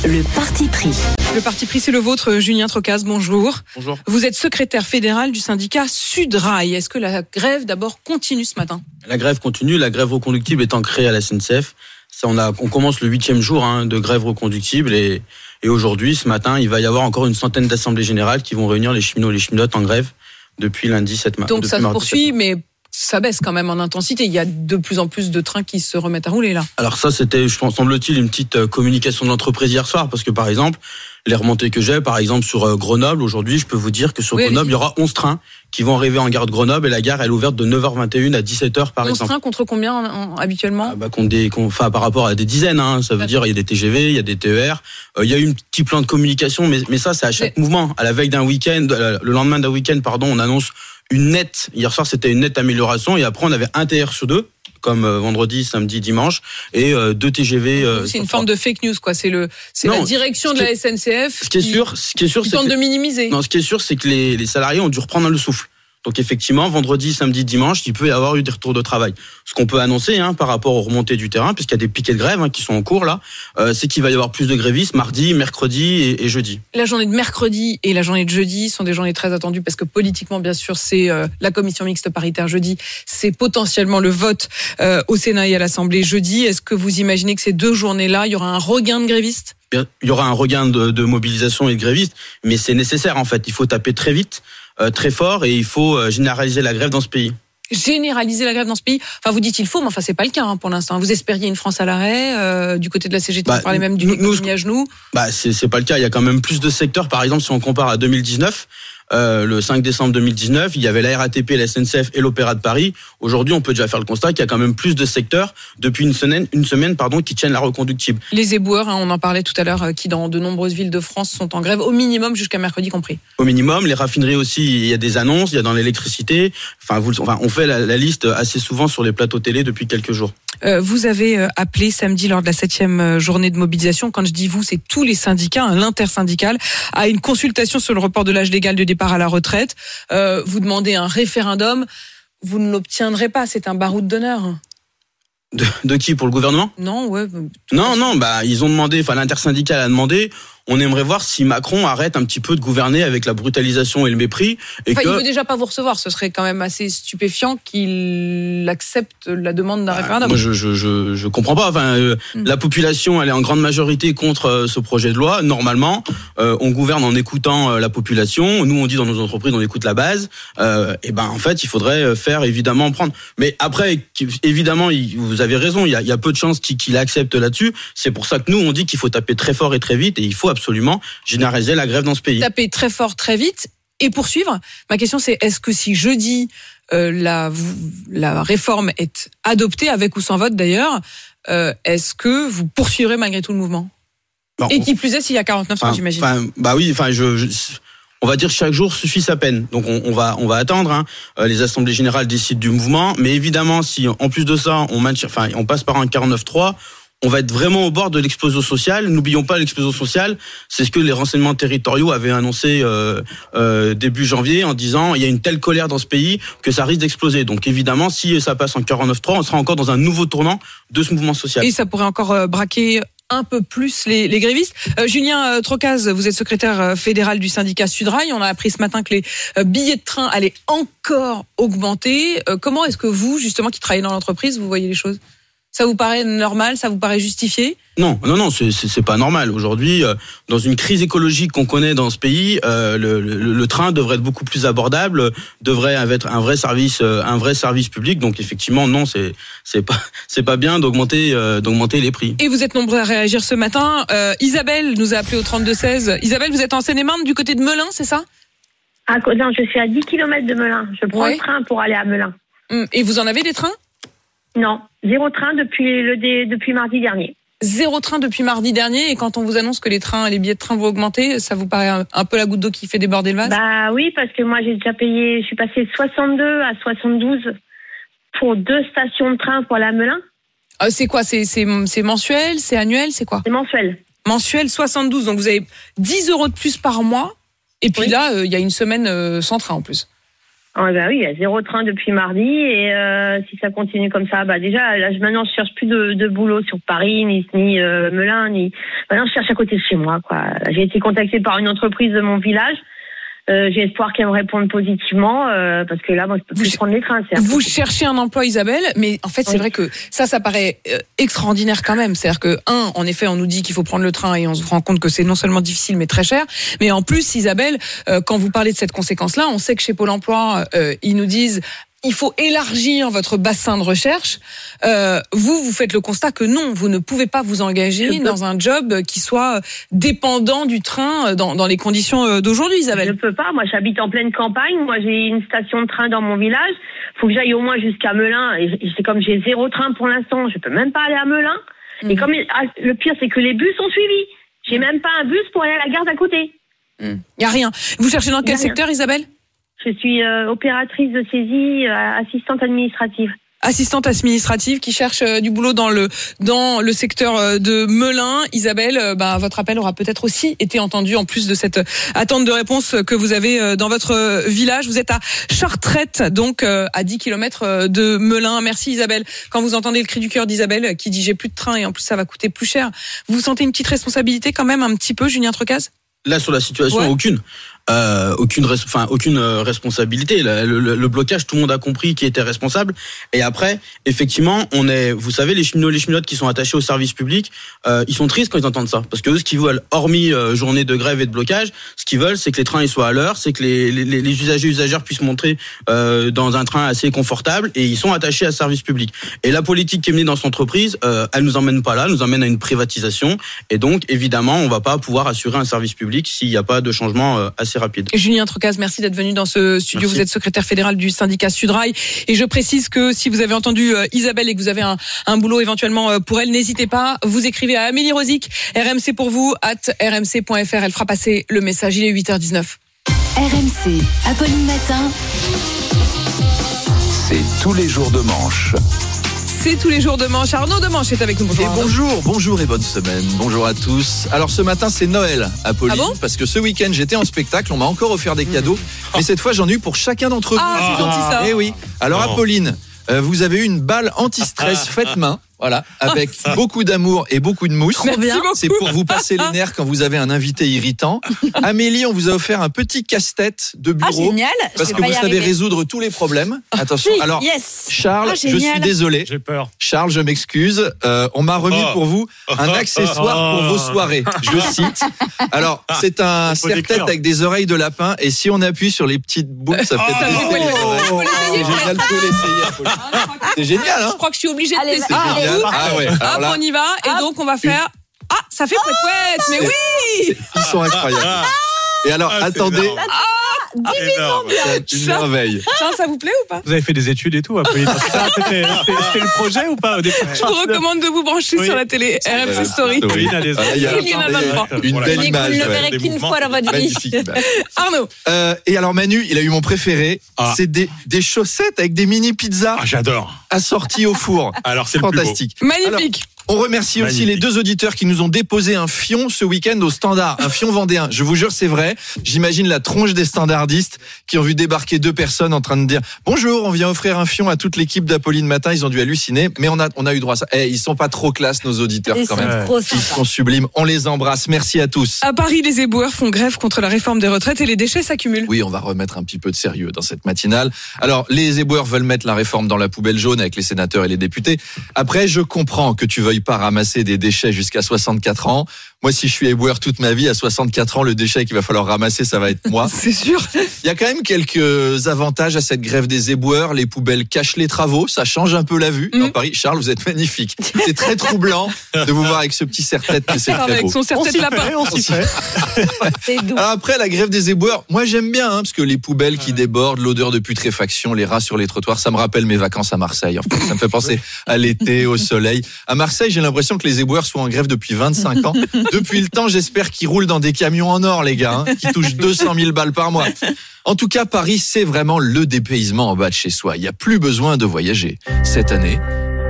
Le parti pris. Le parti pris, c'est le vôtre, Julien Trocaz. Bonjour. Bonjour. Vous êtes secrétaire fédéral du syndicat Sudrail. Est-ce que la grève d'abord continue ce matin? La grève continue, la grève reconductible étant créée à la SNCF. Ça, on, a, on commence le huitième jour hein, de grève reconductible et, et aujourd'hui, ce matin, il va y avoir encore une centaine d'assemblées générales qui vont réunir les cheminots et les cheminotes en grève depuis lundi 7 mars. Donc ça se poursuit, mais ça baisse quand même en intensité. Il y a de plus en plus de trains qui se remettent à rouler là. Alors ça, c'était, je pense, semble-t-il, une petite euh, communication de l'entreprise hier soir, parce que par exemple, les remontées que j'ai, par exemple sur euh, Grenoble, aujourd'hui, je peux vous dire que sur Oui, Grenoble, il y aura 11 trains qui vont arriver en gare de Grenoble et la gare, elle est ouverte de 9h21 à 17h par 11 exemple. trains contre combien en- en- habituellement Bah, contre des, enfin, par rapport à des dizaines, hein, ça veut dire il y a des TGV, il y a des TER, euh, il y a eu un petit plan de communication, mais, mais ça c'est à chaque mouvement. À la veille d'un week-end, le lendemain d'un week-end, pardon, on annonce une nette. Hier soir c'était une nette amélioration et après on avait un TR sur deux, comme euh, vendredi, samedi, dimanche, et euh, deux TGV. euh, C'est une forme de fake news quoi. C'est le, c'est la direction de la SNCF. Ce qui est sûr, ce qui est sûr, c'est de minimiser. Non, ce qui est sûr, c'est que les, les salariés ont dû reprendre le souffle. Donc effectivement, vendredi, samedi, dimanche, il peut y avoir eu des retours de travail. Ce qu'on peut annoncer hein, par rapport aux remontées du terrain, puisqu'il y a des piquets de grève hein, qui sont en cours là, euh, c'est qu'il va y avoir plus de grévistes mardi, mercredi et, et jeudi. La journée de mercredi et la journée de jeudi sont des journées très attendues parce que politiquement, bien sûr, c'est euh, la commission mixte paritaire jeudi. C'est potentiellement le vote euh, au Sénat et à l'Assemblée jeudi. Est-ce que vous imaginez que ces deux journées-là, il y aura un regain de grévistes? Il y aura un regain de, de mobilisation et de grévistes, mais c'est nécessaire en fait. Il faut taper très vite, très fort, et il faut euh, généraliser la grève dans ce pays. Généraliser la grève dans ce pays Enfin, vous dites il faut, mais enfin, c'est pas le cas hein, pour l'instant. Vous espériez une France à l'arrêt. euh, du côté de la CGT, Bah, on parlait même d'une économie à genoux. Bah, c'est pas le cas. Il y a quand même plus de secteurs. Par exemple, si on compare à 2019, euh, le 5 décembre 2019, il y avait la RATP, la SNCF et l'Opéra de Paris. Aujourd'hui, on peut déjà faire le constat qu'il y a quand même plus de secteurs depuis une semaine, une semaine, pardon, qui tiennent la reconductible. Les éboueurs, hein, on en parlait tout à l'heure, euh, qui dans de nombreuses villes de France sont en grève au minimum jusqu'à mercredi compris. Au minimum, les raffineries aussi, il y a des annonces, il y a dans l'électricité. Enfin, vous, le- enfin, on fait la, la liste assez souvent sur les plateaux télé depuis quelques jours. Euh, vous avez euh, appelé samedi lors de la septième euh, journée de mobilisation. Quand je dis vous, c'est tous les syndicats, hein, l'intersyndical, à une consultation sur le report de l'âge légal de départ à la retraite. Vous demandez un référendum. Vous ne l'obtiendrez pas. C'est un baroud d'honneur. De, de qui? Pour le gouvernement? Non, ouais. Non, non, bah ils ont demandé, enfin l'intersyndicale a demandé. On aimerait voir si Macron arrête un petit peu de gouverner avec la brutalisation et le mépris. Et Enfin, que... il veut déjà pas vous recevoir. Ce serait quand même assez stupéfiant qu'il accepte la demande d'un référendum. Ah, Moi, je, je, je, je comprends pas. Enfin, euh, Mm. la population, elle est en grande majorité contre euh, ce projet de loi. Normalement, euh, on gouverne en écoutant euh, la population. Nous, on dit dans nos entreprises, on écoute la base. Euh, et ben, en fait, il faudrait euh, faire évidemment prendre. Mais après, évidemment, vous avez raison. Il y a, il y a peu de chances qu'il qu'il accepte là-dessus. C'est pour ça que nous, on dit qu'il faut taper très fort et très vite, et il faut absolument généraliser la grève dans ce pays. taper très fort, très vite et poursuivre. Ma question c'est est-ce que si jeudi euh, la, la réforme est adoptée avec ou sans vote d'ailleurs, euh, est-ce que vous poursuivrez malgré tout le mouvement? Bon, Et qui plus est s'il y a 49 Enfin, j'imagine. enfin, bah oui, enfin, je, je- on va dire que chaque jour suffit sa peine. Donc on, on va, on va attendre. hein. Euh, Les assemblées générales décident du mouvement, mais évidemment, si en plus de ça, on maintient, enfin, on passe par un 49-3. On va être vraiment au bord de l'explosion sociale. N'oublions pas l'explosion sociale, c'est ce que les renseignements territoriaux avaient annoncé euh, euh, début janvier en disant il y a une telle colère dans ce pays que ça risque d'exploser. Donc évidemment, si ça passe en 49-3, on sera encore dans un nouveau tournant de ce mouvement social. Et ça pourrait encore euh, braquer un peu plus les, les grévistes. Euh, Julien euh, Trocaz, vous êtes secrétaire euh, fédéral du syndicat Sudrail. On a appris ce matin que les billets de train allaient encore augmenter. Euh, comment est-ce que vous, justement, qui travaillez dans l'entreprise, vous voyez les choses? Ça vous paraît normal Ça vous paraît justifié? Non, non, non, c'est- pas normal. Aujourd'hui, euh, dans une crise écologique qu'on connaît dans ce pays, euh, le, le- le train devrait être beaucoup plus abordable, devrait être un vrai service, euh, un vrai service public. Donc effectivement, non, c'est c'est pas c'est pas bien d'augmenter euh, d'augmenter les prix. Et vous êtes nombreux à réagir ce matin. Euh, Isabelle nous a appelé au 32-16. Isabelle, vous êtes en Seine-et-Marne du côté de Melun, c'est ça? Ah, non, je suis à 10 km de Melun. Je prends Ouais. le train pour aller à Melun. Hum, Et vous en avez des trains? Non, zéro train depuis, le dé- depuis mardi dernier. Zéro train depuis mardi dernier. Et quand on vous annonce que les trains, les billets de train vont augmenter, ça vous paraît un, un peu la goutte d'eau qui fait déborder le vase? Bah oui, parce que moi j'ai déjà payé, je suis passée de 62 à 72 pour deux stations de train pour à Melun. Euh, C'est quoi? C'est c'est- c'est mensuel? C'est annuel? C'est quoi? C'est mensuel. Mensuel 72. Donc vous avez 10 euros de plus par mois. Et puis là, euh, il y a une semaine euh, sans train en plus. Ah bah oui, il y a zéro train depuis mardi et euh, si ça continue comme ça, bah déjà là je- maintenant je cherche plus de, boulot sur Paris ni ni euh, Melun ni maintenant je cherche à côté de chez moi quoi. J'ai été contactée par une entreprise de mon village. Euh, J'ai espoir qu'elle me réponde positivement euh, parce que là moi je peux plus prendre les trains. Vous cherchez un emploi, Isabelle, mais en fait, c'est Oui. vrai que ça, ça paraît euh, extraordinaire quand même. C'est-à-dire que, un, en effet, on nous dit qu'il faut prendre le train et on se rend compte que c'est non seulement difficile, mais très cher. Mais en plus, Isabelle, euh, quand vous parlez de cette conséquence-là, on sait que chez Pôle emploi, euh, ils nous disent il faut élargir votre bassin de recherche. Euh, vous, vous faites le constat que non, vous ne pouvez pas vous engager dans un job qui soit dépendant du train dans, dans les conditions euh, d'aujourd'hui, Isabelle. Je peux pas. Moi, j'habite en pleine campagne. Moi, j'ai une station de train dans mon village. Faut que j'aille au moins jusqu'à Melun. Et c'est comme j'ai zéro train pour l'instant. Je peux même pas aller à Melun. Et comme ah, le pire, c'est que les bus sont suivis. J'ai même pas un bus pour aller à la gare d'à côté. Il y a rien. Vous cherchez dans quel secteur, Isabelle? Je suis euh, opératrice de saisie, euh, assistante administrative. assistante administrative qui cherche euh, du boulot dans le dans le secteur euh, de Melun. Isabelle, euh, bah, votre appel aura peut-être aussi été entendu en plus de cette attente de réponse que vous avez euh, dans votre village. Vous êtes à Chartrette, donc euh, à 10 km de Melun. Merci Isabelle. Quand vous entendez le cri du cœur d'Isabelle qui dit j'ai plus de train et en plus ça va coûter plus cher, vous sentez une petite responsabilité quand même un petit peu, Julien Trecaz? Là sur la situation, Ouais. aucune. Euh, aucune, enfin aucune euh, responsabilité. Le, le- le blocage, tout le monde a compris qui était responsable. Et après, effectivement, on est, vous savez, les cheminots, les cheminotes qui sont attachés au service public, euh, ils sont tristes quand ils entendent ça, parce que eux, ce qu'ils veulent, hormis euh, journée de grève et de blocage, ce qu'ils veulent, c'est que les trains ils soient à l'heure, c'est que les, les, les usagers usagères puissent montrer euh, dans un train assez confortable, et ils sont attachés à ce service public. Et la politique qui est menée dans cette entreprise, euh, elle nous emmène pas là, elle nous emmène à une privatisation, et donc évidemment, on va pas pouvoir assurer un service public s'il n'y a pas de changement euh, assez rapide. Julien Trocaz, merci d'être venu dans ce studio. Merci. Vous êtes secrétaire fédéral du syndicat Sudrail. Et je précise que si vous avez entendu euh, Isabelle et que vous avez un, un boulot éventuellement euh, pour elle, n'hésitez pas. Vous écrivez à Amélie Rosic, RMC pour vous, at rmc.fr. Elle fera passer le message. Il est 8h19. RMC, Apolline Matin. C'est tous les jours de manche. C'est tous les jours de manche. Arnaud de Manche est avec nous. Bonjour. Et bonjour, bonjour et bonne semaine. Bonjour à tous. Alors ce matin c'est Noël à Pauline Ah bon parce que ce week-end j'étais en spectacle, on m'a encore offert des cadeaux, mais cette fois j'en ai eu pour chacun d'entre vous. Ah, c'est gentil, ça. Eh oui. Alors. Apolline, euh, vous avez eu une balle anti-stress faite main. Voilà, avec beaucoup d'amour et beaucoup de mousse. C'est pour vous passer les nerfs quand vous avez un invité irritant. Amélie, on vous a offert un petit casse-tête de Ah, bureau. génial. Parce que vous savez arriver. résoudre tous les problèmes. Attention. Oui, Alors, yes. Charles, Ah, je suis désolé. J'ai peur. Charles, je m'excuse. Euh, on m'a remis Oh. pour vous un accessoire pour vos soirées. Je cite. Alors, c'est un serre-tête avec des oreilles de lapin et si on appuie sur les petites boules, ça fait Oh. C'est génial, C'est génial, hein Je crois que je suis obligée de Allez, tester. Ah ouais. Alors Hop, là, on y va. Et donc, on va faire. Ah, ça fait couette couette. Mais oui ils sont incroyables. Et alors, Ah, attendez, c'est une merveille. Charles, ça vous plaît ou pas Vous avez fait des études et tout, Apolline C'était le projet ou pas au départ Je vous recommande de vous brancher Oui. sur la télé RMC Story. Oui. Apolline a des- Ah, il y a- Il y en a 23. Une belle Vous image. ne le verrez qu'une fois dans votre vie. Arnaud, Euh, et alors Manu, il a eu mon préféré. Ah. C'est des, des chaussettes avec des mini pizzas Ah, j'adore. assorties au four. Alors, c'est le plus beau. Fantastique. magnifique. On remercie aussi les deux auditeurs qui nous ont déposé un fion ce week-end au standard, un fion vendéen. Je vous jure, c'est vrai. J'imagine la tronche des standardistes qui ont vu débarquer deux personnes en train de dire bonjour, on vient offrir un fion à toute l'équipe d'Apolline Matin. Ils ont dû halluciner, mais on a, on a eu droit à ça. Eh, ils sont pas trop classe, nos auditeurs, Ils quand sont même. trop Ils sont sublimes. On les embrasse. Merci à tous. À Paris, les éboueurs font grève contre la réforme des retraites et les déchets s'accumulent. Oui, on va remettre un petit peu de sérieux dans cette matinale. Alors, les éboueurs veulent mettre la réforme dans la poubelle jaune avec les sénateurs et les députés. Après, je comprends que tu veuilles pas ramasser des déchets jusqu'à 64 ans. Moi, si je suis éboueur toute ma vie, à 64 ans, le déchet qu'il va falloir ramasser, ça va être moi. C'est sûr. Il y a quand même quelques avantages à cette grève des éboueurs. Les poubelles cachent les travaux, ça change un peu la vue. Dans Mhm. Paris, Charles, vous êtes magnifique. C'est très troublant de vous voir avec ce petit serre-tête, c'est très Avec beau. son serre-tête lapin. on s'y fait. C'est doux. Alors après, la grève des éboueurs, moi j'aime bien, hein, parce que les poubelles qui débordent, l'odeur de putréfaction, les rats sur les trottoirs, ça me rappelle mes vacances à Marseille. En fait, ça me fait penser à l'été, au soleil. À Marseille, j'ai l'impression que les éboueurs sont en grève depuis 25 ans. Depuis le temps, j'espère qu'ils roulent dans des camions en or, les gars, hein, qui touchent 200 000 balles par mois. En tout cas, Paris, c'est vraiment le dépaysement en bas de chez soi. Il n'y a plus besoin de voyager. Cette année,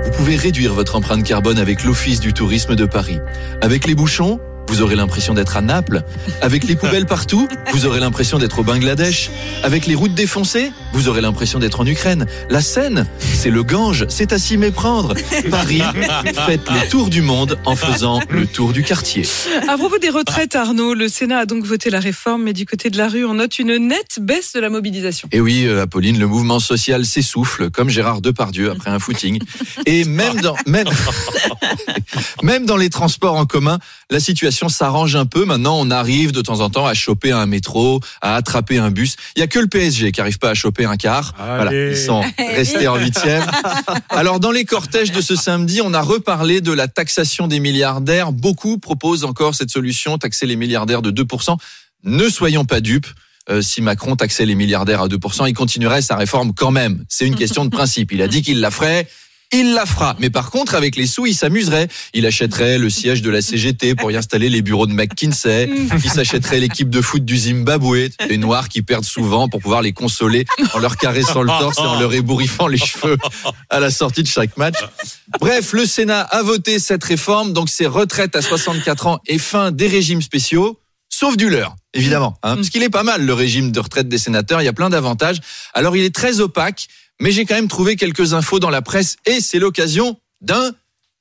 vous pouvez réduire votre empreinte carbone avec l'Office du tourisme de Paris. Avec les bouchons, vous aurez l'impression d'être à Naples. Avec les poubelles partout, vous aurez l'impression d'être au Bangladesh. Avec les routes défoncées, vous aurez l'impression d'être en Ukraine. La Seine, c'est le Gange, c'est à s'y méprendre. Paris, faites le tour du monde en faisant le tour du quartier. À propos des retraites, Arnaud, le Sénat a donc voté la réforme, mais du côté de la rue, on note une nette baisse de la mobilisation. Et oui, euh, Apolline, le mouvement social s'essouffle, comme Gérard Depardieu après un footing. Et même dans, même, même dans les transports en commun, la situation s'arrange un peu. Maintenant, on arrive de temps en temps à choper un métro, à attraper un bus. Il y a que le PSG qui arrive pas à choper un car. Voilà, ils sont restés en huitième. Alors, dans les cortèges de ce samedi, on a reparlé de la taxation des milliardaires. Beaucoup proposent encore cette solution, taxer les milliardaires de 2%. Ne soyons pas dupes. Euh, si Macron taxait les milliardaires à 2%, il continuerait sa réforme quand même. C'est une question de principe. Il a dit qu'il la ferait. Il la fera. Mais par contre, avec les sous, il s'amuserait. Il achèterait le siège de la CGT pour y installer les bureaux de McKinsey. Il s'achèterait l'équipe de foot du Zimbabwe. Les Noirs qui perdent souvent pour pouvoir les consoler en leur caressant le torse et en leur ébouriffant les cheveux à la sortie de chaque match. Bref, le Sénat a voté cette réforme. Donc, c'est retraite à 64 ans et fin des régimes spéciaux. Sauf du leur, évidemment. Hein, parce qu'il est pas mal, le régime de retraite des sénateurs. Il y a plein d'avantages. Alors, il est très opaque, mais j'ai quand même trouvé quelques infos dans la presse et c'est l'occasion d'un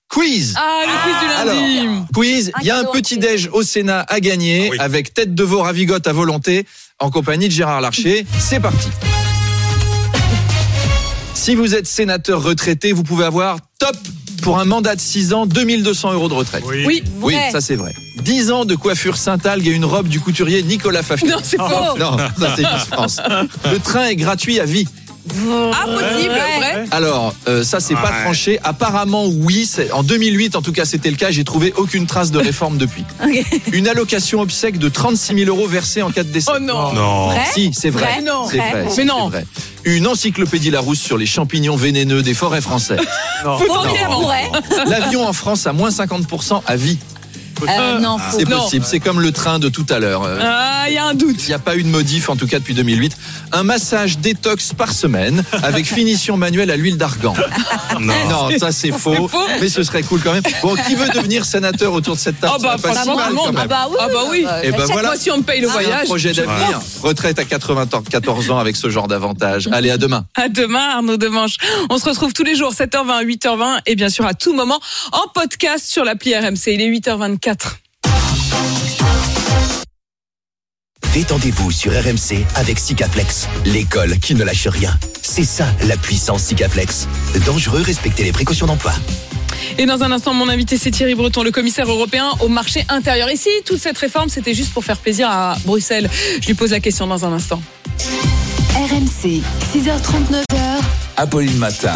quiz. Ah, le quiz du lundi. Alors, quiz, il y a un petit déj au Sénat à gagner avec tête de veau ravigote à volonté en compagnie de Gérard Larcher. C'est parti. Si vous êtes sénateur retraité, vous pouvez avoir top pour un mandat de 6 ans, 2200 euros de retraite. Oui. Oui, ça c'est vrai. 10 ans de coiffure Saint-Algue et une robe du couturier Nicolas Fafy. Non, c'est faux. Non, ça c'est France. Le train est gratuit à vie. Ah, possible, vrai. Alors, euh, ça c'est pas Ouais. tranché. Apparemment, oui. c'est- En 2008, en tout cas, c'était le cas. J'ai trouvé aucune trace de réforme depuis. Une allocation obsèque de 36 000 euros versée en cas de décès. Oh non. Non. Vrai Si, c'est vrai. Vrai Non. C'est Vrai vrai. Mais c'est non. vrai. Une encyclopédie Larousse sur les champignons vénéneux des forêts françaises. Vrai. L'avion en France à moins 50% à vie. Euh, non, faut- c'est possible. C'est comme le train de tout à l'heure. Euh, Ah, il y a un doute. Il n'y a pas eu de modif, en tout cas depuis 2008. Un massage détox par semaine avec finition manuelle à l'huile d'argan. Non, ça c'est faux, faux. Mais ce serait cool quand même. Bon, qui veut devenir sénateur autour de cette table Ah bah pas si mal, quand même. Ah bah oui. Ah bah oui. Et ben voilà. Moi, si on me paye le C'est voyage. Un projet je d'avenir. Retraite à 94 ans avec ce genre d'avantage. Allez, à demain. À demain, Arnaud Demanche. On se retrouve tous les jours, 7h20, 8h20, et bien sûr à tout moment en podcast sur l'appli RMC. Il est 8h24. Détendez-vous sur RMC avec Sikaflex, l'école qui ne lâche rien. C'est ça la puissance Sikaflex. Dangereux, respectez les précautions d'emploi. Et dans un instant, mon invité, c'est Thierry Breton, le commissaire européen au marché intérieur. Ici, toute cette réforme, c'était juste pour faire plaisir à Bruxelles? Je lui pose la question dans un instant. RMC, 6h39h. Apolline Matin.